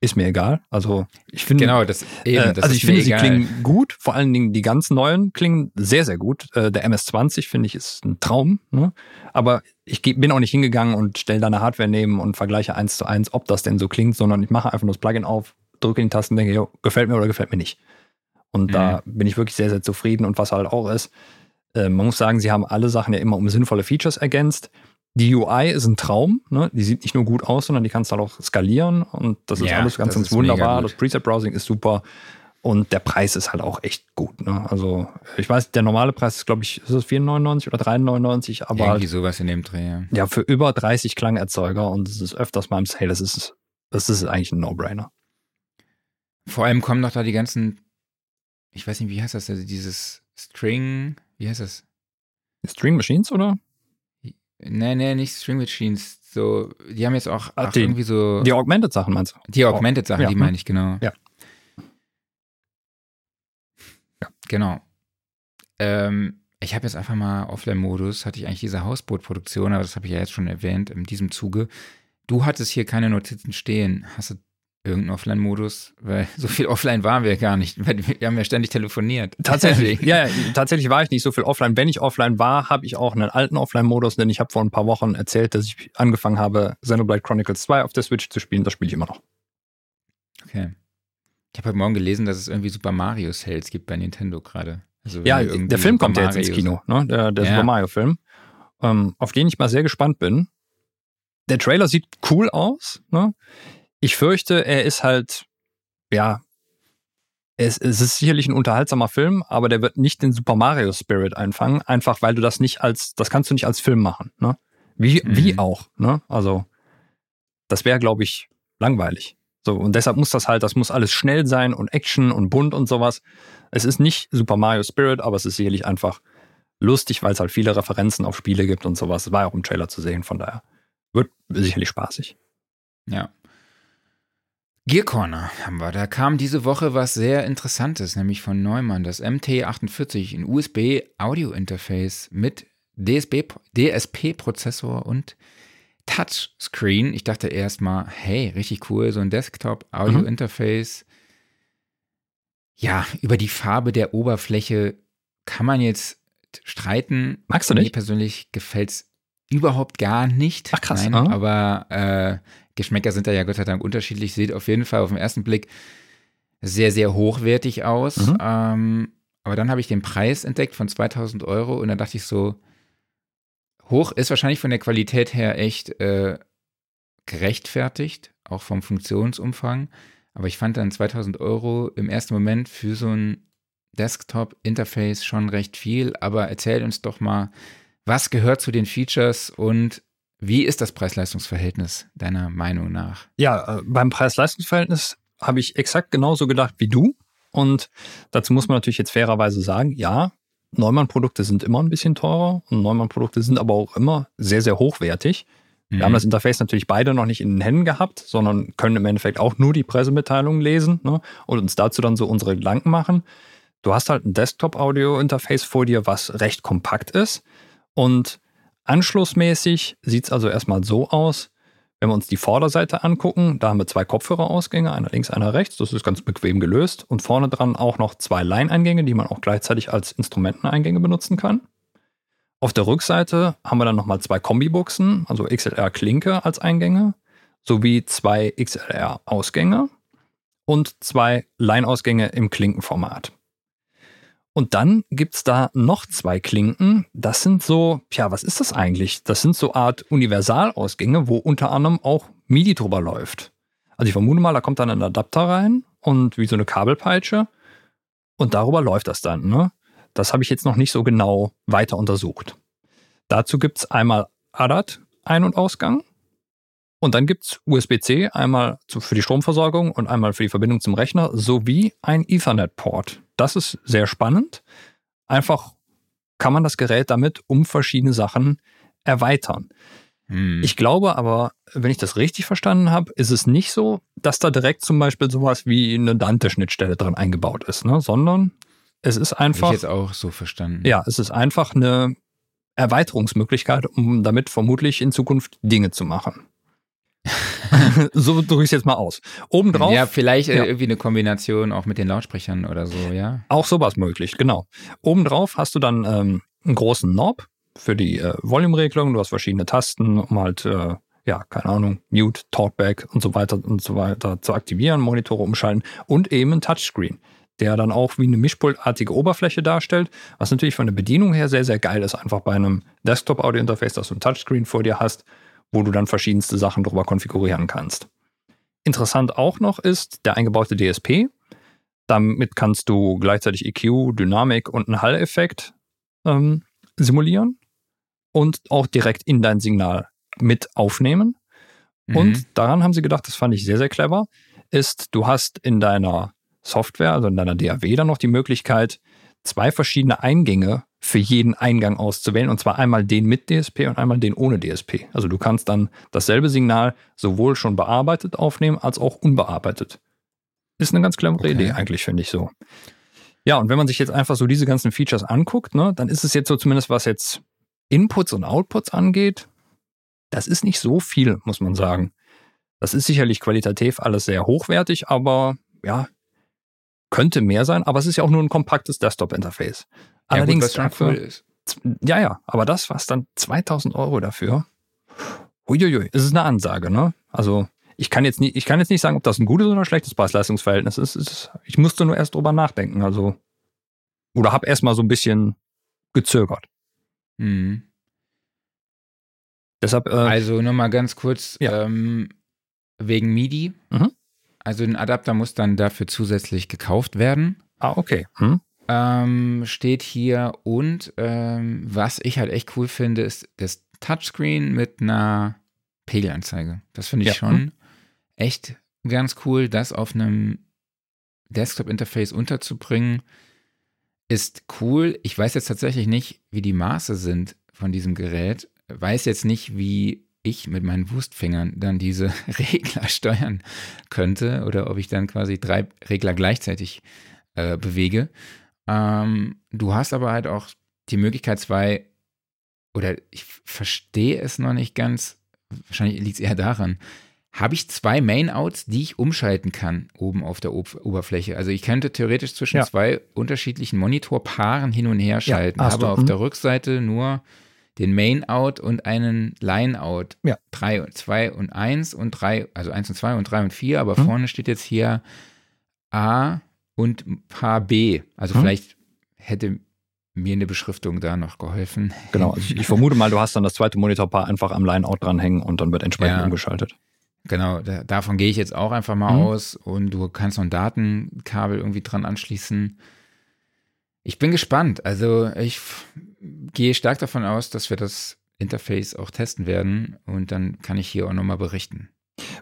Speaker 2: ist mir egal. Also ich finde,
Speaker 1: Genau, das eben.
Speaker 2: äh,
Speaker 1: das
Speaker 2: also
Speaker 1: ist
Speaker 2: ich finde, sie
Speaker 1: egal.
Speaker 2: klingen gut. Vor allen Dingen die ganz neuen klingen sehr, sehr gut. Äh, der MS-20 finde ich ist ein Traum. Ne? Aber ich bin auch nicht hingegangen und stelle da eine Hardware neben und vergleiche eins zu eins, ob das denn so klingt, sondern ich mache einfach nur das Plugin auf, drücke in die Tasten, denke, jo, gefällt mir oder gefällt mir nicht. Und da bin ich wirklich sehr, sehr zufrieden. Und was halt auch ist, äh, man muss sagen, sie haben alle Sachen ja immer um sinnvolle Features ergänzt. Die UI ist ein Traum, ne? die sieht nicht nur gut aus, sondern die kannst du halt auch skalieren und das ist
Speaker 1: Ja,
Speaker 2: alles ganz, ganz wunderbar. Das Preset-Browsing ist super und der Preis ist halt auch echt gut. Ne? Also ich weiß, der normale Preis ist, glaube ich, ist es 4,99 oder 3,99, aber
Speaker 1: Irgendwie
Speaker 2: halt,
Speaker 1: sowas in dem Dreh. ja.
Speaker 2: ja, für über 30 Klangerzeuger und es ist öfters mal im Sale, das ist, das ist eigentlich ein No-Brainer.
Speaker 1: Vor allem kommen doch da die ganzen, ich weiß nicht, wie heißt das, also dieses String, wie heißt das?
Speaker 2: String Machines oder?
Speaker 1: Nee, nee, nicht String Machines. So, die haben jetzt auch,
Speaker 2: Ah,
Speaker 1: auch
Speaker 2: die-
Speaker 1: irgendwie so
Speaker 2: Die Augmented Sachen meinst du?
Speaker 1: die Augmented Sachen,
Speaker 2: Ja,
Speaker 1: die
Speaker 2: hm.
Speaker 1: meine ich, genau.
Speaker 2: Ja.
Speaker 1: Genau. Ähm, ich habe jetzt einfach mal Offline-Modus, hatte ich eigentlich diese Hausbootproduktion, aber das habe ich ja jetzt schon erwähnt in diesem Zuge. Du hattest hier keine Notizen stehen. Hast du irgendeinen Offline-Modus? Weil so viel Offline waren wir gar nicht. weil Wir haben ja ständig telefoniert.
Speaker 2: Tatsächlich, ja, tatsächlich war ich nicht so viel offline. Wenn ich offline war, habe ich auch einen alten Offline-Modus, denn ich habe vor ein paar Wochen erzählt, dass ich angefangen habe, Xenoblade Chronicles 2 auf der Switch zu spielen. Das spiele ich immer noch.
Speaker 1: Okay. Ich habe heute Morgen gelesen, dass es irgendwie Super Mario Sales gibt bei Nintendo gerade. Also
Speaker 2: Ja, der Film kommt ja jetzt ins Kino, ne? der, der
Speaker 1: Ja.
Speaker 2: Super Mario-Film, ähm, auf den ich mal sehr gespannt bin. Der Trailer sieht cool aus. Ne? Ich fürchte, er ist halt, ja, es, es ist sicherlich ein unterhaltsamer Film, aber der wird nicht den Super Mario Spirit einfangen, einfach weil du das nicht als, das kannst du nicht als Film machen. Ne? Wie,
Speaker 1: Mhm.
Speaker 2: wie auch. Ne? Also, das wäre, glaube ich, langweilig. So, und deshalb muss das halt, das muss alles schnell sein und Action und bunt und sowas. Es ist nicht Super Mario Spirit, aber es ist sicherlich einfach lustig, weil es halt viele Referenzen auf Spiele gibt und sowas. Das war ja auch im Trailer zu sehen, von daher wird sicherlich spaßig.
Speaker 1: Ja. Gear Corner haben wir. Da kam diese Woche was sehr Interessantes, nämlich von Neumann, das MT48, ein USB Audio Interface mit DSP-Prozessor und Touchscreen. Ich dachte erstmal, hey, richtig cool, so ein Desktop Audio Interface. Ja, über die Farbe der Oberfläche kann man jetzt streiten.
Speaker 2: Magst du
Speaker 1: Mir
Speaker 2: nicht?
Speaker 1: persönlich gefällt es überhaupt gar nicht.
Speaker 2: Ach, krass,
Speaker 1: Nein,
Speaker 2: ah.
Speaker 1: aber äh, Geschmäcker sind da ja Gott sei Dank unterschiedlich. Sieht auf jeden Fall auf den ersten Blick sehr, sehr hochwertig aus.
Speaker 2: Mhm.
Speaker 1: Ähm, aber dann habe ich den Preis entdeckt von 2000 Euro und dann dachte ich so, hoch ist wahrscheinlich von der Qualität her echt äh, gerechtfertigt, auch vom Funktionsumfang. Aber ich fand dann 2000 Euro im ersten Moment für so ein Desktop-Interface schon recht viel. Aber erzähl uns doch mal, was gehört zu den Features und wie ist das Preis-Leistungs-Verhältnis deiner Meinung nach?
Speaker 2: Ja, äh, beim Preis-Leistungs-Verhältnis habe ich exakt genauso gedacht wie du. Und dazu muss man natürlich jetzt fairerweise sagen, ja, Neumann-Produkte sind immer ein bisschen teurer und Neumann-Produkte sind aber auch immer sehr, sehr hochwertig. Wir haben das Interface natürlich beide noch nicht in den Händen gehabt, sondern können im Endeffekt auch nur die Pressemitteilungen lesen ne, und uns dazu dann so unsere Gedanken machen. Du hast halt ein Desktop-Audio-Interface vor dir, was recht kompakt ist. Und anschlussmäßig sieht es also erstmal so aus, wenn wir uns die Vorderseite angucken, da haben wir zwei Kopfhörerausgänge, einer links, einer rechts. Das ist ganz bequem gelöst. Und vorne dran auch noch zwei Line-Eingänge, die man auch gleichzeitig als Instrumenteneingänge benutzen kann. Auf der Rückseite haben wir dann nochmal zwei Kombibuchsen, also XLR-Klinke als Eingänge, sowie zwei XLR-Ausgänge und zwei Line-Ausgänge im Klinkenformat. Und dann gibt's da noch zwei Klinken. Das sind so, tja, was ist das eigentlich? Das sind so Art Universalausgänge, wo unter anderem auch MIDI drüber läuft. Also ich vermute mal, da kommt dann ein Adapter rein und wie so eine Kabelpeitsche und darüber läuft das dann. Ne? Das habe ich jetzt noch nicht so genau weiter untersucht. Dazu gibt's einmal ADAT Ein- und Ausgang und dann gibt's USB-C einmal für die Stromversorgung und einmal für die Verbindung zum Rechner sowie ein Ethernet-Port. Das ist sehr spannend. Einfach kann man das Gerät damit um verschiedene Sachen erweitern. Hm. Ich glaube aber, wenn ich das richtig verstanden habe, ist es nicht so, dass da direkt zum Beispiel sowas wie eine Dante-Schnittstelle drin eingebaut ist, ne? sondern es ist einfach. Hab
Speaker 1: ich jetzt auch so verstanden.
Speaker 2: Ja, es ist einfach eine Erweiterungsmöglichkeit, um damit vermutlich in Zukunft Dinge zu machen. so drücke ich es jetzt mal aus. Obendrauf.
Speaker 1: Ja, vielleicht äh, ja. irgendwie eine Kombination auch mit den Lautsprechern oder so, ja.
Speaker 2: Auch sowas möglich, genau. Obendrauf hast du dann ähm, einen großen Knob für die äh, Volume-Regelung. Du hast verschiedene Tasten, um halt, äh, ja, keine Ahnung, Mute, Talkback und so weiter und so weiter zu aktivieren, Monitore umschalten und eben ein Touchscreen der dann auch wie eine Mischpultartige Oberfläche darstellt, was natürlich von der Bedienung her sehr, sehr geil ist, einfach bei einem Desktop-Audio-Interface, dass du ein Touchscreen vor dir hast wo du dann verschiedenste Sachen drüber konfigurieren kannst. Interessant auch noch ist der eingebaute DSP. Damit kannst du gleichzeitig EQ, Dynamik und einen Hall-Effekt ähm, simulieren und auch direkt in dein Signal mit aufnehmen. Mhm. Und daran haben sie gedacht, das fand ich sehr, sehr clever, ist, du hast in deiner Software, also in deiner DAW dann noch die Möglichkeit, zwei verschiedene Eingänge für jeden Eingang auszuwählen. Und zwar einmal den mit DSP und einmal den ohne DSP. Also du kannst dann dasselbe Signal sowohl schon bearbeitet aufnehmen als auch unbearbeitet. Ist eine ganz clevere okay. Idee eigentlich, finde ich so. Ja, und wenn man sich jetzt einfach so diese ganzen Features anguckt, ne, dann ist es jetzt so zumindest, was jetzt Inputs und Outputs angeht, das ist nicht so viel, muss man sagen. Das ist sicherlich qualitativ alles sehr hochwertig, aber ja, könnte mehr sein, aber es ist ja auch nur ein kompaktes Desktop-Interface. Allerdings, ja, gut, cool ist. Ja, ja, aber das, was dann 2000 Euro dafür, uiuiui, es ist eine Ansage, ne? Also, ich kann jetzt nicht, ich kann jetzt nicht sagen, ob das ein gutes oder ein schlechtes Preis-Leistungsverhältnis ist. ist. Ich musste nur erst drüber nachdenken, also, oder habe erst mal so ein bisschen gezögert. Mhm.
Speaker 1: Deshalb, äh, also nochmal ganz kurz, ja. ähm, wegen MIDI. Mhm. Also ein Adapter muss dann dafür zusätzlich gekauft werden.
Speaker 2: Ah, okay. Hm.
Speaker 1: Ähm, steht hier und ähm, was ich halt echt cool finde, ist das Touchscreen mit einer Pegelanzeige. Das finde ich ja. schon hm. echt ganz cool, das auf einem Desktop-Interface unterzubringen. Ist cool. Ich weiß jetzt tatsächlich nicht, wie die Maße sind von diesem Gerät. Weiß jetzt nicht, wie ich mit meinen Wurstfingern dann diese Regler steuern könnte oder ob ich dann quasi drei Regler gleichzeitig äh, bewege. Ähm, du hast aber halt auch die Möglichkeit, zwei, oder ich verstehe es noch nicht ganz, wahrscheinlich liegt es eher daran, habe ich zwei Main-Outs, die ich umschalten kann oben auf der Ob Oberfläche. Also ich könnte theoretisch zwischen ja. zwei unterschiedlichen Monitorpaaren hin und her schalten, ja, aber auf der Rückseite nur den Main-Out und einen Line-Out.
Speaker 2: Ja.
Speaker 1: 3 und 2 und 1 und 3, also 1 und 2 und 3 und 4, aber mhm. vorne steht jetzt hier A und Paar B. Also mhm. vielleicht hätte mir eine Beschriftung da noch geholfen.
Speaker 2: Genau, also ich, ich, vermute mal, du hast dann das zweite Monitorpaar einfach am Line-Out dranhängen und dann wird entsprechend ja. umgeschaltet.
Speaker 1: Genau, da, davon gehe ich jetzt auch einfach mal mhm. aus und du kannst noch ein Datenkabel irgendwie dran anschließen. Ich bin gespannt. Also ich gehe stark davon aus, dass wir das Interface auch testen werden und dann kann ich hier auch nochmal berichten.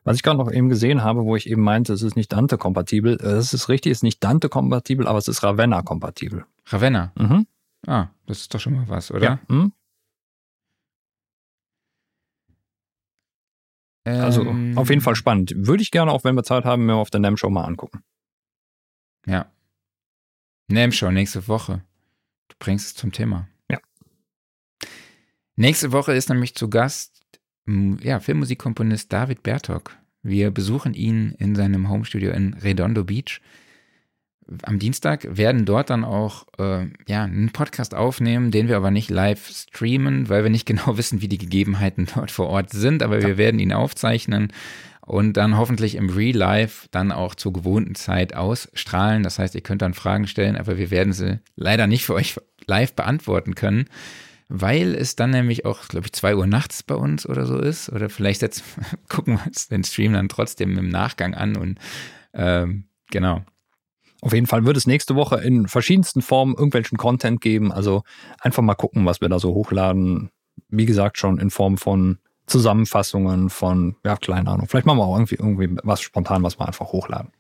Speaker 2: Was ich gerade noch eben gesehen habe, wo ich eben meinte, es ist nicht Dante-kompatibel, es ist richtig, es ist nicht Dante-kompatibel, aber es ist Ravenna-kompatibel.
Speaker 1: Ravenna? Mhm. Ah, das ist doch schon mal was, oder? Ja.
Speaker 2: Also ähm, auf jeden Fall spannend. Würde ich gerne, auch wenn wir Zeit haben, mir auf der NAM-Show mal angucken.
Speaker 1: Ja. NAM-Show nächste Woche. Du bringst es zum Thema.
Speaker 2: Ja.
Speaker 1: Nächste Woche ist nämlich zu Gast ja, Filmmusikkomponist David Bertok. Wir besuchen ihn in seinem Homestudio in Redondo Beach. Am Dienstag werden dort dann auch äh, ja, einen Podcast aufnehmen, den wir aber nicht live streamen, weil wir nicht genau wissen, wie die Gegebenheiten dort vor Ort sind. Aber ja. wir werden ihn aufzeichnen und dann hoffentlich im Real Life dann auch zur gewohnten Zeit ausstrahlen. Das heißt, ihr könnt dann Fragen stellen, aber wir werden sie leider nicht für euch live beantworten können, weil es dann nämlich auch, glaube ich, zwei Uhr nachts bei uns oder so ist. Oder vielleicht jetzt gucken wir uns den Stream dann trotzdem im Nachgang an und ähm, genau.
Speaker 2: Auf jeden Fall wird es nächste Woche in verschiedensten Formen irgendwelchen Content geben. Also einfach mal gucken, was wir da so hochladen. Wie gesagt, schon in Form von Zusammenfassungen von, ja, keine Ahnung. Vielleicht machen wir auch irgendwie, irgendwie was spontan, was wir einfach hochladen.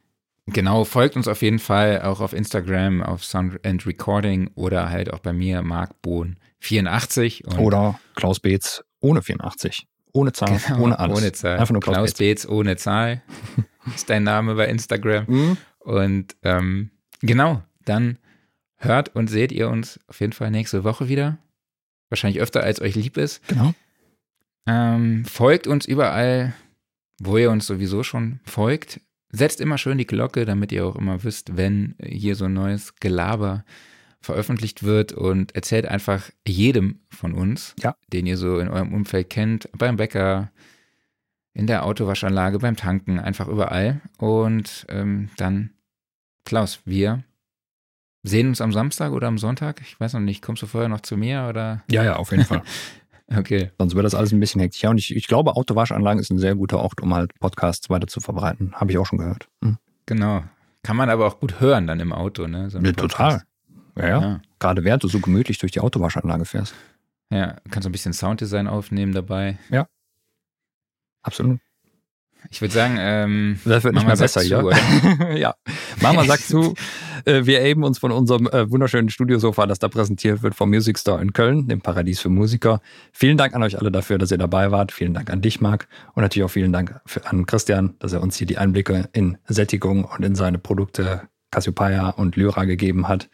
Speaker 1: Genau, folgt uns auf jeden Fall auch auf Instagram, auf Sound and Recording oder halt auch bei mir, Marc Bohn 84.
Speaker 2: oder Klaus Beetz ohne 84. ohne Zahl,
Speaker 1: Genau,
Speaker 2: ohne alles.
Speaker 1: Ohne Zahl.
Speaker 2: Einfach nur Klaus,
Speaker 1: Klaus
Speaker 2: Beetz.
Speaker 1: Beetz ohne Zahl ist dein Name bei Instagram.
Speaker 2: Mhm.
Speaker 1: Und ähm, genau, dann hört und seht ihr uns auf jeden Fall nächste Woche wieder. Wahrscheinlich öfter, als euch lieb ist.
Speaker 2: Genau.
Speaker 1: Ähm, folgt uns überall, wo ihr uns sowieso schon folgt. Setzt immer schön die Glocke, damit ihr auch immer wisst, wenn hier so ein neues Gelaber veröffentlicht wird und erzählt einfach jedem von uns,
Speaker 2: Ja.
Speaker 1: den ihr so in eurem Umfeld kennt, beim Bäcker, in der Autowaschanlage, beim Tanken, einfach überall. Und ähm, dann, Klaus, wir sehen uns am Samstag oder am Sonntag. Ich weiß noch nicht, kommst du vorher noch zu mir oder?
Speaker 2: Ja, ja, auf jeden Fall.
Speaker 1: Okay.
Speaker 2: Sonst wird das alles ein bisschen hektisch. Ja, und ich, ich glaube, Autowaschanlagen ist ein sehr guter Ort, um halt Podcasts weiter zu verbreiten. Habe ich auch schon gehört. Mhm.
Speaker 1: Genau. Kann man aber auch gut hören dann im Auto, ne? So
Speaker 2: Ja, total. Ja, ja.
Speaker 1: Ja.
Speaker 2: Gerade während du so gemütlich durch die Autowaschanlage fährst.
Speaker 1: ja, kannst du ein bisschen Sounddesign aufnehmen dabei.
Speaker 2: Absolut.
Speaker 1: Ich würde sagen, ähm,
Speaker 2: Das wird nicht mehr besser,
Speaker 1: zu,
Speaker 2: ja. ja. Mama sagt zu, äh, wir erheben uns von unserem äh, wunderschönen Studiosofa, das da präsentiert wird vom Music Store in Köln, dem Paradies für Musiker. Vielen Dank an euch alle dafür, dass ihr dabei wart. Vielen Dank an dich, Marc. Und natürlich auch vielen Dank für, an Christian, dass er uns hier die Einblicke in Sättigung und in seine Produkte Cassiopeia und Lyra gegeben hat.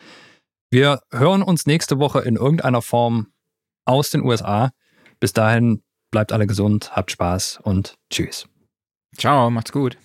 Speaker 2: Wir hören uns nächste Woche in irgendeiner Form aus den USA. Bis dahin bleibt alle gesund, habt Spaß und tschüss.
Speaker 1: Ciao, macht's gut.